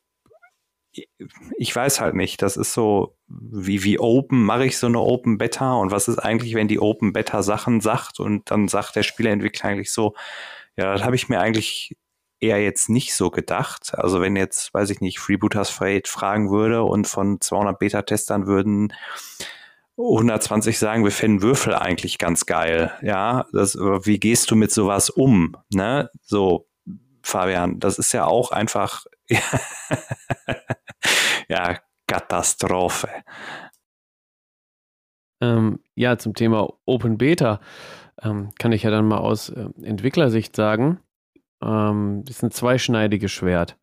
ich weiß halt nicht. Das ist so, wie, wie open mache ich so eine Open Beta und was ist eigentlich, wenn die Open Beta Sachen sagt und dann sagt der Spieleentwickler eigentlich so, ja, das habe ich mir eigentlich eher jetzt nicht so gedacht. Also wenn jetzt, weiß ich nicht, Freebooters Freight fragen würde und von 200 Beta-Testern würden 120 sagen, wir finden Würfel eigentlich ganz geil. Ja, das, wie gehst du mit sowas um? Ne? So, Fabian, das ist ja auch einfach ja, Katastrophe. Ähm, ja, zum Thema Open Beta ähm, kann ich ja dann mal aus äh, Entwicklersicht sagen, ähm, das ist ein zweischneidiges Schwert.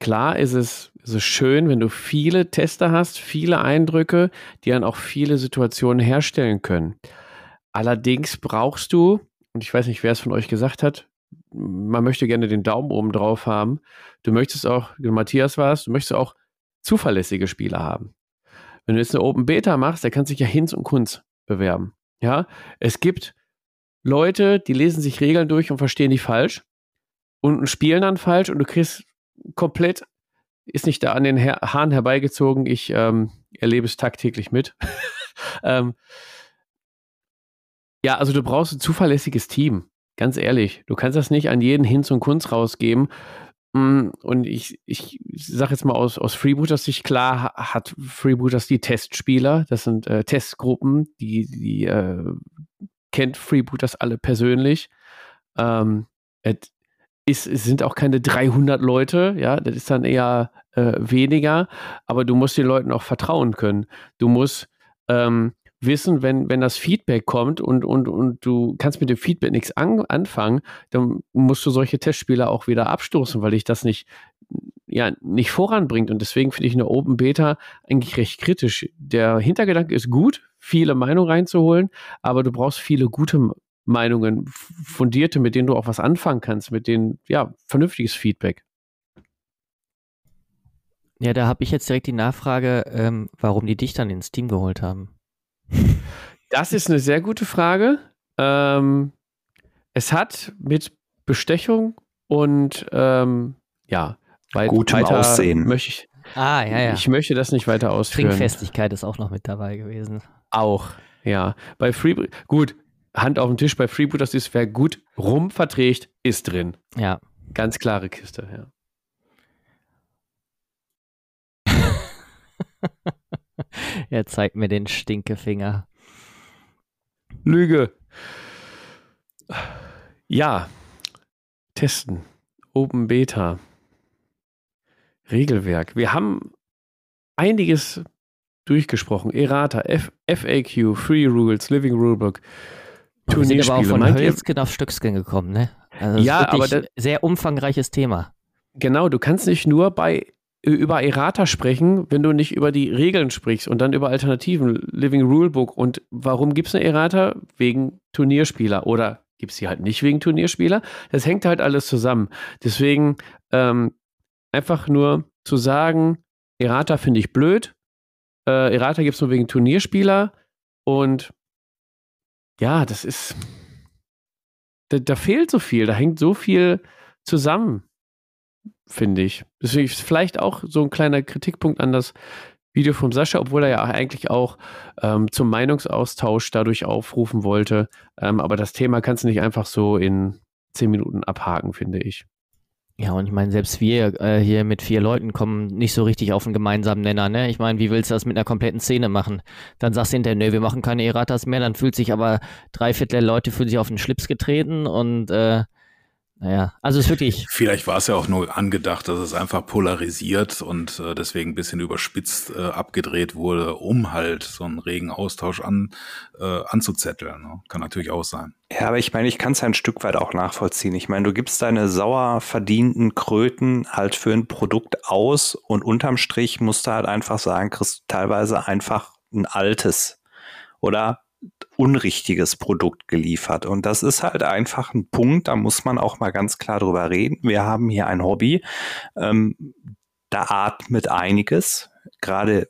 Klar ist es, ist es schön, wenn du viele Tester hast, viele Eindrücke, die dann auch viele Situationen herstellen können. Allerdings brauchst du, und ich weiß nicht, wer es von euch gesagt hat, man möchte gerne den Daumen oben drauf haben. Du möchtest auch, Matthias war es, du möchtest auch zuverlässige Spieler haben. Wenn du jetzt eine Open Beta machst, der kann sich ja Hinz und Kunz bewerben. Ja, es gibt Leute, die lesen sich Regeln durch und verstehen die falsch und spielen dann falsch und du kriegst komplett, ist nicht da an den Haaren herbeigezogen. Ich ähm, erlebe es tagtäglich mit. ähm, ja, also du brauchst ein zuverlässiges Team. Ganz ehrlich, du kannst das nicht an jeden Hinz und Kunz rausgeben. Mm, und ich, ich sage jetzt mal aus, aus Freebooters Sicht, klar hat Freebooters die Testspieler, das sind äh, Testgruppen, die, die äh, kennt Freebooters alle persönlich. Ähm, es, es sind auch keine 300 Leute, ja, das ist dann eher äh, weniger, aber du musst den Leuten auch vertrauen können. Du musst ähm, wissen, wenn, wenn das Feedback kommt und, und, und du kannst mit dem Feedback nichts an, anfangen, dann musst du solche Testspiele auch wieder abstoßen, weil dich das nicht, ja, nicht voranbringt. Und deswegen finde ich eine Open Beta eigentlich recht kritisch. Der Hintergedanke ist gut, viele Meinungen reinzuholen, aber du brauchst viele gute Meinungen, fundierte, mit denen du auch was anfangen kannst, mit denen, ja, vernünftiges Feedback. Ja, da habe ich jetzt direkt die Nachfrage, ähm, warum die dich dann ins Team geholt haben. Das ist eine sehr gute Frage. Ähm, es hat mit Bestechung und ähm, ja, weit, Gutem weiter Aussehen. möchte ich, Ah, ja, ja. ich möchte das nicht weiter ausführen. Trinkfestigkeit ist auch noch mit dabei gewesen. Auch, ja. Bei Freeboot, gut, Hand auf den Tisch, bei Freebooters ist, wer gut rum verträgt, ist drin. Ja. Ganz klare Kiste, ja. Er zeigt mir den Stinkefinger. Lüge. Ja. Testen. Open Beta. Regelwerk. Wir haben einiges durchgesprochen. Errata, F FAQ, Free Rules, Living Rulebook, Wir sind aber auch Turnierspiele. von Hölzgen auf Stöcksken gekommen, ne? Also Ja, aber aber sehr umfangreiches Thema. genau, du kannst nicht nur bei über Errata sprechen, wenn du nicht über die Regeln sprichst und dann über Alternativen, Living Rulebook und warum gibt es eine Errata? Wegen Turnierspieler oder gibt es die halt nicht wegen Turnierspieler? Das hängt halt alles zusammen. Deswegen ähm, einfach nur zu sagen, Errata finde ich blöd, äh, Errata gibt es nur wegen Turnierspieler und ja, das ist, da, da fehlt so viel, da hängt so viel zusammen finde ich. Deswegen ist vielleicht auch so ein kleiner Kritikpunkt an das Video von Sascha, obwohl er ja eigentlich auch ähm, zum Meinungsaustausch dadurch aufrufen wollte. Ähm, aber das Thema kannst du nicht einfach so in zehn Minuten abhaken, finde ich. Ja, und ich meine, selbst wir äh, hier mit vier Leuten kommen nicht so richtig auf einen gemeinsamen Nenner, ne? Ich meine, wie willst du das mit einer kompletten Szene machen? Dann sagst du hinterher, nö, wir machen keine Erratas mehr, dann fühlt sich aber drei Viertel der Leute fühlen sich auf den Schlips getreten und äh, naja, also es ist wirklich, Vielleicht war es ja auch nur angedacht, dass es einfach polarisiert und äh, deswegen ein bisschen überspitzt äh, abgedreht wurde, um halt so einen regen Austausch an, äh, anzuzetteln. Ne? Kann natürlich auch sein. Ja, aber ich meine, ich kann es ja ein Stück weit auch nachvollziehen. Ich meine, du gibst deine sauer verdienten Kröten halt für ein Produkt aus und unterm Strich musst du halt einfach sagen, kriegst du teilweise einfach ein altes oder unrichtiges Produkt geliefert. Und das ist halt einfach ein Punkt, da muss man auch mal ganz klar drüber reden. Wir haben hier ein Hobby, ähm, da atmet einiges, gerade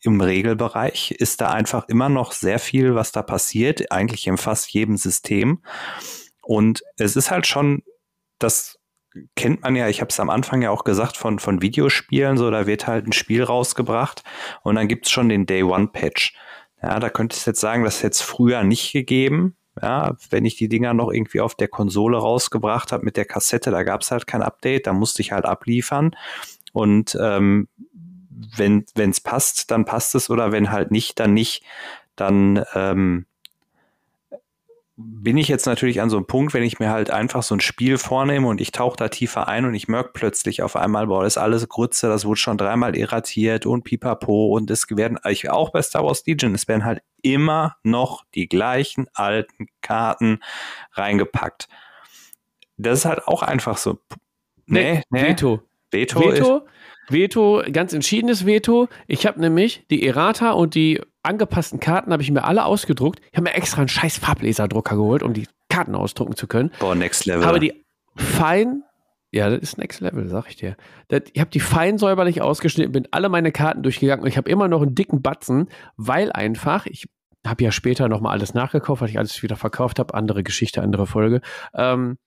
im Regelbereich ist da einfach immer noch sehr viel, was da passiert, eigentlich in fast jedem System. Und es ist halt schon, das kennt man ja, ich habe es am Anfang ja auch gesagt, von, von Videospielen, so, da wird halt ein Spiel rausgebracht und dann gibt's schon den Day One Patch. Ja, da könnte ich jetzt sagen, das hätte es früher nicht gegeben. Ja, wenn ich die Dinger noch irgendwie auf der Konsole rausgebracht habe mit der Kassette, da gab's halt kein Update, da musste ich halt abliefern. Und ähm, wenn es passt, dann passt es oder wenn halt nicht, dann nicht. Dann ähm, bin ich jetzt natürlich an so einem Punkt, wenn ich mir halt einfach so ein Spiel vornehme und ich tauche da tiefer ein und ich merke plötzlich auf einmal, boah, das ist alles Grütze, das wurde schon dreimal erratiert und pipapo und es werden, ich auch bei Star Wars Legion, es werden halt immer noch die gleichen alten Karten reingepackt. Das ist halt auch einfach so. Nee, Veto. Veto, ist, Veto, Veto, ganz entschiedenes Veto. Ich habe nämlich die Errata und die angepassten Karten habe ich mir alle ausgedruckt. Ich habe mir extra einen scheiß Farblaserdrucker geholt, um die Karten ausdrucken zu können. boah, Next Level. Habe die fein, ja, das ist Next Level, sag ich dir. Das, ich habe die fein säuberlich ausgeschnitten, bin alle meine Karten durchgegangen und ich habe immer noch einen dicken Batzen, weil einfach, ich habe ja später nochmal alles nachgekauft, weil ich alles wieder verkauft habe. Andere Geschichte, andere Folge. Ähm,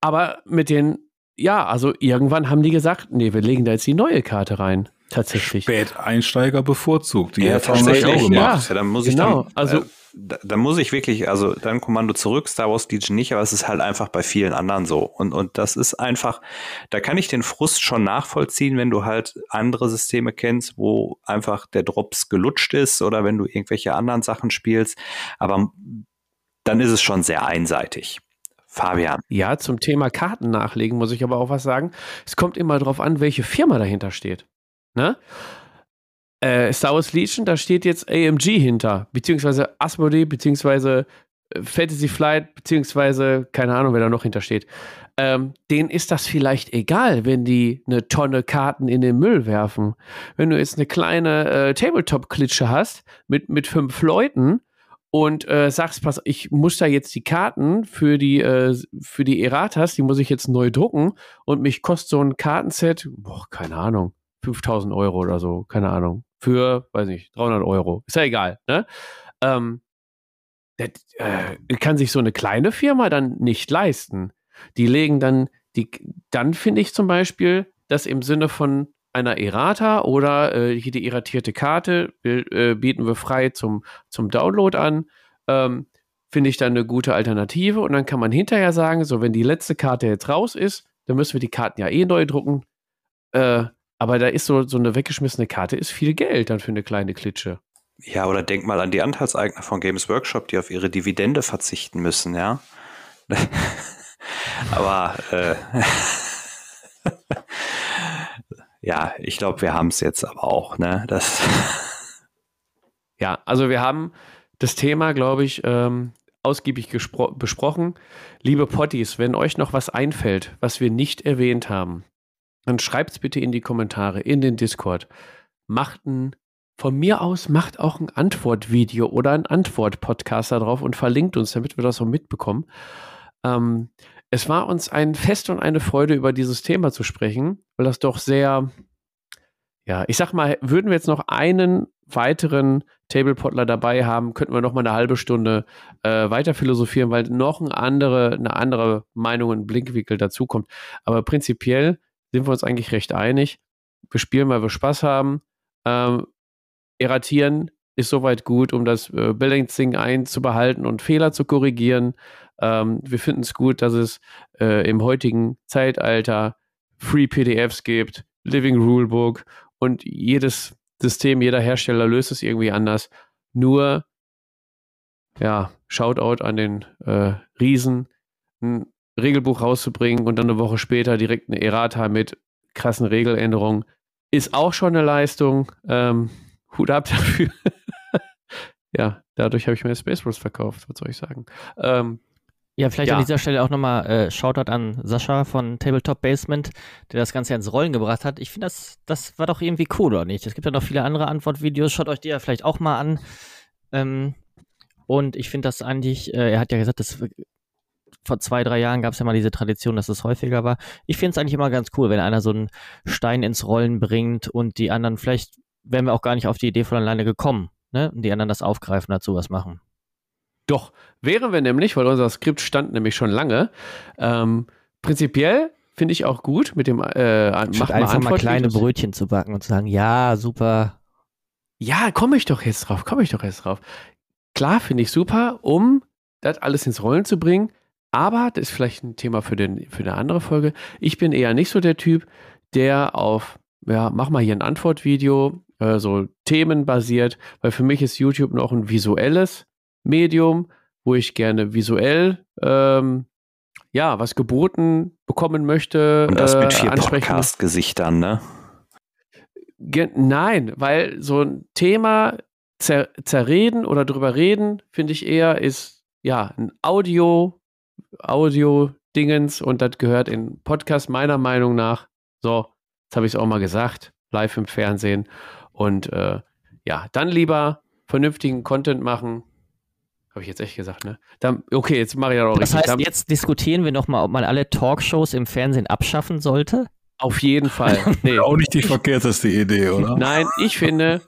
aber mit den, ja, also irgendwann haben die gesagt, nee, wir legen da jetzt die neue Karte rein. Tatsächlich. Späteinsteiger bevorzugt. Die Ja, Erfahrung habe ich auch tatsächlich, gemacht. Ja, ja, dann muss ich Genau, dann, also- äh, da, da muss ich wirklich, also dann Kommando zurück, Star Wars Legion nicht, aber es ist halt einfach bei vielen anderen so. Und, und das ist einfach, da kann ich den Frust schon nachvollziehen, wenn du halt andere Systeme kennst, wo einfach der Drops gelutscht ist oder wenn du irgendwelche anderen Sachen spielst. Aber dann ist es schon sehr einseitig. Fabian. Ja, zum Thema Karten nachlegen muss ich aber auch was sagen. Es kommt immer darauf an, welche Firma dahinter steht. Ne? Äh, Star Wars Legion, da steht jetzt AMG hinter, beziehungsweise Asmodee, beziehungsweise äh, Fantasy Flight, beziehungsweise keine Ahnung, wer da noch hintersteht. Ähm, denen ist das vielleicht egal, wenn die eine Tonne Karten in den Müll werfen. Wenn du jetzt eine kleine äh, Tabletop-Klitsche hast mit, mit fünf Leuten und äh, sagst, pass, ich muss da jetzt die Karten für die, äh, für die Erratas, die muss ich jetzt neu drucken und mich kostet so ein Kartenset, boah, keine Ahnung, 5000 Euro oder so, keine Ahnung, für, weiß nicht, 300 Euro, ist ja egal, ne? Ähm, das, äh, kann sich so eine kleine Firma dann nicht leisten. Die legen dann, die, dann finde ich zum Beispiel, dass im Sinne von einer Errata oder äh, jede erratierte Karte äh, bieten wir frei zum, zum Download an. Ähm, Finde ich dann eine gute Alternative und dann kann man hinterher sagen, so wenn die letzte Karte jetzt raus ist, dann müssen wir die Karten ja eh neu drucken. Äh, aber da ist so, so eine weggeschmissene Karte ist viel Geld dann für eine kleine Klitsche. Ja, oder denk mal an die Anteilseigner von Games Workshop, die auf ihre Dividende verzichten müssen, ja. aber äh, ja, ich glaube, wir haben es jetzt aber auch, ne? Das ja, also wir haben das Thema, glaube ich, ähm, ausgiebig besprochen. Liebe Potties, wenn euch noch was einfällt, was wir nicht erwähnt haben, dann schreibt es bitte in die Kommentare, in den Discord. Macht ein, von mir aus, macht auch ein Antwortvideo oder ein Antwort-Podcast da drauf und verlinkt uns, damit wir das auch mitbekommen. Ähm, es war uns ein Fest und eine Freude, über dieses Thema zu sprechen, weil das doch sehr, ja, ich sag mal, würden wir jetzt noch einen weiteren Tablepotler dabei haben, könnten wir noch mal eine halbe Stunde äh, weiter philosophieren, weil noch eine andere, eine andere Meinung und Blinkwinkel dazukommt. Aber prinzipiell sind wir uns eigentlich recht einig. Wir spielen, weil wir Spaß haben. Ähm, erratieren ist soweit gut, um das äh, Balancing einzubehalten und Fehler zu korrigieren. Ähm, wir finden es gut, dass es äh, im heutigen Zeitalter Free PDFs gibt, Living Rulebook und jedes System, jeder Hersteller löst es irgendwie anders. Nur, ja, Shoutout an den äh, Riesen, Regelbuch rauszubringen und dann eine Woche später direkt eine Errata mit krassen Regeländerungen, ist auch schon eine Leistung. Ähm, Hut ab dafür. ja, dadurch habe ich meine Space Bros verkauft, was soll ich sagen. Ähm, ja, vielleicht ja. an dieser Stelle auch nochmal äh, Shoutout an Sascha von Tabletop Basement, der das Ganze ins Rollen gebracht hat. Ich finde, das, das war doch irgendwie cool, oder nicht? Es gibt ja noch viele andere Antwortvideos. Schaut euch die ja vielleicht auch mal an. Ähm, und ich finde das eigentlich, äh, er hat ja gesagt, dass vor zwei, drei Jahren gab es ja mal diese Tradition, dass es häufiger war. Ich finde es eigentlich immer ganz cool, wenn einer so einen Stein ins Rollen bringt und die anderen, vielleicht wären wir auch gar nicht auf die Idee von alleine gekommen, ne? Und die anderen das aufgreifen, dazu was machen. Doch, wären wir nämlich, weil unser Skript stand nämlich schon lange. Ähm, prinzipiell finde ich auch gut mit dem äh, mach mal einfach mal kleine Brötchen zu backen und zu sagen, ja, super. Ja, komme ich doch jetzt drauf, komme ich doch jetzt drauf. Klar, finde ich super, um das alles ins Rollen zu bringen. Aber das ist vielleicht ein Thema für, den, für eine andere Folge. Ich bin eher nicht so der Typ, der auf, ja, mach mal hier ein Antwortvideo, äh, so themenbasiert, weil für mich ist YouTube noch ein visuelles Medium, wo ich gerne visuell ähm, ja was geboten bekommen möchte. Und das mit vier äh, Podcast-Gesichtern, ne? Ge nein, weil so ein Thema zer zerreden oder drüber reden, finde ich eher, ist ja ein Audio, Audio-Dingens und das gehört in Podcast meiner Meinung nach. So, jetzt habe ich es auch mal gesagt, live im Fernsehen. Und äh, ja, dann lieber vernünftigen Content machen, habe ich jetzt echt gesagt, ne? Dann, okay, jetzt mache ich ja auch das richtig. Das heißt, jetzt diskutieren wir nochmal, ob man alle Talkshows im Fernsehen abschaffen sollte? Auf jeden Fall. Nee. auch nicht die verkehrteste Idee, oder? Nein, ich finde,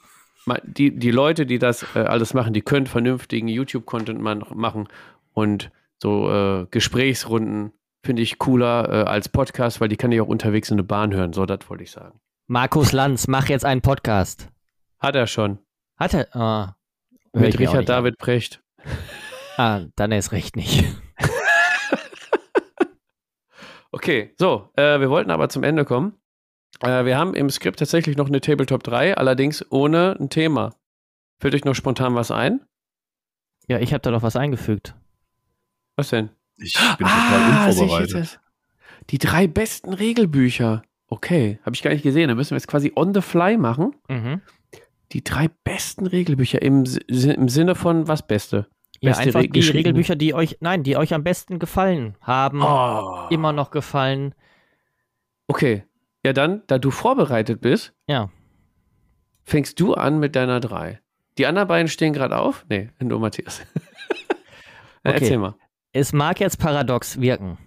die, die Leute, die das äh, alles machen, die können vernünftigen YouTube-Content machen und so äh, Gesprächsrunden finde ich cooler äh, als Podcast, weil die kann ich auch unterwegs in der Bahn hören. So, das wollte ich sagen. Markus Lanz, mach jetzt einen Podcast. Hat er schon. Hat er? Oh, Mit Richard David Precht. Ah, dann erst recht nicht. okay, so, äh, wir wollten aber zum Ende kommen. Äh, wir haben im Skript tatsächlich noch eine Tabletop 3, allerdings ohne ein Thema. Fällt euch noch spontan was ein? Ja, ich habe da noch was eingefügt. Was denn? Ich bin ah, total unvorbereitet. Die drei besten Regelbücher. Okay, habe ich gar nicht gesehen. Da müssen wir jetzt quasi on the fly machen. Mhm die drei besten Regelbücher im, im Sinne von was Beste? Ja, Beste einfach Re die Regelbücher, die euch, nein, die euch am besten gefallen haben, oh. immer noch gefallen. Okay, ja dann, da du vorbereitet bist, ja. fängst du an mit deiner drei. Die anderen beiden stehen gerade auf? Nee, nur Matthias. okay. Erzähl mal. Es mag jetzt paradox wirken,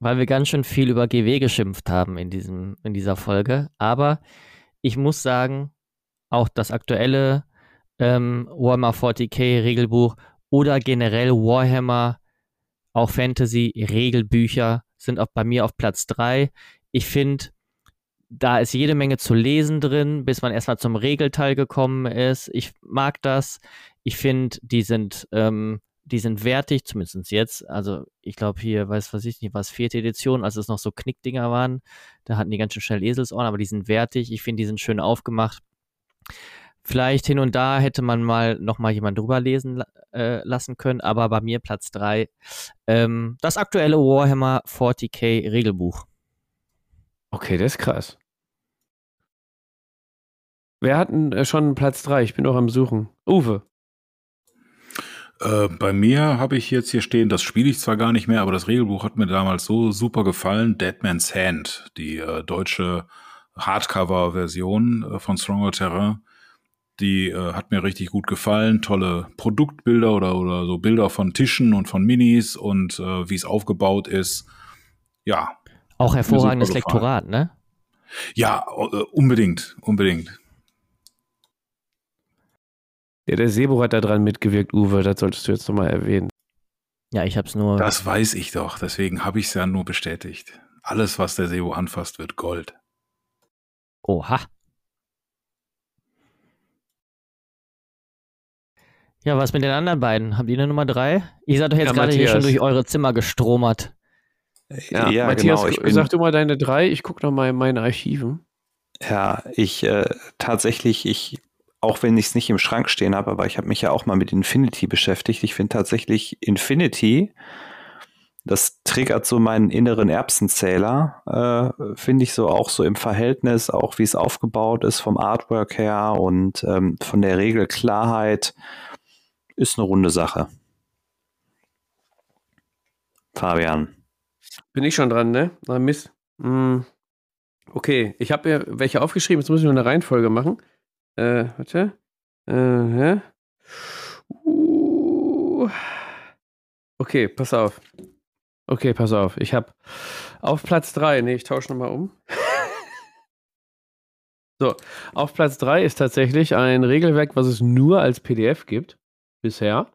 weil wir ganz schön viel über GW geschimpft haben in, diesem, in dieser Folge. Aber ich muss sagen, auch das aktuelle ähm, Warhammer 40k Regelbuch oder generell Warhammer, auch Fantasy Regelbücher sind auch bei mir auf Platz 3. Ich finde, da ist jede Menge zu lesen drin, bis man erstmal zum Regelteil gekommen ist. Ich mag das. Ich finde, die sind, ähm, die sind wertig, zumindest jetzt. Also ich glaube hier, weiß was ich nicht, was vierte Edition, als es noch so Knickdinger waren, da hatten die ganz schön schnell Eselsohren, aber die sind wertig. Ich finde, die sind schön aufgemacht. Vielleicht hin und da hätte man mal noch mal jemand drüber lesen äh, lassen können, aber bei mir Platz 3 ähm, das aktuelle Warhammer 40k Regelbuch. Okay, das ist krass. Wer hat denn äh, schon Platz 3? Ich bin noch am Suchen. Uwe. Äh, bei mir habe ich jetzt hier stehen, das spiele ich zwar gar nicht mehr, aber das Regelbuch hat mir damals so super gefallen. Deadman's Hand, die äh, deutsche Hardcover-Version äh, von Stronger Terrain. Die äh, hat mir richtig gut gefallen. Tolle Produktbilder oder, oder so Bilder von Tischen und von Minis und äh, wie es aufgebaut ist. Ja. Auch hervorragendes Lektorat, ne? Ja, unbedingt, unbedingt. Ja, der Sebo hat da dran mitgewirkt, Uwe, das solltest du jetzt nochmal erwähnen. Ja, ich hab's nur. Das weiß ich doch, deswegen habe ich es ja nur bestätigt. Alles, was der Sebo anfasst, wird Gold. Oha. Ja, was mit den anderen beiden? Habt ihr eine Nummer drei? Ihr seid doch jetzt ja, gerade hier schon durch eure Zimmer gestromert. Ja, ja Matthias, genau, bin, sag du mal deine drei. Ich gucke noch mal in meine Archiven. Ja, ich äh, tatsächlich, ich, auch wenn ich es nicht im Schrank stehen habe, aber ich habe mich ja auch mal mit Infinity beschäftigt. Ich finde tatsächlich Infinity, das triggert so meinen inneren Erbsenzähler, äh, finde ich so auch so im Verhältnis, auch wie es aufgebaut ist vom Artwork her und ähm, von der Regelklarheit ist eine runde Sache. Fabian. Bin ich schon dran, ne? Na, Mist. Hm. Okay, ich habe mir welche aufgeschrieben. Jetzt muss ich nur eine Reihenfolge machen. Äh, warte. Äh, uh. Okay, pass auf. Okay, pass auf. Ich habe auf Platz 3, nee, ich tausche nochmal um. so, auf Platz 3 ist tatsächlich ein Regelwerk, was es nur als PDF gibt bisher.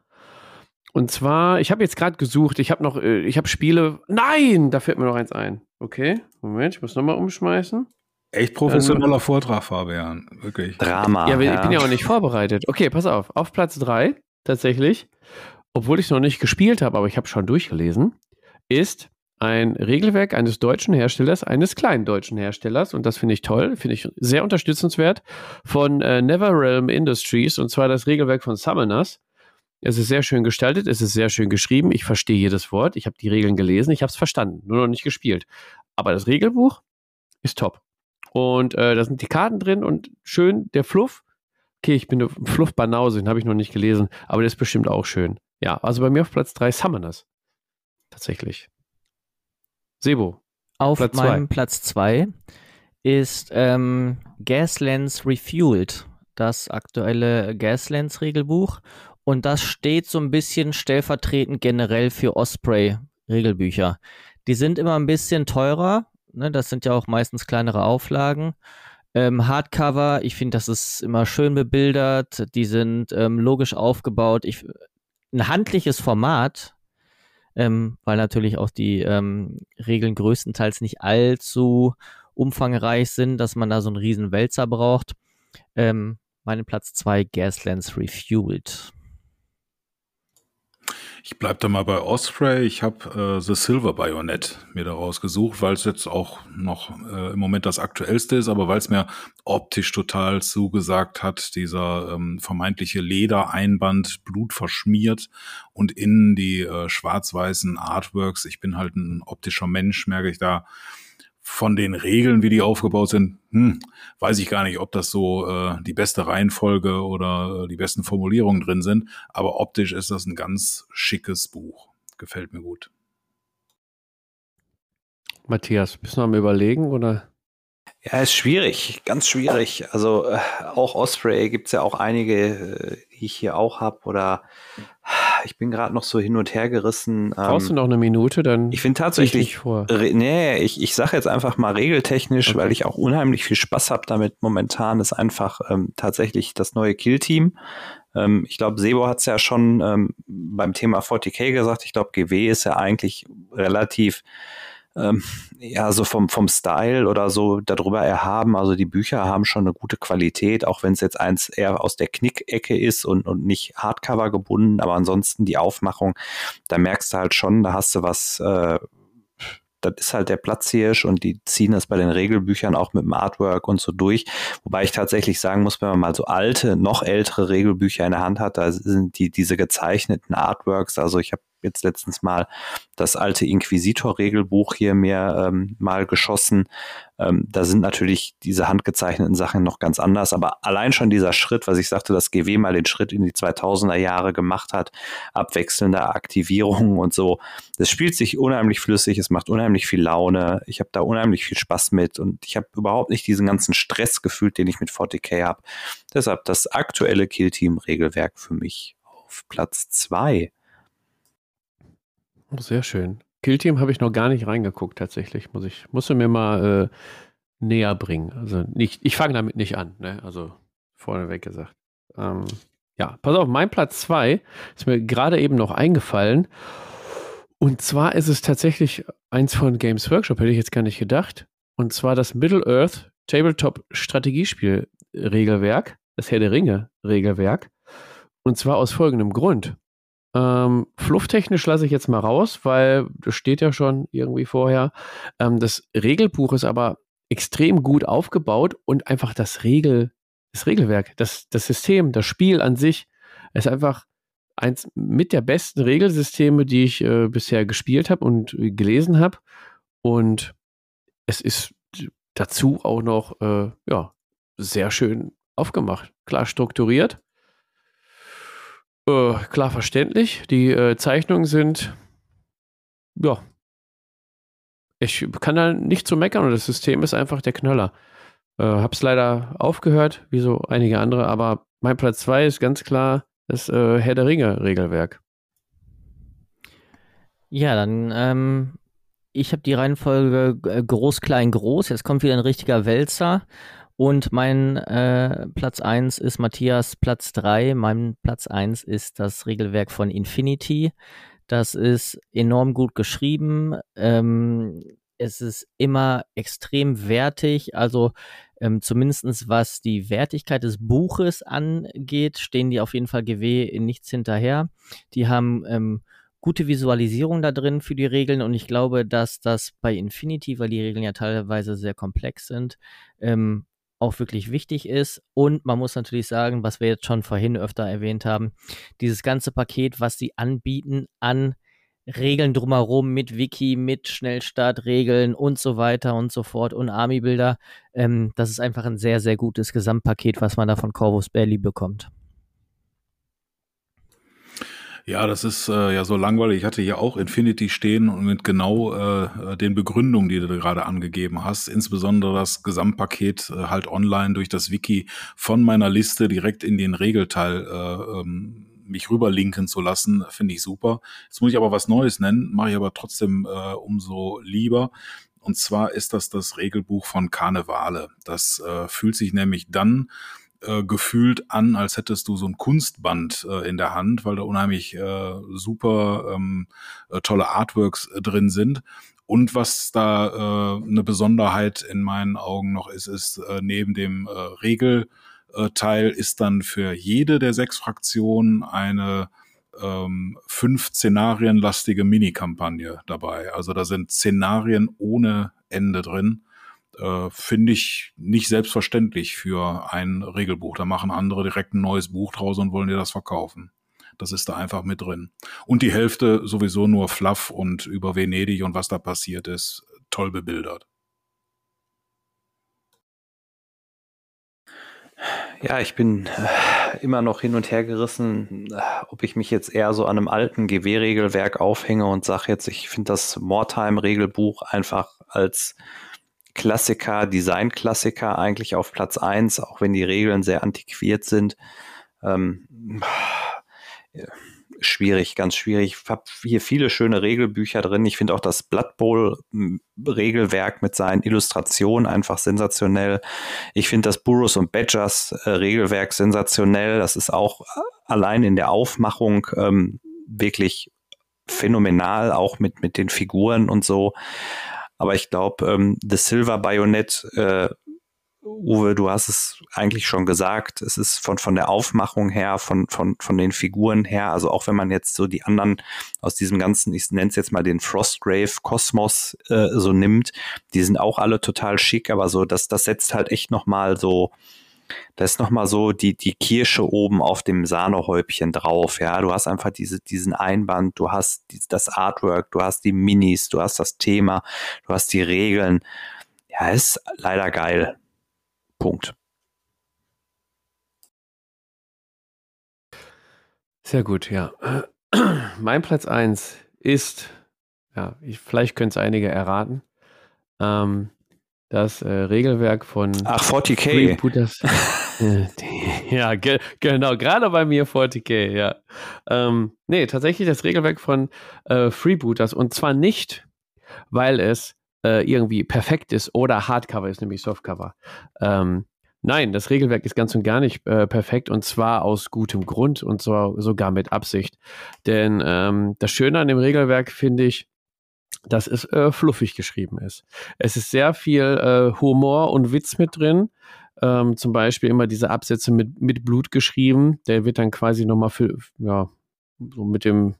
Und zwar, ich habe jetzt gerade gesucht, ich habe noch, äh, ich habe Spiele. Nein, da fällt mir noch eins ein. Okay, Moment, ich muss nochmal umschmeißen. Echt professioneller Vortrag, Fabian. Wirklich. Drama. Ja, ja, ich bin ja auch nicht vorbereitet. Okay, pass auf. Auf Platz 3 tatsächlich, obwohl ich es noch nicht gespielt habe, aber ich habe schon durchgelesen, ist ein Regelwerk eines deutschen Herstellers, eines kleinen deutschen Herstellers, und das finde ich toll, finde ich sehr unterstützenswert, von äh, NeverRealm Industries, und zwar das Regelwerk von Summoners. Es ist sehr schön gestaltet, es ist sehr schön geschrieben. Ich verstehe jedes Wort. Ich habe die Regeln gelesen, ich habe es verstanden, nur noch nicht gespielt. Aber das Regelbuch ist top. Und äh, da sind die Karten drin und schön der Fluff. Okay, ich bin eine Fluff-Banause, den habe ich noch nicht gelesen, aber der ist bestimmt auch schön. Ja, also bei mir auf Platz 3 Summoners. Tatsächlich. Sebo. Auf Platz meinem zwei. Platz 2 ist ähm, Gaslands Refueled, das aktuelle Gaslands-Regelbuch. Und das steht so ein bisschen stellvertretend generell für Osprey-Regelbücher. Die sind immer ein bisschen teurer. Ne? Das sind ja auch meistens kleinere Auflagen. Ähm, Hardcover, ich finde, das ist immer schön bebildert. Die sind ähm, logisch aufgebaut. Ich, ein handliches Format, ähm, weil natürlich auch die ähm, Regeln größtenteils nicht allzu umfangreich sind, dass man da so einen riesen Wälzer braucht. Ähm, meinen Platz 2 Gaslands Refueled. Ich bleib da mal bei Osprey. Ich habe äh, The Silver Bayonet mir da rausgesucht, weil es jetzt auch noch äh, im Moment das aktuellste ist, aber weil es mir optisch total zugesagt hat, dieser ähm, vermeintliche Ledereinband, Blut verschmiert und innen die äh, schwarz-weißen Artworks. Ich bin halt ein optischer Mensch, merke ich da von den Regeln, wie die aufgebaut sind, hm, weiß ich gar nicht, ob das so äh, die beste Reihenfolge oder äh, die besten Formulierungen drin sind. Aber optisch ist das ein ganz schickes Buch. Gefällt mir gut. Matthias, bist du noch am Überlegen oder? Ja, ist schwierig, ganz schwierig. Also äh, auch Osprey gibt es ja auch einige, äh, die ich hier auch habe. Oder ich bin gerade noch so hin und her gerissen. Brauchst ähm, du noch eine Minute? Dann ich finde tatsächlich, ich vor. nee, ich, ich sage jetzt einfach mal regeltechnisch, okay. weil ich auch unheimlich viel Spaß habe damit. Momentan ist einfach ähm, tatsächlich das neue Kill-Team. Ähm, ich glaube, Sebo hat es ja schon ähm, beim Thema 40k gesagt. Ich glaube, GW ist ja eigentlich relativ ähm, ja, so vom, vom Style oder so darüber erhaben. Also die Bücher haben schon eine gute Qualität, auch wenn es jetzt eins eher aus der Knickecke ist und, und nicht Hardcover gebunden, aber ansonsten die Aufmachung, da merkst du halt schon, da hast du was, äh, das ist halt der Platzhirsch und die ziehen das bei den Regelbüchern auch mit dem Artwork und so durch. Wobei ich tatsächlich sagen muss, wenn man mal so alte, noch ältere Regelbücher in der Hand hat, da sind die, diese gezeichneten Artworks, also ich habe jetzt letztens mal das alte Inquisitor-Regelbuch hier mir ähm, mal geschossen. Ähm, da sind natürlich diese handgezeichneten Sachen noch ganz anders, aber allein schon dieser Schritt, was ich sagte, dass GW mal den Schritt in die 2000er Jahre gemacht hat, abwechselnde Aktivierungen und so, das spielt sich unheimlich flüssig, es macht unheimlich viel Laune, ich habe da unheimlich viel Spaß mit und ich habe überhaupt nicht diesen ganzen Stress gefühlt, den ich mit 40k habe. Deshalb das aktuelle Killteam-Regelwerk für mich auf Platz zwei. Oh, sehr schön. Killteam habe ich noch gar nicht reingeguckt, tatsächlich. Muss ich, musst du mir mal äh, näher bringen. Also nicht, ich fange damit nicht an, ne? Also vorneweg gesagt. Ähm, ja, pass auf, mein Platz 2 ist mir gerade eben noch eingefallen. Und zwar ist es tatsächlich eins von Games Workshop, hätte ich jetzt gar nicht gedacht. Und zwar das Middle-earth Tabletop Strategiespiel Regelwerk, das Herr der Ringe Regelwerk. Und zwar aus folgendem Grund. Ähm, flufftechnisch lasse ich jetzt mal raus, weil das steht ja schon irgendwie vorher. Ähm, das Regelbuch ist aber extrem gut aufgebaut und einfach das Regel, das Regelwerk, das, das System, das Spiel an sich ist einfach eins mit der besten Regelsysteme, die ich äh, bisher gespielt habe und gelesen habe. Und es ist dazu auch noch äh, ja, sehr schön aufgemacht, klar strukturiert äh, klar verständlich. Die äh, Zeichnungen sind, ja, ich kann da nicht zu meckern und das System ist einfach der Knöller. Äh, hab's leider aufgehört, wie so einige andere, aber mein Platz 2 ist ganz klar das äh, Herr der Ringe-Regelwerk. Ja, dann, ähm, ich habe die Reihenfolge äh, groß, klein, groß. Jetzt kommt wieder ein richtiger Wälzer. Und mein äh, Platz 1 ist Matthias Platz 3. Mein Platz 1 ist das Regelwerk von Infinity. Das ist enorm gut geschrieben. Ähm, es ist immer extrem wertig. Also ähm, zumindest was die Wertigkeit des Buches angeht, stehen die auf jeden Fall GW in nichts hinterher. Die haben ähm, gute Visualisierung da drin für die Regeln und ich glaube, dass das bei Infinity, weil die Regeln ja teilweise sehr komplex sind, ähm, auch wirklich wichtig ist. Und man muss natürlich sagen, was wir jetzt schon vorhin öfter erwähnt haben, dieses ganze Paket, was sie anbieten an Regeln drumherum mit Wiki, mit Schnellstartregeln und so weiter und so fort und Army-Bilder, ähm, das ist einfach ein sehr, sehr gutes Gesamtpaket, was man da von Corvus Belly bekommt. Ja, das ist äh, ja so langweilig. Ich hatte hier auch Infinity stehen und mit genau äh, den Begründungen, die du gerade angegeben hast, insbesondere das Gesamtpaket äh, halt online durch das Wiki von meiner Liste direkt in den Regelteil äh, ähm, mich rüberlinken zu lassen, finde ich super. Jetzt muss ich aber was Neues nennen, mache ich aber trotzdem äh, umso lieber. Und zwar ist das das Regelbuch von Karnevale. Das äh, fühlt sich nämlich dann äh, gefühlt an, als hättest du so ein Kunstband äh, in der Hand, weil da unheimlich äh, super ähm, äh, tolle Artworks äh, drin sind. Und was da äh, eine Besonderheit in meinen Augen noch ist, ist äh, neben dem äh, Regelteil ist dann für jede der sechs Fraktionen eine ähm, fünf Szenarienlastige Mini-Kampagne dabei. Also da sind Szenarien ohne Ende drin äh, finde ich nicht selbstverständlich für ein Regelbuch. Da machen andere direkt ein neues Buch draus und wollen dir das verkaufen. Das ist da einfach mit drin. Und die Hälfte sowieso nur Fluff und über Venedig und was da passiert ist, toll bebildert. Ja, ich bin äh, immer noch hin und her gerissen, äh, ob ich mich jetzt eher so an einem alten GW-Regelwerk aufhänge und sage jetzt, ich finde das Mortime-Regelbuch einfach als Klassiker, Design-Klassiker eigentlich auf Platz eins, auch wenn die Regeln sehr antiquiert sind. Ähm, schwierig, ganz schwierig. Ich habe hier viele schöne Regelbücher drin. Ich finde auch das Blood Bowl hm, Regelwerk mit seinen Illustrationen einfach sensationell. Ich finde das Burros und Badgers äh, Regelwerk sensationell. Das ist auch äh, allein in der Aufmachung ähm, wirklich phänomenal, auch mit, mit den Figuren und so. Aber ich glaube, ähm, The Silver Bayonet äh, Uwe, du hast es eigentlich schon gesagt, es ist von, von der Aufmachung her, von, von, von den Figuren her, also auch wenn man jetzt so die anderen aus diesem ganzen, ich nenne es jetzt mal den Frostgrave Kosmos äh, so nimmt, die sind auch alle total schick, aber so, das, das setzt halt echt nochmal so, das ist nochmal so die, die Kirsche oben auf dem Sahnehäubchen drauf, ja, du hast einfach diese, diesen Einband, du hast die, das Artwork, du hast die Minis, du hast das Thema, du hast die Regeln, ja, ist leider geil. Punkt. Sehr gut, ja. Mein Platz 1 ist, ja, ich, vielleicht können es einige erraten, ähm, das äh, Regelwerk von Ach, 40k. ja, ge genau, gerade bei mir 40k, ja. Ähm, nee, tatsächlich das Regelwerk von äh, Freebooters und zwar nicht, weil es äh, irgendwie perfekt ist oder Hardcover ist, nämlich Softcover. Ähm, nein, das Regelwerk ist ganz und gar nicht äh, perfekt und zwar aus gutem Grund und zwar sogar mit Absicht. Denn ähm, das Schöne an dem Regelwerk finde ich, dass es äh, fluffig geschrieben ist. Es ist sehr viel äh, Humor und Witz mit drin. Ähm, zum Beispiel immer diese Absätze mit, mit Blut geschrieben. Der wird dann quasi nochmal für, ja, so mit dem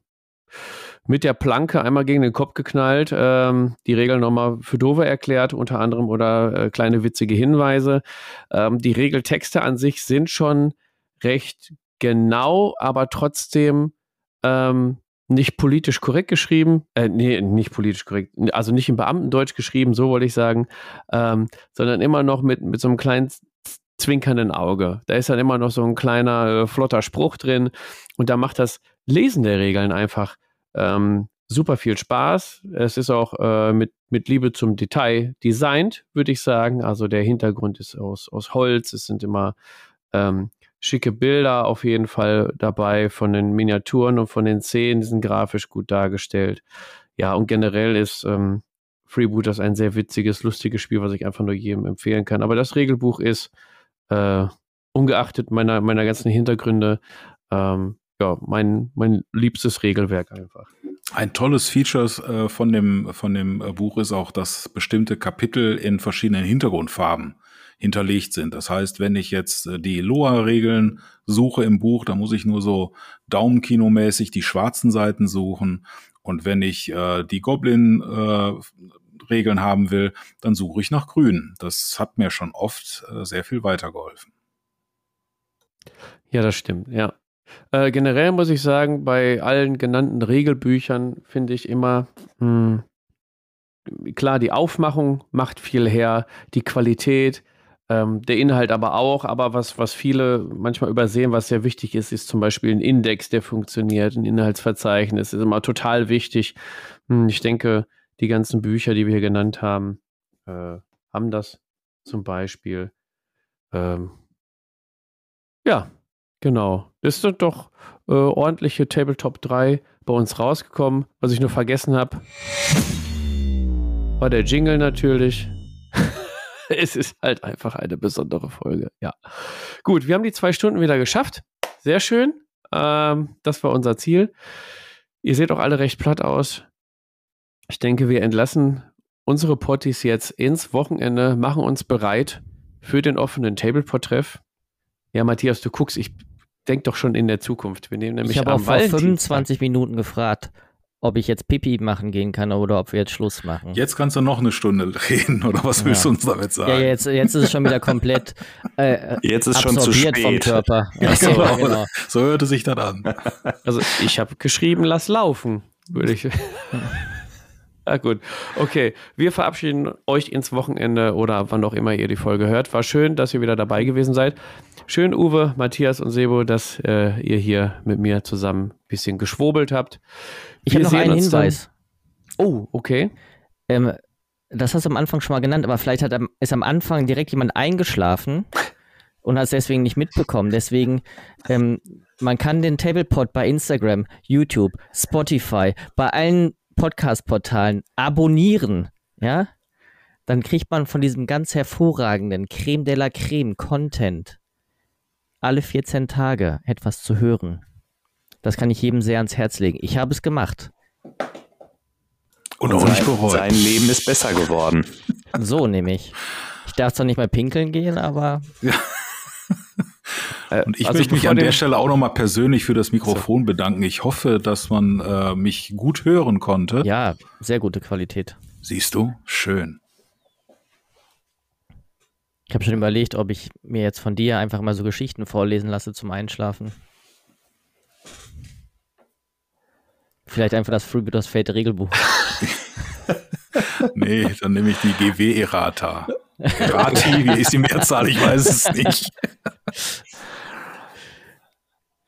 mit der Planke einmal gegen den Kopf geknallt, ähm, die Regeln nochmal für Dove erklärt, unter anderem oder äh, kleine witzige Hinweise. Ähm, die Regeltexte an sich sind schon recht genau, aber trotzdem ähm, nicht politisch korrekt geschrieben, äh, nee, nicht politisch korrekt, also nicht im Beamtendeutsch geschrieben, so wollte ich sagen, ähm, sondern immer noch mit, mit so einem kleinen zwinkernden Auge. Da ist dann immer noch so ein kleiner, äh, flotter Spruch drin und da macht das Lesen der Regeln einfach ähm, super viel Spaß. Es ist auch äh, mit, mit Liebe zum Detail designt, würde ich sagen. Also der Hintergrund ist aus, aus Holz. Es sind immer ähm, schicke Bilder auf jeden Fall dabei von den Miniaturen und von den Szenen. Die sind grafisch gut dargestellt. Ja, und generell ist ähm, Freebooters ein sehr witziges, lustiges Spiel, was ich einfach nur jedem empfehlen kann. Aber das Regelbuch ist, äh, ungeachtet meiner, meiner ganzen Hintergründe, ähm, ja, mein, mein liebstes Regelwerk einfach. Ein tolles Feature äh, von dem, von dem äh, Buch ist auch, dass bestimmte Kapitel in verschiedenen Hintergrundfarben hinterlegt sind. Das heißt, wenn ich jetzt äh, die Loa-Regeln suche im Buch, dann muss ich nur so Daumenkinomäßig die schwarzen Seiten suchen. Und wenn ich äh, die Goblin-Regeln äh, haben will, dann suche ich nach grün. Das hat mir schon oft äh, sehr viel weitergeholfen. Ja, das stimmt, ja. Äh, generell muss ich sagen, bei allen genannten Regelbüchern finde ich immer, mh, hm, klar, die Aufmachung macht viel her, die Qualität, ähm, der Inhalt aber auch, aber was, was viele manchmal übersehen, was sehr wichtig ist, ist zum Beispiel ein Index, der funktioniert, ein Inhaltsverzeichnis, ist immer total wichtig. Hm, ich denke, die ganzen Bücher, die wir hier genannt haben, äh, haben das zum Beispiel. Ähm, ja, Genau. Ist doch äh, ordentliche Tabletop 3 bei uns rausgekommen. Was ich nur vergessen habe, war der Jingle natürlich. es ist halt einfach eine besondere Folge. Ja. Gut, wir haben die zwei Stunden wieder geschafft. Sehr schön. Ähm, das war unser Ziel. Ihr seht auch alle recht platt aus. Ich denke, wir entlassen unsere Potties jetzt ins Wochenende, machen uns bereit für den offenen Tableport-Treff. Ja, Matthias, du guckst, ich denk doch schon in der Zukunft. Wir nehmen nämlich ich habe auch vor 25 Minuten gefragt, ob ich jetzt Pipi machen gehen kann oder ob wir jetzt Schluss machen. Jetzt kannst du noch eine Stunde reden, oder was willst ja. du uns damit sagen? Ja, jetzt, jetzt ist es schon wieder komplett äh, jetzt ist schon zu spät. vom Körper. Ja, so, genau. genau. so hörte sich das an. Also ich habe geschrieben, lass laufen, würde ich. Ja, gut. Okay, wir verabschieden euch ins Wochenende oder wann auch immer ihr die Folge hört. War schön, dass ihr wieder dabei gewesen seid. Schön, Uwe, Matthias und Sebo, dass äh, ihr hier mit mir zusammen ein bisschen geschwobelt habt. Ich habe noch einen Hinweis. Dann. Oh, okay. Ähm, das hast du am Anfang schon mal genannt, aber vielleicht hat, ist am Anfang direkt jemand eingeschlafen und hat es deswegen nicht mitbekommen. Deswegen, ähm, man kann den Tablepod bei Instagram, YouTube, Spotify, bei allen Podcast-Portalen abonnieren, ja? Dann kriegt man von diesem ganz hervorragenden Creme de la Creme Content alle 14 Tage etwas zu hören. Das kann ich jedem sehr ans Herz legen. Ich habe es gemacht. Und auch nicht bereut. Sein Leben ist besser geworden. So nämlich. Ich darf zwar nicht mehr pinkeln gehen, aber. Ja. Äh, und ich also möchte mich an der Stelle auch nochmal persönlich für das Mikrofon so. bedanken. Ich hoffe, dass man äh, mich gut hören konnte. Ja, sehr gute Qualität. Siehst du? Schön. Ich habe schon überlegt, ob ich mir jetzt von dir einfach mal so Geschichten vorlesen lasse zum Einschlafen. Vielleicht einfach das Freebooters Fate Regelbuch. nee, dann nehme ich die GW-Errata. Errati, wie ist die Mehrzahl? Ich weiß es nicht.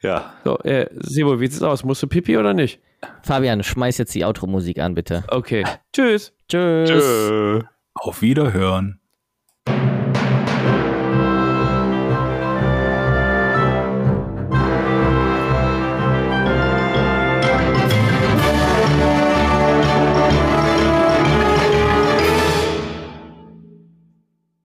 ja. So, äh, Sebo, wie sieht's aus? Musst du Pipi oder nicht? Fabian, schmeiß jetzt die Outro-Musik an, bitte. Okay. Tschüss. Tschüss. Tschüss. Auf Wiederhören.